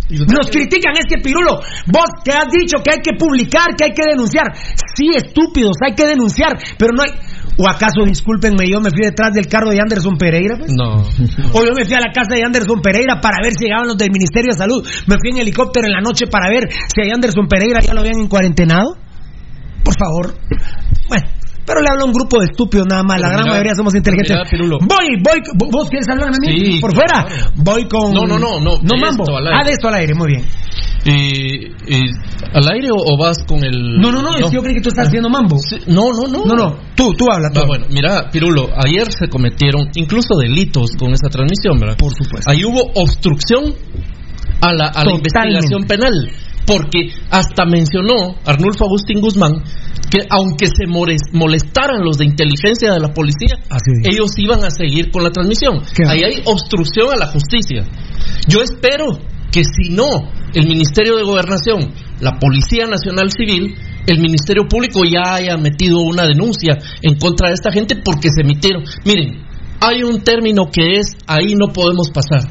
Nos critican, es que Pirulo, vos que has dicho que hay que publicar, que hay que denunciar. Sí, estúpidos, hay que denunciar, pero no hay. ¿O acaso, discúlpenme, yo me fui detrás del carro de Anderson Pereira? pues? No. O yo me fui a la casa de Anderson Pereira para ver si llegaban los del Ministerio de Salud. Me fui en helicóptero en la noche para ver si a Anderson Pereira ya lo habían encuarentenado. Por favor. Bueno, Pero le hablo a un grupo de estúpidos nada más. la gran mira, mayoría somos inteligentes. mira, voy, voy. ¿Vos quieres hablar a mí? Sí, Por fuera. claro. Voy con. No, no, no, no, No mambo. Ah, de esto al aire, muy bien. Eh, eh, ¿Al aire o, o vas con el.? No, no, no, que yo creí que tú estás haciendo mambo. No, no, no. No, no. Tú, tú habla. tú. Ah, bueno, mira, Pirulo, ayer se cometieron incluso delitos con esa transmisión, ¿verdad? Por supuesto. Ahí hubo obstrucción a la, a la investigación penal, porque hasta mencionó Arnulfo Agustín Guzmán que aunque se molestaran los de inteligencia de la policía, ellos iban a seguir con la transmisión. Qué Ahí hay obstrucción a la justicia. Yo espero que si no, el Ministerio de Gobernación, la Policía Nacional Civil, el Ministerio Público ya haya metido una denuncia en contra de esta gente porque se emitieron. Miren, hay un término que es ahí no podemos pasar.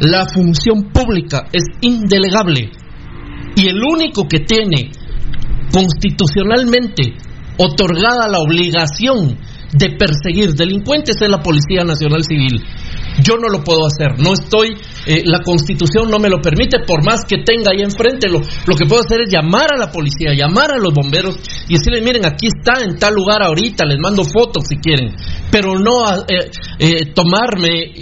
La función pública es indelegable y el único que tiene constitucionalmente otorgada la obligación de perseguir delincuentes es la Policía Nacional Civil. Yo no lo puedo hacer, no estoy, eh, la constitución no me lo permite, por más que tenga ahí enfrente, lo, lo que puedo hacer es llamar a la policía, llamar a los bomberos y decirles, miren, aquí está en tal lugar ahorita, les mando fotos si quieren, pero no eh, eh, tomarme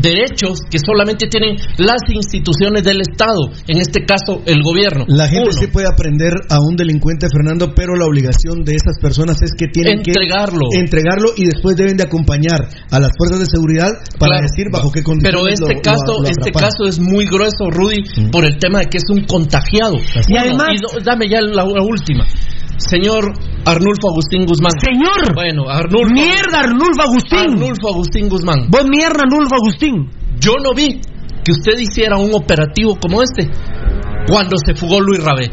derechos que solamente tienen las instituciones del Estado, en este caso el gobierno. La gente Uno, sí puede aprender a un delincuente, Fernando, pero la obligación de esas personas es que tienen Entregarlo. que entregarlo y después deben de acompañar a las fuerzas de seguridad para Claro. decir bajo qué condiciones Pero este lo- lo- caso, lo este atraparon. caso es muy grueso, Rudy, por el tema de que es un contagiado. Y además- y do- dame ya la, la última. Señor Arnulfo Agustín Guzmán. Señor. Bueno, Arnulfo. Mierda, Arnulfo Agustín. Arnulfo Agustín Guzmán. Vos mierda, Arnulfo Agustín. Yo no vi que usted hiciera un operativo como este cuando se fugó Luis Rabé.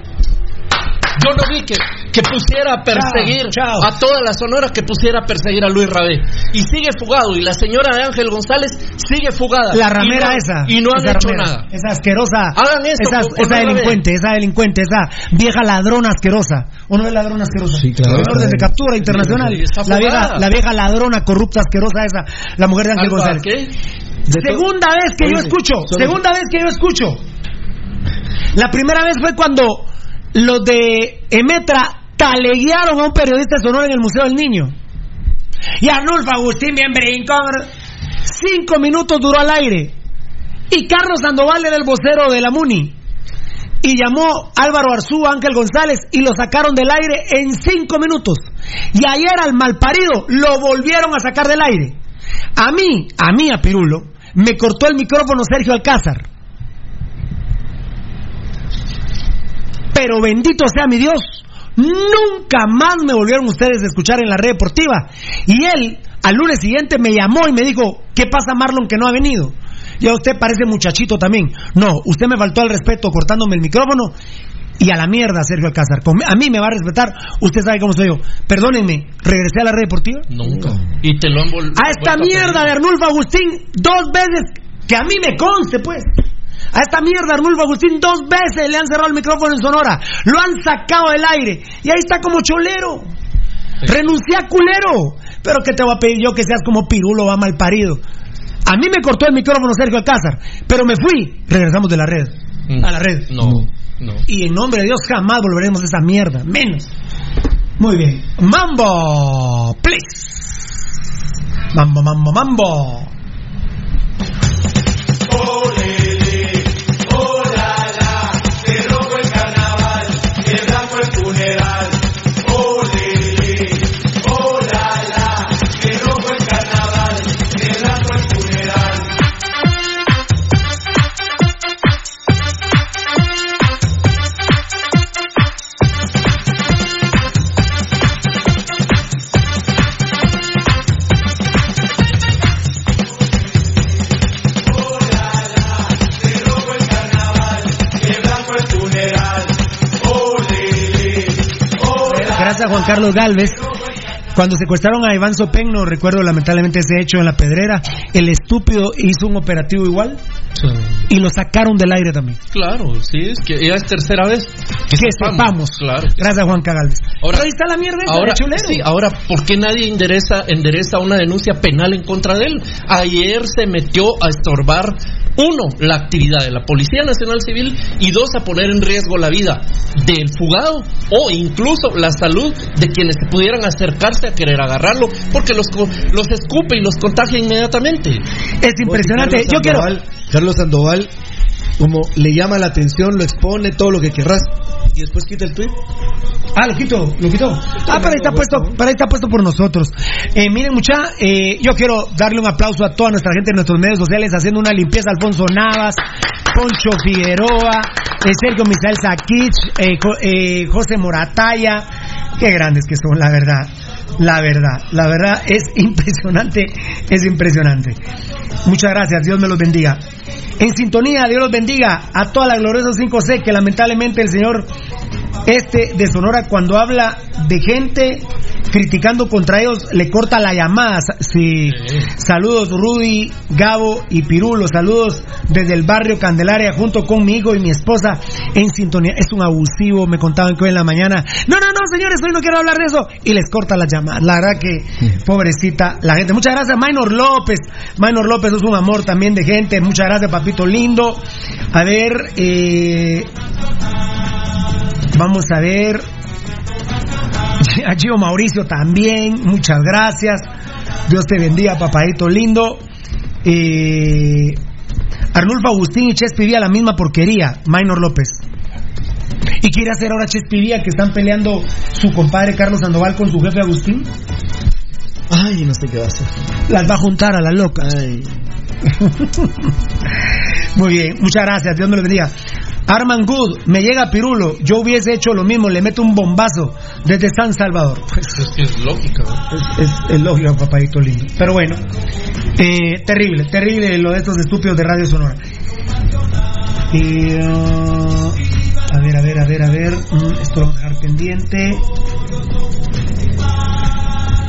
Yo no vi que, que pusiera a perseguir Chao, chao. a toda la Sonora, que pusiera a perseguir a Luis Rabé. Y sigue fugado. Y la señora de Ángel González sigue fugada. La Y ramera no- esa. Y no han hecho ramera, nada. Esa asquerosa. Hagan esto Esa, con- esa delincuente, esa delincuente, esa vieja ladrona asquerosa. ¿O no es ladrona asquerosa? Sí, claro. Orden de captura internacional. Sí, está la, vieja, la vieja ladrona corrupta asquerosa esa. La mujer de Ángel Alba, González. ¿qué? De Segunda vez que yo escucho, segunda vez que yo escucho. La primera vez fue cuando los de Emetra taleguearon a un periodista de Sonora en el Museo del Niño. Y Arnulfo Agustín bien brincón. Cinco minutos duró al aire. Y Carlos Sandoval era el vocero de la MUNI. Y llamó Álvaro Arzú, Ángel González, y lo sacaron del aire en cinco minutos. Y ayer al malparido lo volvieron a sacar del aire. A mí, a mí, a Pirulo, me cortó el micrófono Sergio Alcázar. Pero bendito sea mi Dios, nunca más me volvieron ustedes a escuchar en la red deportiva. Y él, al lunes siguiente, me llamó y me dijo, ¿qué pasa Marlon que no ha venido? Y a usted parece muchachito también. No, usted me faltó al respeto cortándome el micrófono y a la mierda, Sergio Alcázar. A mí me va a respetar, usted sabe cómo soy yo. Perdónenme, regresé a la red deportiva. Nunca. Y te lo han A esta mierda de. Arnulfo Agustín, dos veces, que a mí me conste, pues. A esta mierda Arnulfo Agustín, dos veces le han cerrado el micrófono en Sonora. Lo han sacado del aire. Y ahí está como cholero. Renuncia a culero. Pero que te voy a pedir yo que seas como pirulo, va mal parido. A mí me cortó el micrófono Sergio Alcázar, pero me fui. Regresamos de la red. Mm. A la red. No, no. Y en nombre de Dios jamás volveremos a esa mierda. Menos. Muy bien. Mambo, please. Mambo, mambo, mambo. Que Gracias a Juan Carlos Galvez. Cuando secuestraron a Iván Sopegno, recuerdo lamentablemente ese hecho en la pedrera, el estúpido hizo un operativo igual Sí. y lo sacaron del aire también. Claro, sí, es que ya es tercera vez. Que sepamos. Claro. Gracias Juan Carlos Galvez. Ahora- Pero ahí está la mierda Ahora, de sí, ahora, ¿por qué nadie endereza, endereza una denuncia penal en contra de él? Ayer se metió a estorbar uno, la actividad de la Policía Nacional Civil y dos, a poner en riesgo la vida del fugado o incluso la salud de quienes pudieran acercarse a querer agarrarlo porque los, co- los escupe y los contagia inmediatamente. Es impresionante. Carlos Yo quiero. Sandoval- Carlos Sandoval, como le llama la atención, lo expone, todo lo que querrás. Y después quita el tweet. Ah, lo quito, lo quito. Ah, pero ahí está puesto, pero ahí está puesto por nosotros. Eh, miren, mucha, eh, yo quiero darle un aplauso a toda nuestra gente en nuestros medios sociales haciendo una limpieza. Alfonso Navas, Poncho Figueroa, eh, Sergio Misael Saquich, eh, Jo- eh, José Morataya. Qué grandes que son, la verdad. La verdad, la verdad es impresionante, es impresionante. Muchas gracias, Dios me los bendiga. En sintonía, Dios los bendiga a toda la gloriosa 5C que lamentablemente el señor este de Sonora cuando habla de gente criticando contra ellos le corta la llamada. Sí. Saludos Rudy, Gabo y Pirulo. Saludos desde el barrio Candelaria junto con mi hijo y mi esposa en sintonía. Es un abusivo, me contaban que hoy en la mañana. No, no, no, señores, hoy no quiero hablar de eso. Y les corta la llamada. La verdad que pobrecita la gente. Muchas gracias, Minor López. Minor López es un amor también de gente. Muchas gracias, papito lindo. A ver, eh, Vamos a ver. A Gio Mauricio también, muchas gracias. Dios te bendiga, papadito lindo. Eh, Arnulfo Agustín y Chespi Vía la misma porquería, Minor López. ¿Y quiere hacer ahora Chespi Vía que están peleando su compadre Carlos Sandoval con su jefe Agustín? Ay, no sé qué va a hacer. Las va a juntar a las locas. Muy bien, muchas gracias, Dios me lo bendiga. Arman Good, me llega Pirulo, yo hubiese hecho lo mismo, le meto un bombazo desde San Salvador. Pues, Es que es es, es lógico, papadito lindo. Pero bueno, eh, terrible, terrible lo de estos estúpidos de Radio Sonora. Y, ah, a ver, a ver, a ver, a ver, mm, esto lo vamos a dejar pendiente.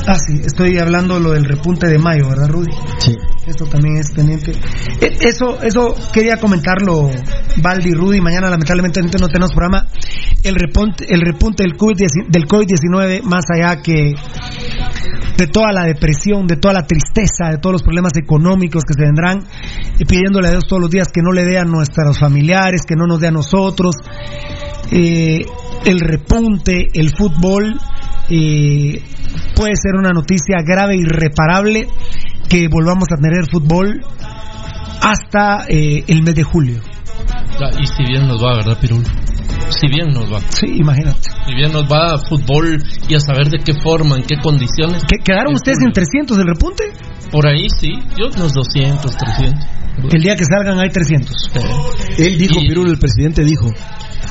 Ah, sí, estoy hablando lo del repunte de mayo, ¿verdad, Rudy? Sí. Esto también es pendiente. Eh, Eso, eso quería comentarlo, Valdi, Rudy. Mañana lamentablemente no tenemos programa. El repunte, el repunte del COVID-19, del COVID-19, más allá que de toda la depresión, de toda la tristeza, de todos los problemas económicos que se vendrán, y pidiéndole a Dios todos los días que no le dé a nuestros familiares, que no nos dé a nosotros. Eh, el repunte, el fútbol, eh, puede ser una noticia grave e irreparable que volvamos a tener fútbol hasta eh, el mes de julio. Ya, Y si bien nos va, ¿verdad, Pirul? Si bien nos va. Sí, imagínate. Si bien nos va a fútbol y a saber de qué forma, en qué condiciones. ¿Que- ¿Quedaron ustedes en 300 del repunte? Por ahí sí, yo unos 200, 300. El día que salgan hay 300. Él dijo, Pirulo, el presidente dijo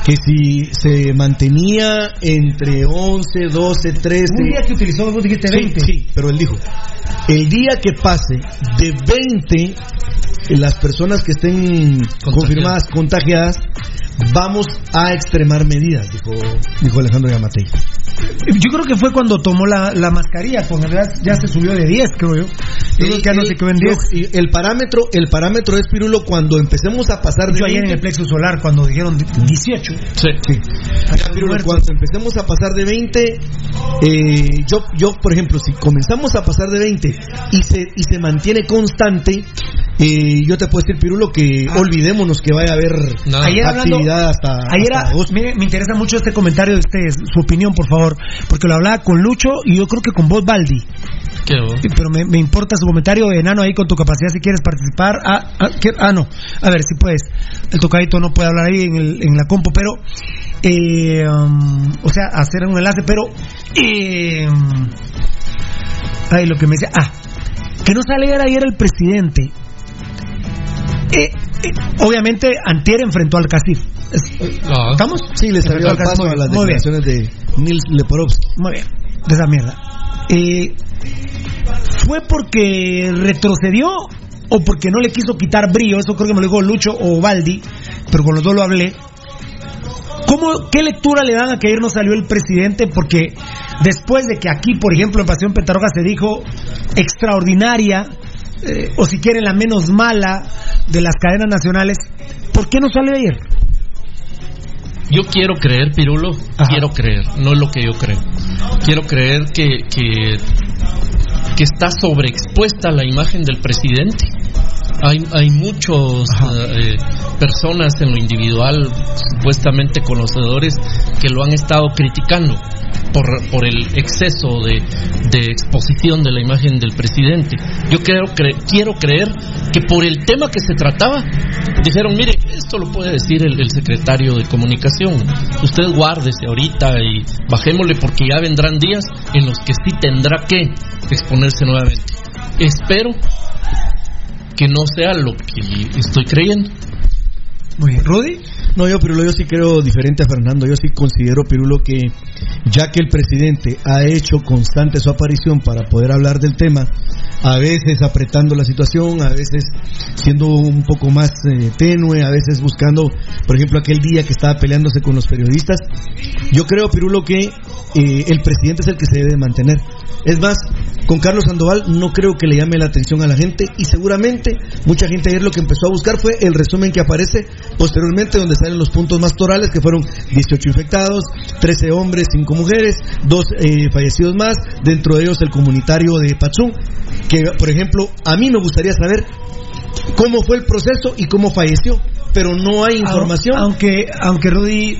que si se mantenía entre 11, 12, 13... Un día que utilizó, vos dijiste Sí, 20. Sí, pero él dijo, el día que pase de 20 las personas que estén confirmadas contagiadas, vamos a extremar medidas, dijo, dijo Alejandro Yamatei. Yo creo que fue cuando tomó la, la mascarilla, porque en realidad ya se subió de 10, creo yo. Yo creo que ya no se quedó en 10. Y el parámetro, el parámetro es Pirulo cuando empecemos a pasar de Yo ayer en 20, el plexo solar, cuando dijeron 18. Sí. Pirulo, cuando empecemos a pasar de 20, eh, yo, yo, por ejemplo, si comenzamos a pasar de 20 y se, y se mantiene constante, eh, yo te puedo decir, Pirulo, que olvidémonos que vaya a haber Ayer hablando- actividad hasta, Ayer, hasta mire, me interesa mucho este comentario de ustedes, su opinión, por favor, porque lo hablaba con Lucho y yo creo que con vos, Baldi. Pero me, me importa su comentario, enano, ahí con tu capacidad, si quieres participar. Ah, ah, ¿qué? Ah, no. A ver, si puedes. El tocadito no puede hablar ahí en, el- en la compo, pero. eh, um, o sea, hacer un enlace, pero. eh, ay, lo que me decía. Ah, que no saliera ayer el presidente. Eh, eh, obviamente, Antier enfrentó al Casif. Ah. ¿Estamos? Sí, le salió al paso a las declaraciones de Nils Leporovsky. Muy bien, de esa mierda. Eh, ¿Fue porque retrocedió o porque no le quiso quitar brillo? Eso creo que me lo dijo Lucho o Baldi, pero con los dos lo hablé. ¿Cómo, ¿Qué lectura le dan a que ayer no salió el presidente? Porque después de que aquí, por ejemplo, en Pasión Pentarroja se dijo extraordinaria, eh, o si la menos mala de las cadenas nacionales, ¿por qué no salió ayer? Yo quiero creer, Pirulo, quiero creer, no es lo que yo creo. Quiero creer que, que, que está sobreexpuesta la imagen del presidente hay, hay muchos eh, personas en lo individual, supuestamente conocedores, que lo han estado criticando por, por el exceso de, de exposición de la imagen del presidente. Yo quiero, cre- quiero creer que por el tema que se trataba, dijeron, mire, esto lo puede decir el, el secretario de comunicación, usted guárdese ahorita y bajémosle porque ya vendrán días en los que sí tendrá que exponerse nuevamente. Espero que no sea lo que estoy creyendo. Muy bien, Rudy. No, yo, Pirulo, yo sí creo diferente a Fernando. Yo sí considero, Pirulo, que ya que el presidente ha hecho constante su aparición para poder hablar del tema, a veces apretando la situación, a veces siendo un poco más eh, tenue, a veces buscando, por ejemplo, aquel día que estaba peleándose con los periodistas, yo creo, Pirulo, que eh, el presidente es el que se debe mantener. Es más, con Carlos Sandoval no creo que le llame la atención a la gente y seguramente mucha gente ayer lo que empezó a buscar fue el resumen que aparece posteriormente donde salen los puntos más torales que fueron 18 infectados, 13 hombres, 5 mujeres, 2 fallecidos más, dentro de ellos el comunitario de Patzú, que por ejemplo a mí me gustaría saber cómo fue el proceso y cómo falleció, pero no hay información. Aunque, aunque Rudy,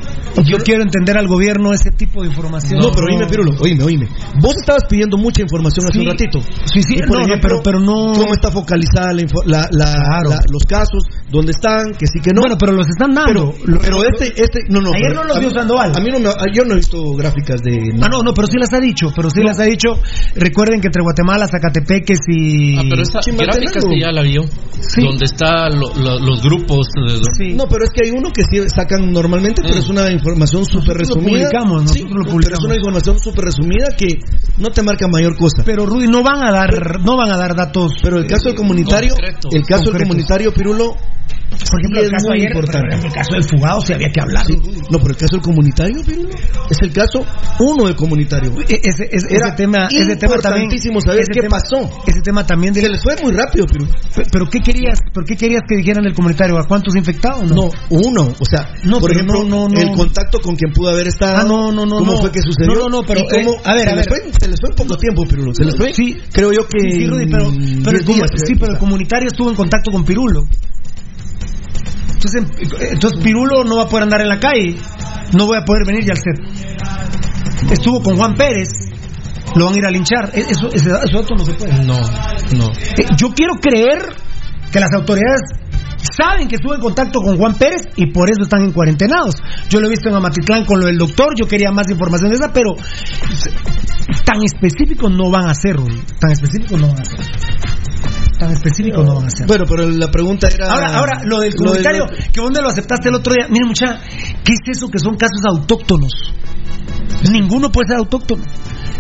yo quiero entender al gobierno ese tipo de información. No, pero oíme, Pirulo, oíme, oíme. Vos estabas pidiendo mucha información hace Sí. un ratito. Sí, sí, por no, ejemplo, pero- pero no- ¿Cómo está focalizada la la- la- la- los casos? ¿Dónde están? Que sí, que no. Bueno, pero los están dando. Pero, Lo- pero lo- este, este, no, no. Ayer pero no los mí- Sandoval. A mí no me, yo no he visto gráficas de. Ah, no, no, pero sí las ha dicho, pero sí las ha dicho. Recuerden que entre Guatemala, Zacatepeques y... Ah, pero esa gráfica sí ya la vio. Donde están lo- lo- los grupos. de- No, pero es que hay uno que sí sacan normalmente, pero es una información súper Nosotros lo resumida. publicamos, Sí, pero es una información súper resumida que no te marca mayor cosa. Pero Rudy, no van a dar, no van a dar datos. Pero el caso del comunitario, el caso del comunitario Pirulo, Por ejemplo, sí el es caso muy ayer, importante. el caso del fugado, sí había que hablar. Sí. No, pero el caso del comunitario, Pirulo, es el caso uno del comunitario. E- Ese, ese- Era ese tema, ese tema también. importantísimo saber ese qué tema- pasó. Ese tema también. de- Se les fue muy rápido, Pirulo. Pe- Pero ¿qué querías? ¿Por qué querías que dijeran el comunitario? ¿A cuántos infectados? No, uno. O sea, No, por ejemplo, no, no, no. el contacto con quien pudo haber estado. Ah, no, no, no, ¿Cómo no. fue que sucedió? No, no, no, pero, ¿Y cómo- eh, a ver, se a les ver. Fue, se les fue en poco tiempo, Pirulo. Se les fue. Sí. Creo yo que. Sí, Rudy, pero, el, 10 comu- días, sí, pero el comunitario estuvo en contacto con Pirulo. Entonces, entonces Pirulo no va a poder andar en la calle. No voy a poder venir ya al set. Estuvo con Juan Pérez. Lo van a ir a linchar. E- Eso, eso otro no se puede. No, no. Eh, Yo quiero creer que las autoridades saben que estuvo en contacto con Juan Pérez y por eso están en cuarentenados. Yo lo he visto en Amatitlán con lo del doctor, yo quería más información de esa, pero tan específicos no van a ser, Rudy. tan específicos no van a ser. Tan específicos no van a ser. Bueno, pero la pregunta era. Ahora, ahora, lo del comunitario, que vos me lo aceptaste el otro día. Mira, mucha, ¿qué es eso que son casos autóctonos? Ninguno puede ser autóctono.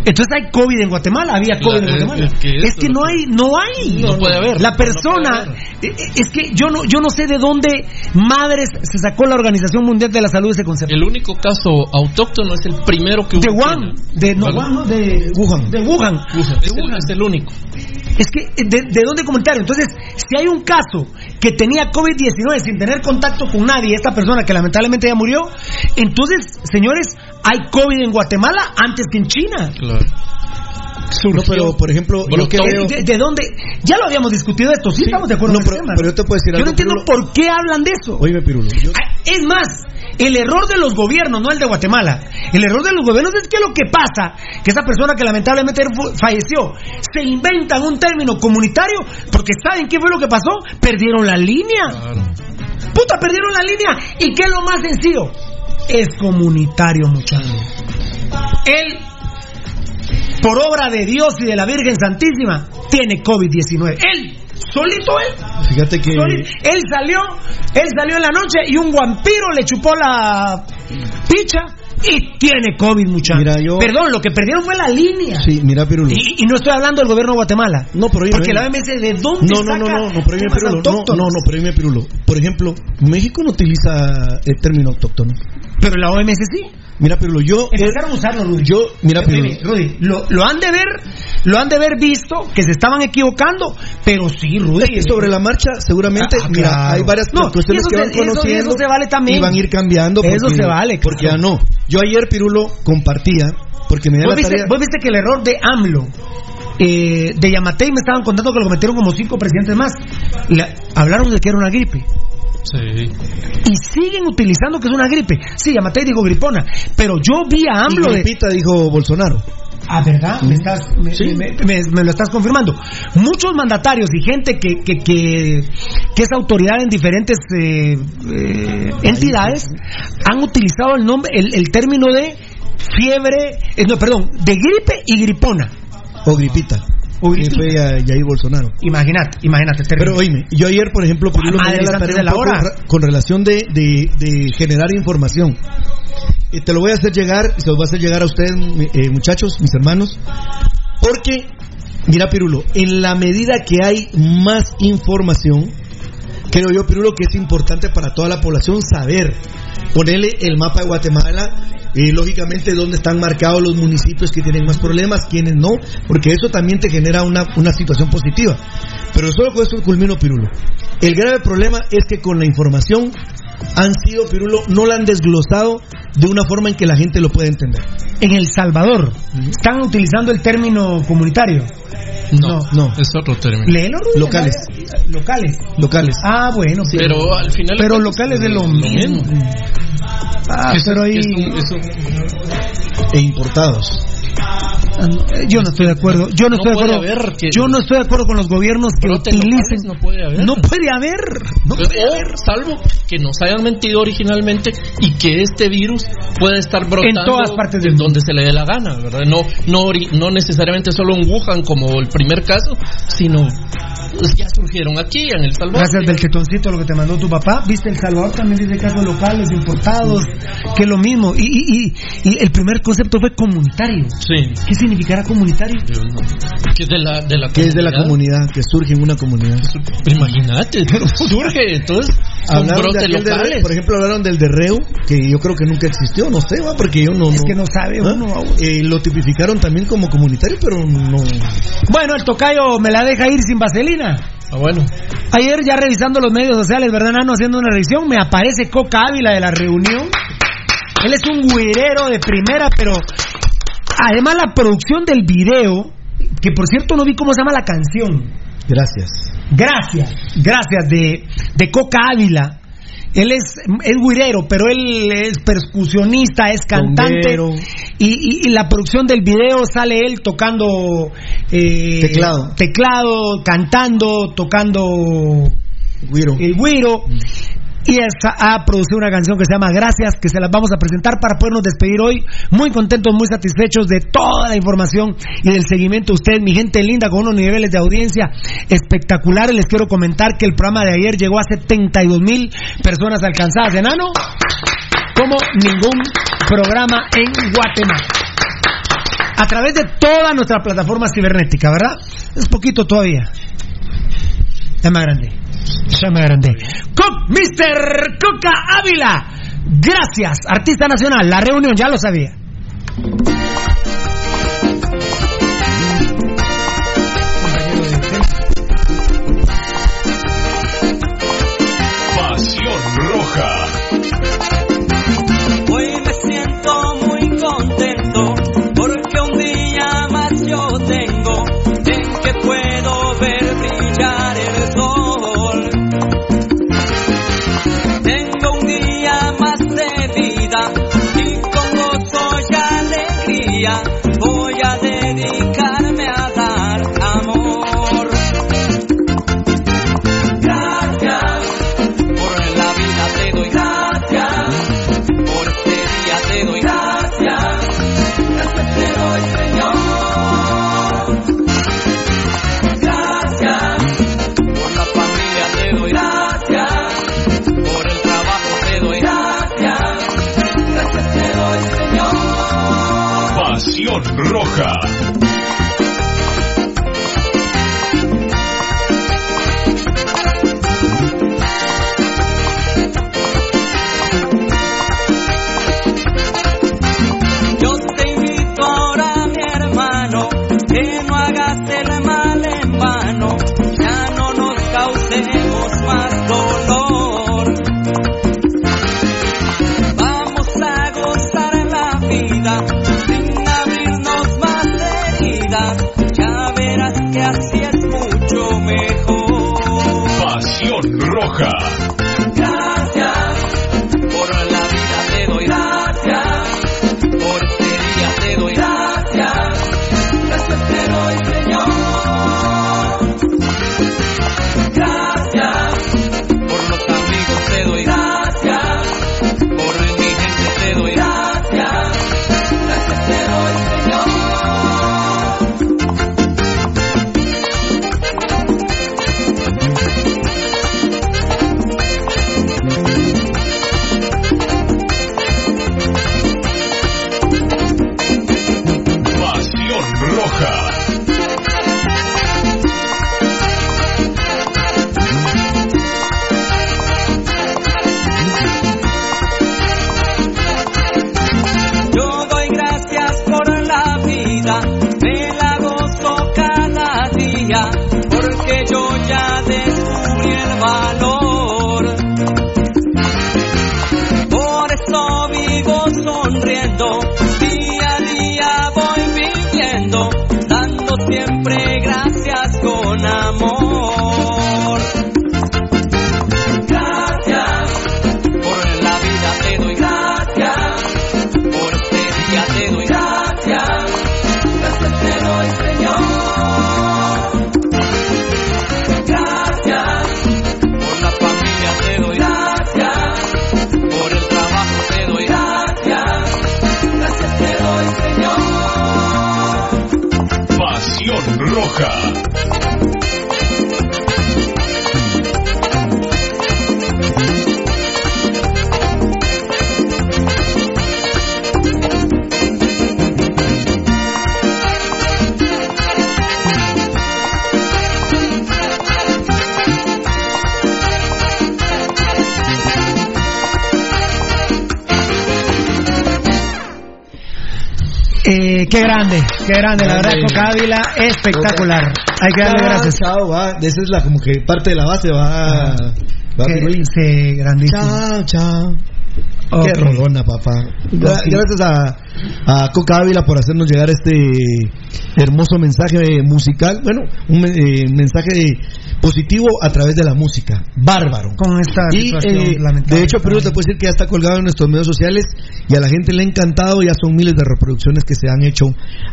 Entonces hay COVID en Guatemala, había COVID La- en Guatemala. es que es no lo hay, no hay. No puede haber. La persona, es que yo no, yo no sé de dónde madres se sacó la Organización Mundial de la Salud ese concepto. El único caso autóctono es el primero que De hubo Wuhan, aquí. de no, ¿Vale? Wuhan, de Wuhan. de Wuhan. Es el, es el único. Es que, eh, ¿de, de dónde comentario? Entonces, si hay un caso que tenía COVID-19 sin tener contacto con nadie, esta persona que lamentablemente ya murió, entonces, señores, hay COVID en Guatemala antes que en China. Claro. No, pero por ejemplo, yo que ¿De, veo. de- de dónde? Ya lo habíamos discutido esto, sí, estamos de acuerdo no, en pero- tema. pero yo te puedo decir Yo algo, no entiendo Pirulo. por qué hablan de eso. Oíme, Pirulo. yo- Ah, Es más, el error de los gobiernos, no el de Guatemala, el error de los gobiernos es que lo que pasa, que esa persona que lamentablemente falleció, se inventan un término comunitario, porque ¿saben qué fue lo que pasó? Perdieron la línea. Puta, perdieron la línea. ¿Y qué es lo más sencillo? Es comunitario, muchachos. Él, por obra de Dios y de la Virgen Santísima, tiene COVID-19. Él, solito él. Fíjate que. Solito. Él salió, él salió en la noche y un vampiro le chupó la picha y tiene COVID, muchachos. Mira, yo- Perdón, lo que perdieron fue la línea. Sí, mira, Pirulo. Y, y no estoy hablando del gobierno de Guatemala. No, pero Porque oíme. la OMS, ¿de dónde No, no, no, saca no, no, pero Pirulo. No, no, no, pero Pirulo. Por ejemplo, México no utiliza el término autóctono. Pero la OMS sí. Mira, Pirulo, yo. Empezaron a usarlo, Rudy. Yo, mira, Pirulo. Rudy, lo, lo han de ver, lo han de ver visto que se estaban equivocando, pero sí, Rudy. Sobre la marcha, seguramente, Ah, mira, claro. hay varias No, cuestiones eso que se- van eso- y conociendo eso se vale también. y van a ir cambiando. Eso porque- se vale, Porque ya no. Yo ayer, Pirulo, compartía, porque me da ¿Vos la viste, tarea. vos viste que el error de AMLO eh, de Yamatei me estaban contando que lo metieron como cinco presidentes más. Le- hablaron de que era una gripe. Sí. Y siguen utilizando que es una gripe. Sí, Yamatei dijo gripona. Pero yo vi a Y AMLO de... gripita dijo Bolsonaro. Ah, ¿verdad? Me, estás, me, me- me- me lo estás confirmando. Muchos mandatarios y gente que, que, que, que es autoridad en diferentes eh, eh, entidades han utilizado el nombre, el, el término de fiebre, eh, no, perdón, de gripe y gripona. O gripita. Que fue Jair Bolsonaro. Imagínate, imagínate. Pero oíme, yo ayer, por ejemplo, madre, la tarea de la hora. ra- con relación de, de, de generar información. Eh, te lo voy a hacer llegar, se lo voy a hacer llegar a ustedes, eh, muchachos, mis hermanos, porque, mira, Pirulo, en la medida que hay más información, creo yo, Pirulo, que es importante para toda la población saber, ponerle el mapa de Guatemala, eh, lógicamente dónde están marcados los municipios que tienen más problemas, quiénes no, porque eso también te genera una, una situación positiva. Pero solo con eso culmino, Pirulo. El grave problema es que con la información han sido, Pirulo, no la han desglosado de una forma en que la gente lo pueda entender. En El Salvador, ¿están utilizando el término comunitario? No, no. Es otro término. Léelo, Locales. Locales. Locales. Ah, bueno. sí. Pero al final. Pero locales de lo es mismo. Ah, pero ahí. eso- eso- E importados. Yo no estoy de acuerdo. Yo no, No estoy de acuerdo. haber Yo no estoy de acuerdo con los gobiernos que utilicen. no puede haber. No puede haber. No o puede haber. salvo que nos hayan mentido originalmente y que este virus pueda estar brotando En todas partes de donde se le dé la gana, ¿verdad? No, no, no necesariamente solo en Wuhan como el primer caso, sino pues, ya surgieron aquí en El Salvador. Gracias del tetoncito lo que te mandó tu papá. Viste, El Salvador también dice casos locales, importados, que es lo mismo. Y, y, y, y el primer concepto fue comunitario. Sí. ¿Qué significará comunitario? Que es de la, de la Que es de la comunidad, que surge en una comunidad. Imagínate, surge, entonces Hablaron de aquel de- locales. por ejemplo, hablaron del de Reu, que yo creo que nunca existió, no sé, ¿va? porque yo no... Es que no sabe ¿Ah? uno. Eh, lo tipificaron también como comunitario, pero no... Bueno, el tocayo me la deja ir sin vaselina. Ah, bueno. Ayer ya revisando los medios sociales, ¿verdad, Nano? Haciendo una revisión, me aparece Coca Ávila de la reunión. Él es un güirero de primera, pero además la producción del video, que por cierto no vi cómo se llama la canción. Gracias. Gracias, gracias de, de Coca Ávila. Él es, es güirero, pero él es percusionista, es cantante. Y, y- y la producción del video sale él tocando eh, Teclado. teclado, cantando, tocando Guiro. el güiro. Y ha producido una canción que se llama Gracias, que se las vamos a presentar para podernos despedir hoy. Muy contentos, muy satisfechos de toda la información y del seguimiento de ustedes, mi gente linda, con unos niveles de audiencia espectaculares. Les quiero comentar que el programa de ayer llegó a 72 mil personas alcanzadas. Enano, como ningún programa en Guatemala. A través de toda nuestra plataforma cibernética, ¿verdad? Es poquito todavía. Es más grande. Ya más grande. Con Mr. Coca Ávila. Gracias, artista nacional. La reunión ya lo sabía. Alegría Roja. Yo te invito ahora, mi hermano, que no hagas el Roja. Gracias con amor. Qué grande, qué grande, la verdad, Coca Ávila, espectacular. Hay que darle gracias. chao, va. Esa es la como que parte de la base, va. va sí, grandísimo. Chao, chao. Ok. Qué rolona, papá. Gracias a, a Coca Ávila por hacernos llegar este hermoso mensaje musical. Bueno, un eh, mensaje positivo a través de la música. Bárbaro. Con esta Y, eh, de hecho, Perú te puedo decir que ya está colgado en nuestros medios sociales y a la gente le ha encantado. Ya son miles de reproducciones que se han hecho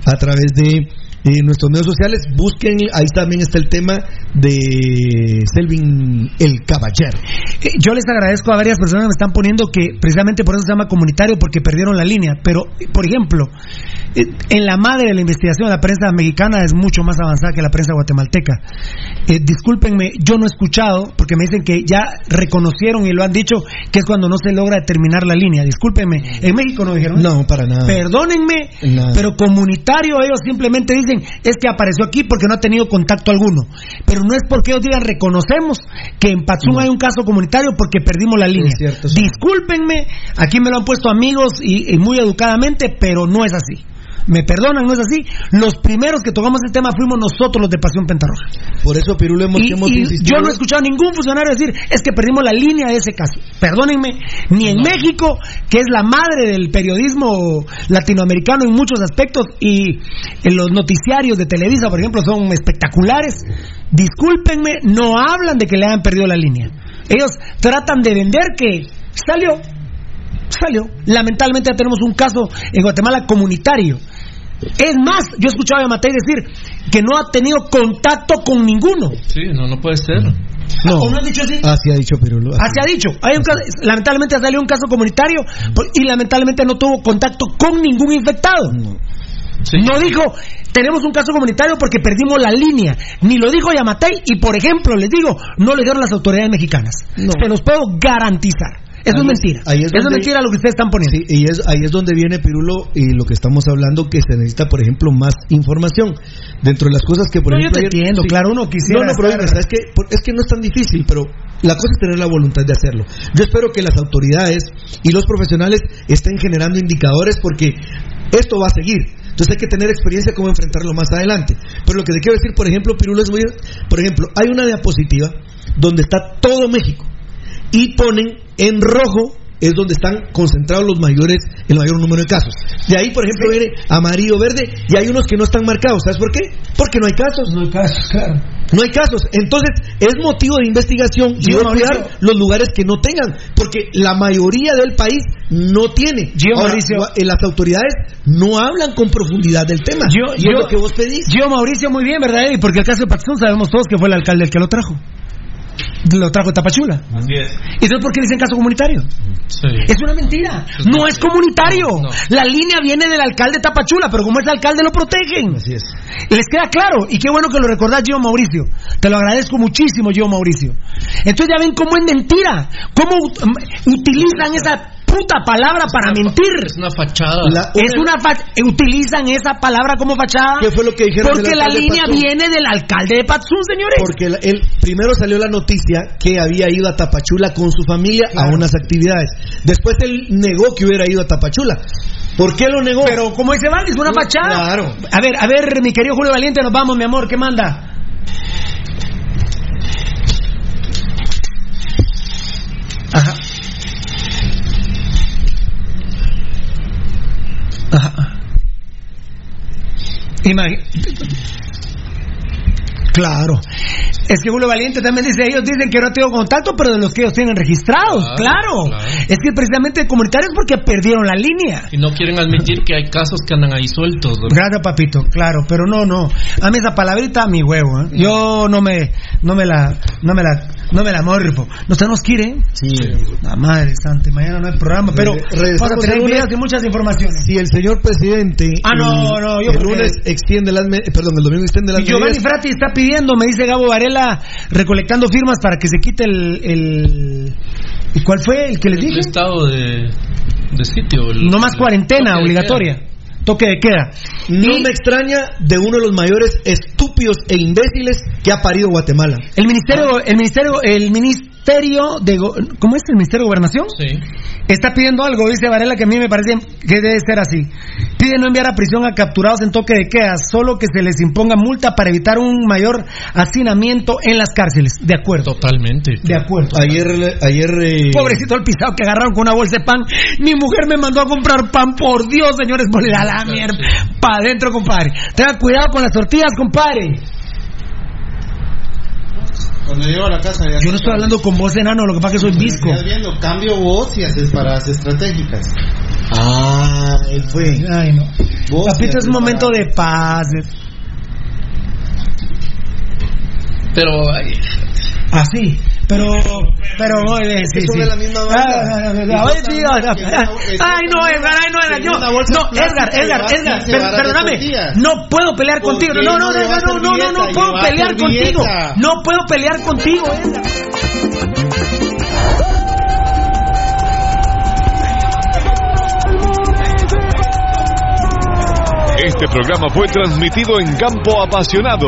a través de eh, nuestros medios sociales. Busquen, ahí también está el tema de Selvin el Caballero. Eh, Yo les agradezco a varias personas que me están poniendo que precisamente por eso se llama comunitario, porque perdieron la línea. Pero, eh, por ejemplo, en la madre de la investigación, la prensa mexicana es mucho más avanzada que la prensa guatemalteca. Eh, discúlpenme, yo no he escuchado, porque me dicen que ya reconocieron y lo han dicho, que es cuando no se logra determinar la línea. Discúlpenme, en México no dijeron. No, para nada. Perdónenme, Nada. pero comunitario ellos simplemente dicen es que apareció aquí porque no ha tenido contacto alguno. Pero no es porque ellos digan reconocemos que en Patzún hay un caso comunitario porque perdimos la línea. cierto, sí. Discúlpenme, aquí me lo han puesto amigos y, y muy educadamente, pero no es así. Me perdonan, no es así. Los primeros que tocamos el tema fuimos nosotros los de Pasión Pentarroja. Por eso, Pirulo, hemos, Y, hemos y yo no he escuchado a ningún funcionario decir es que perdimos la línea de ese caso. Perdónenme, ni en México, que es la madre del periodismo latinoamericano en muchos aspectos, y en los noticiarios de Televisa, por ejemplo, son espectaculares. Discúlpenme, no hablan de que le hayan perdido la línea. Ellos tratan de vender que salió, salió. Lamentablemente ya tenemos un caso en Guatemala comunitario. Es más, yo he escuchado a Yamatei decir que no ha tenido contacto con ninguno. Sí, no, no puede ser. No, ¿O no han dicho así? así ha dicho Pirulo. Así ha dicho. Hay un caso- lamentablemente ha salido un caso comunitario por- y lamentablemente no tuvo contacto con ningún infectado. No dijo, tenemos un caso comunitario porque perdimos la línea. Ni lo dijo Yamatei y, por ejemplo, les digo, no lo dijeron las autoridades mexicanas. Se los puedo garantizar. Eso es Ahí- mentira. ahí es Eso es mentira lo que ustedes están poniendo. Sí, y es, ahí es donde viene Pirulo y lo que estamos hablando, que se necesita, por ejemplo, más información. Dentro de las cosas que, por No, yo ejemplo... te ayer- entiendo, claro, uno quisiera No, no, pero estar- oiga, ¿sabes qué? Por- es que no es tan difícil, pero la cosa es tener la voluntad de hacerlo. Yo espero que las autoridades y los profesionales estén generando indicadores porque esto va a seguir. Entonces hay que tener experiencia cómo enfrentarlo más adelante. Pero lo que te quiero decir, por ejemplo, Pirulo, es muy... Por ejemplo, hay una diapositiva donde está todo México y ponen en rojo es donde están concentrados los mayores, el mayor número de casos. De ahí, por ejemplo, viene amarillo, verde, y hay unos que no están marcados. ¿Sabes por qué? Porque no hay casos. No hay casos, claro. No hay casos. Entonces, es motivo de investigación y Mauricio. los lugares que no tengan, porque la mayoría del país no tiene. Gio Ahora, Mauricio. gua- eh, las autoridades no hablan con profundidad del tema. Yo, yo- lo que vos pedís. Yo, Mauricio, muy bien, ¿verdad? Y porque el caso de Patzún sabemos todos que fue el alcalde el que lo trajo. Lo trajo Tapachula. Así es. Entonces, ¿por qué dicen caso comunitario? Sí. Es una mentira. No es comunitario. La línea viene del alcalde de Tapachula, pero como es alcalde lo protegen. Así es. Les queda claro. Y qué bueno que lo recordás, Gio Mauricio. Te lo agradezco muchísimo, Gio Mauricio. Entonces ya ven cómo es mentira. Cómo utilizan esa puta palabra para mentir. Es una fachada. La- Es una fa- utilizan esa palabra como fachada. ¿Qué fue lo que dijeron Porque la de línea viene del alcalde de Patzún, señores. Porque el, el- primero salió la noticia que había ido a Tapachula con su familia a unas actividades. Después él negó que hubiera ido a Tapachula. ¿Por qué lo negó? Pero como dice Valdis, una fachada. claro. A ver, a ver, mi querido Julio Valiente, nos vamos, mi amor, ¿qué manda? Ajá. Imagi- Claro. Es que Julio Valiente también dice, ellos dicen que no tengo contacto, pero de los que ellos tienen registrados. Claro. Claro, claro. Es que precisamente comunitarios porque perdieron la línea. Y no quieren admitir que hay casos que andan ahí sueltos. ¿verdad? Gracias, papito, claro, pero no, no. A mí esa palabrita, mi huevo, ¿eh? Yo no me, no me la, no me la, no me la morfo. ¿No se nos quiere? Sí. La madre santa, mañana no hay programa, pero Re- vamos a tener videos y muchas informaciones. Si el señor presidente Ah, no, no, yo el lunes extiende las perdón, el domingo extiende las Y Giovanni Frati está pidiendo, me dice Gabo Varela, recolectando firmas para que se quite el, el ¿y cuál fue el que les El dije? estado de, de sitio. el- No más cuarentena obligatoria, toque de queda. no Y me extraña de uno de los mayores estúpidos e imbéciles que ha parido Guatemala. el ministerio, el ministerio, el ministerio de, Go- ¿cómo es el ministerio de gobernación? Sí. Está pidiendo algo, dice Varela, que a mí me parece que debe ser así. Pide no enviar a prisión a capturados en toque de queda, solo que se les imponga multa para evitar un mayor hacinamiento en las cárceles. De acuerdo. Totalmente. De acuerdo. Ayer ayer eh, Pobrecito el pisado que agarraron con una bolsa de pan. Mi mujer me mandó a comprar pan, por Dios, señores, por la, la mierda. Pa' adentro, compadre. Tenga cuidado con las tortillas, compadre. Cuando llego a la casa ya Yo no estoy hablando con voz enano, lo que pasa es que soy visco. Estás viendo, cambio voz y haces paradas estratégicas. Ah, él fue. Ay, no. Vos Papito, es un momento de paz. Pero ay, Así. Pero, pero, oye, sí, Son sí. de la misma banda. Ah, ah, ah, ah, oye, sí. Ay, no, Edgar, ay, no, Edgar, yo, no, Edgar, Edgar, Edgar, 15 per- varas de perdóname, no puedo pelear ¿Por contigo, no, no, no no, no, no, no, no puedo pelear contigo, no puedo pelear contigo, Edgar. Este programa fue transmitido en Campo Apasionado.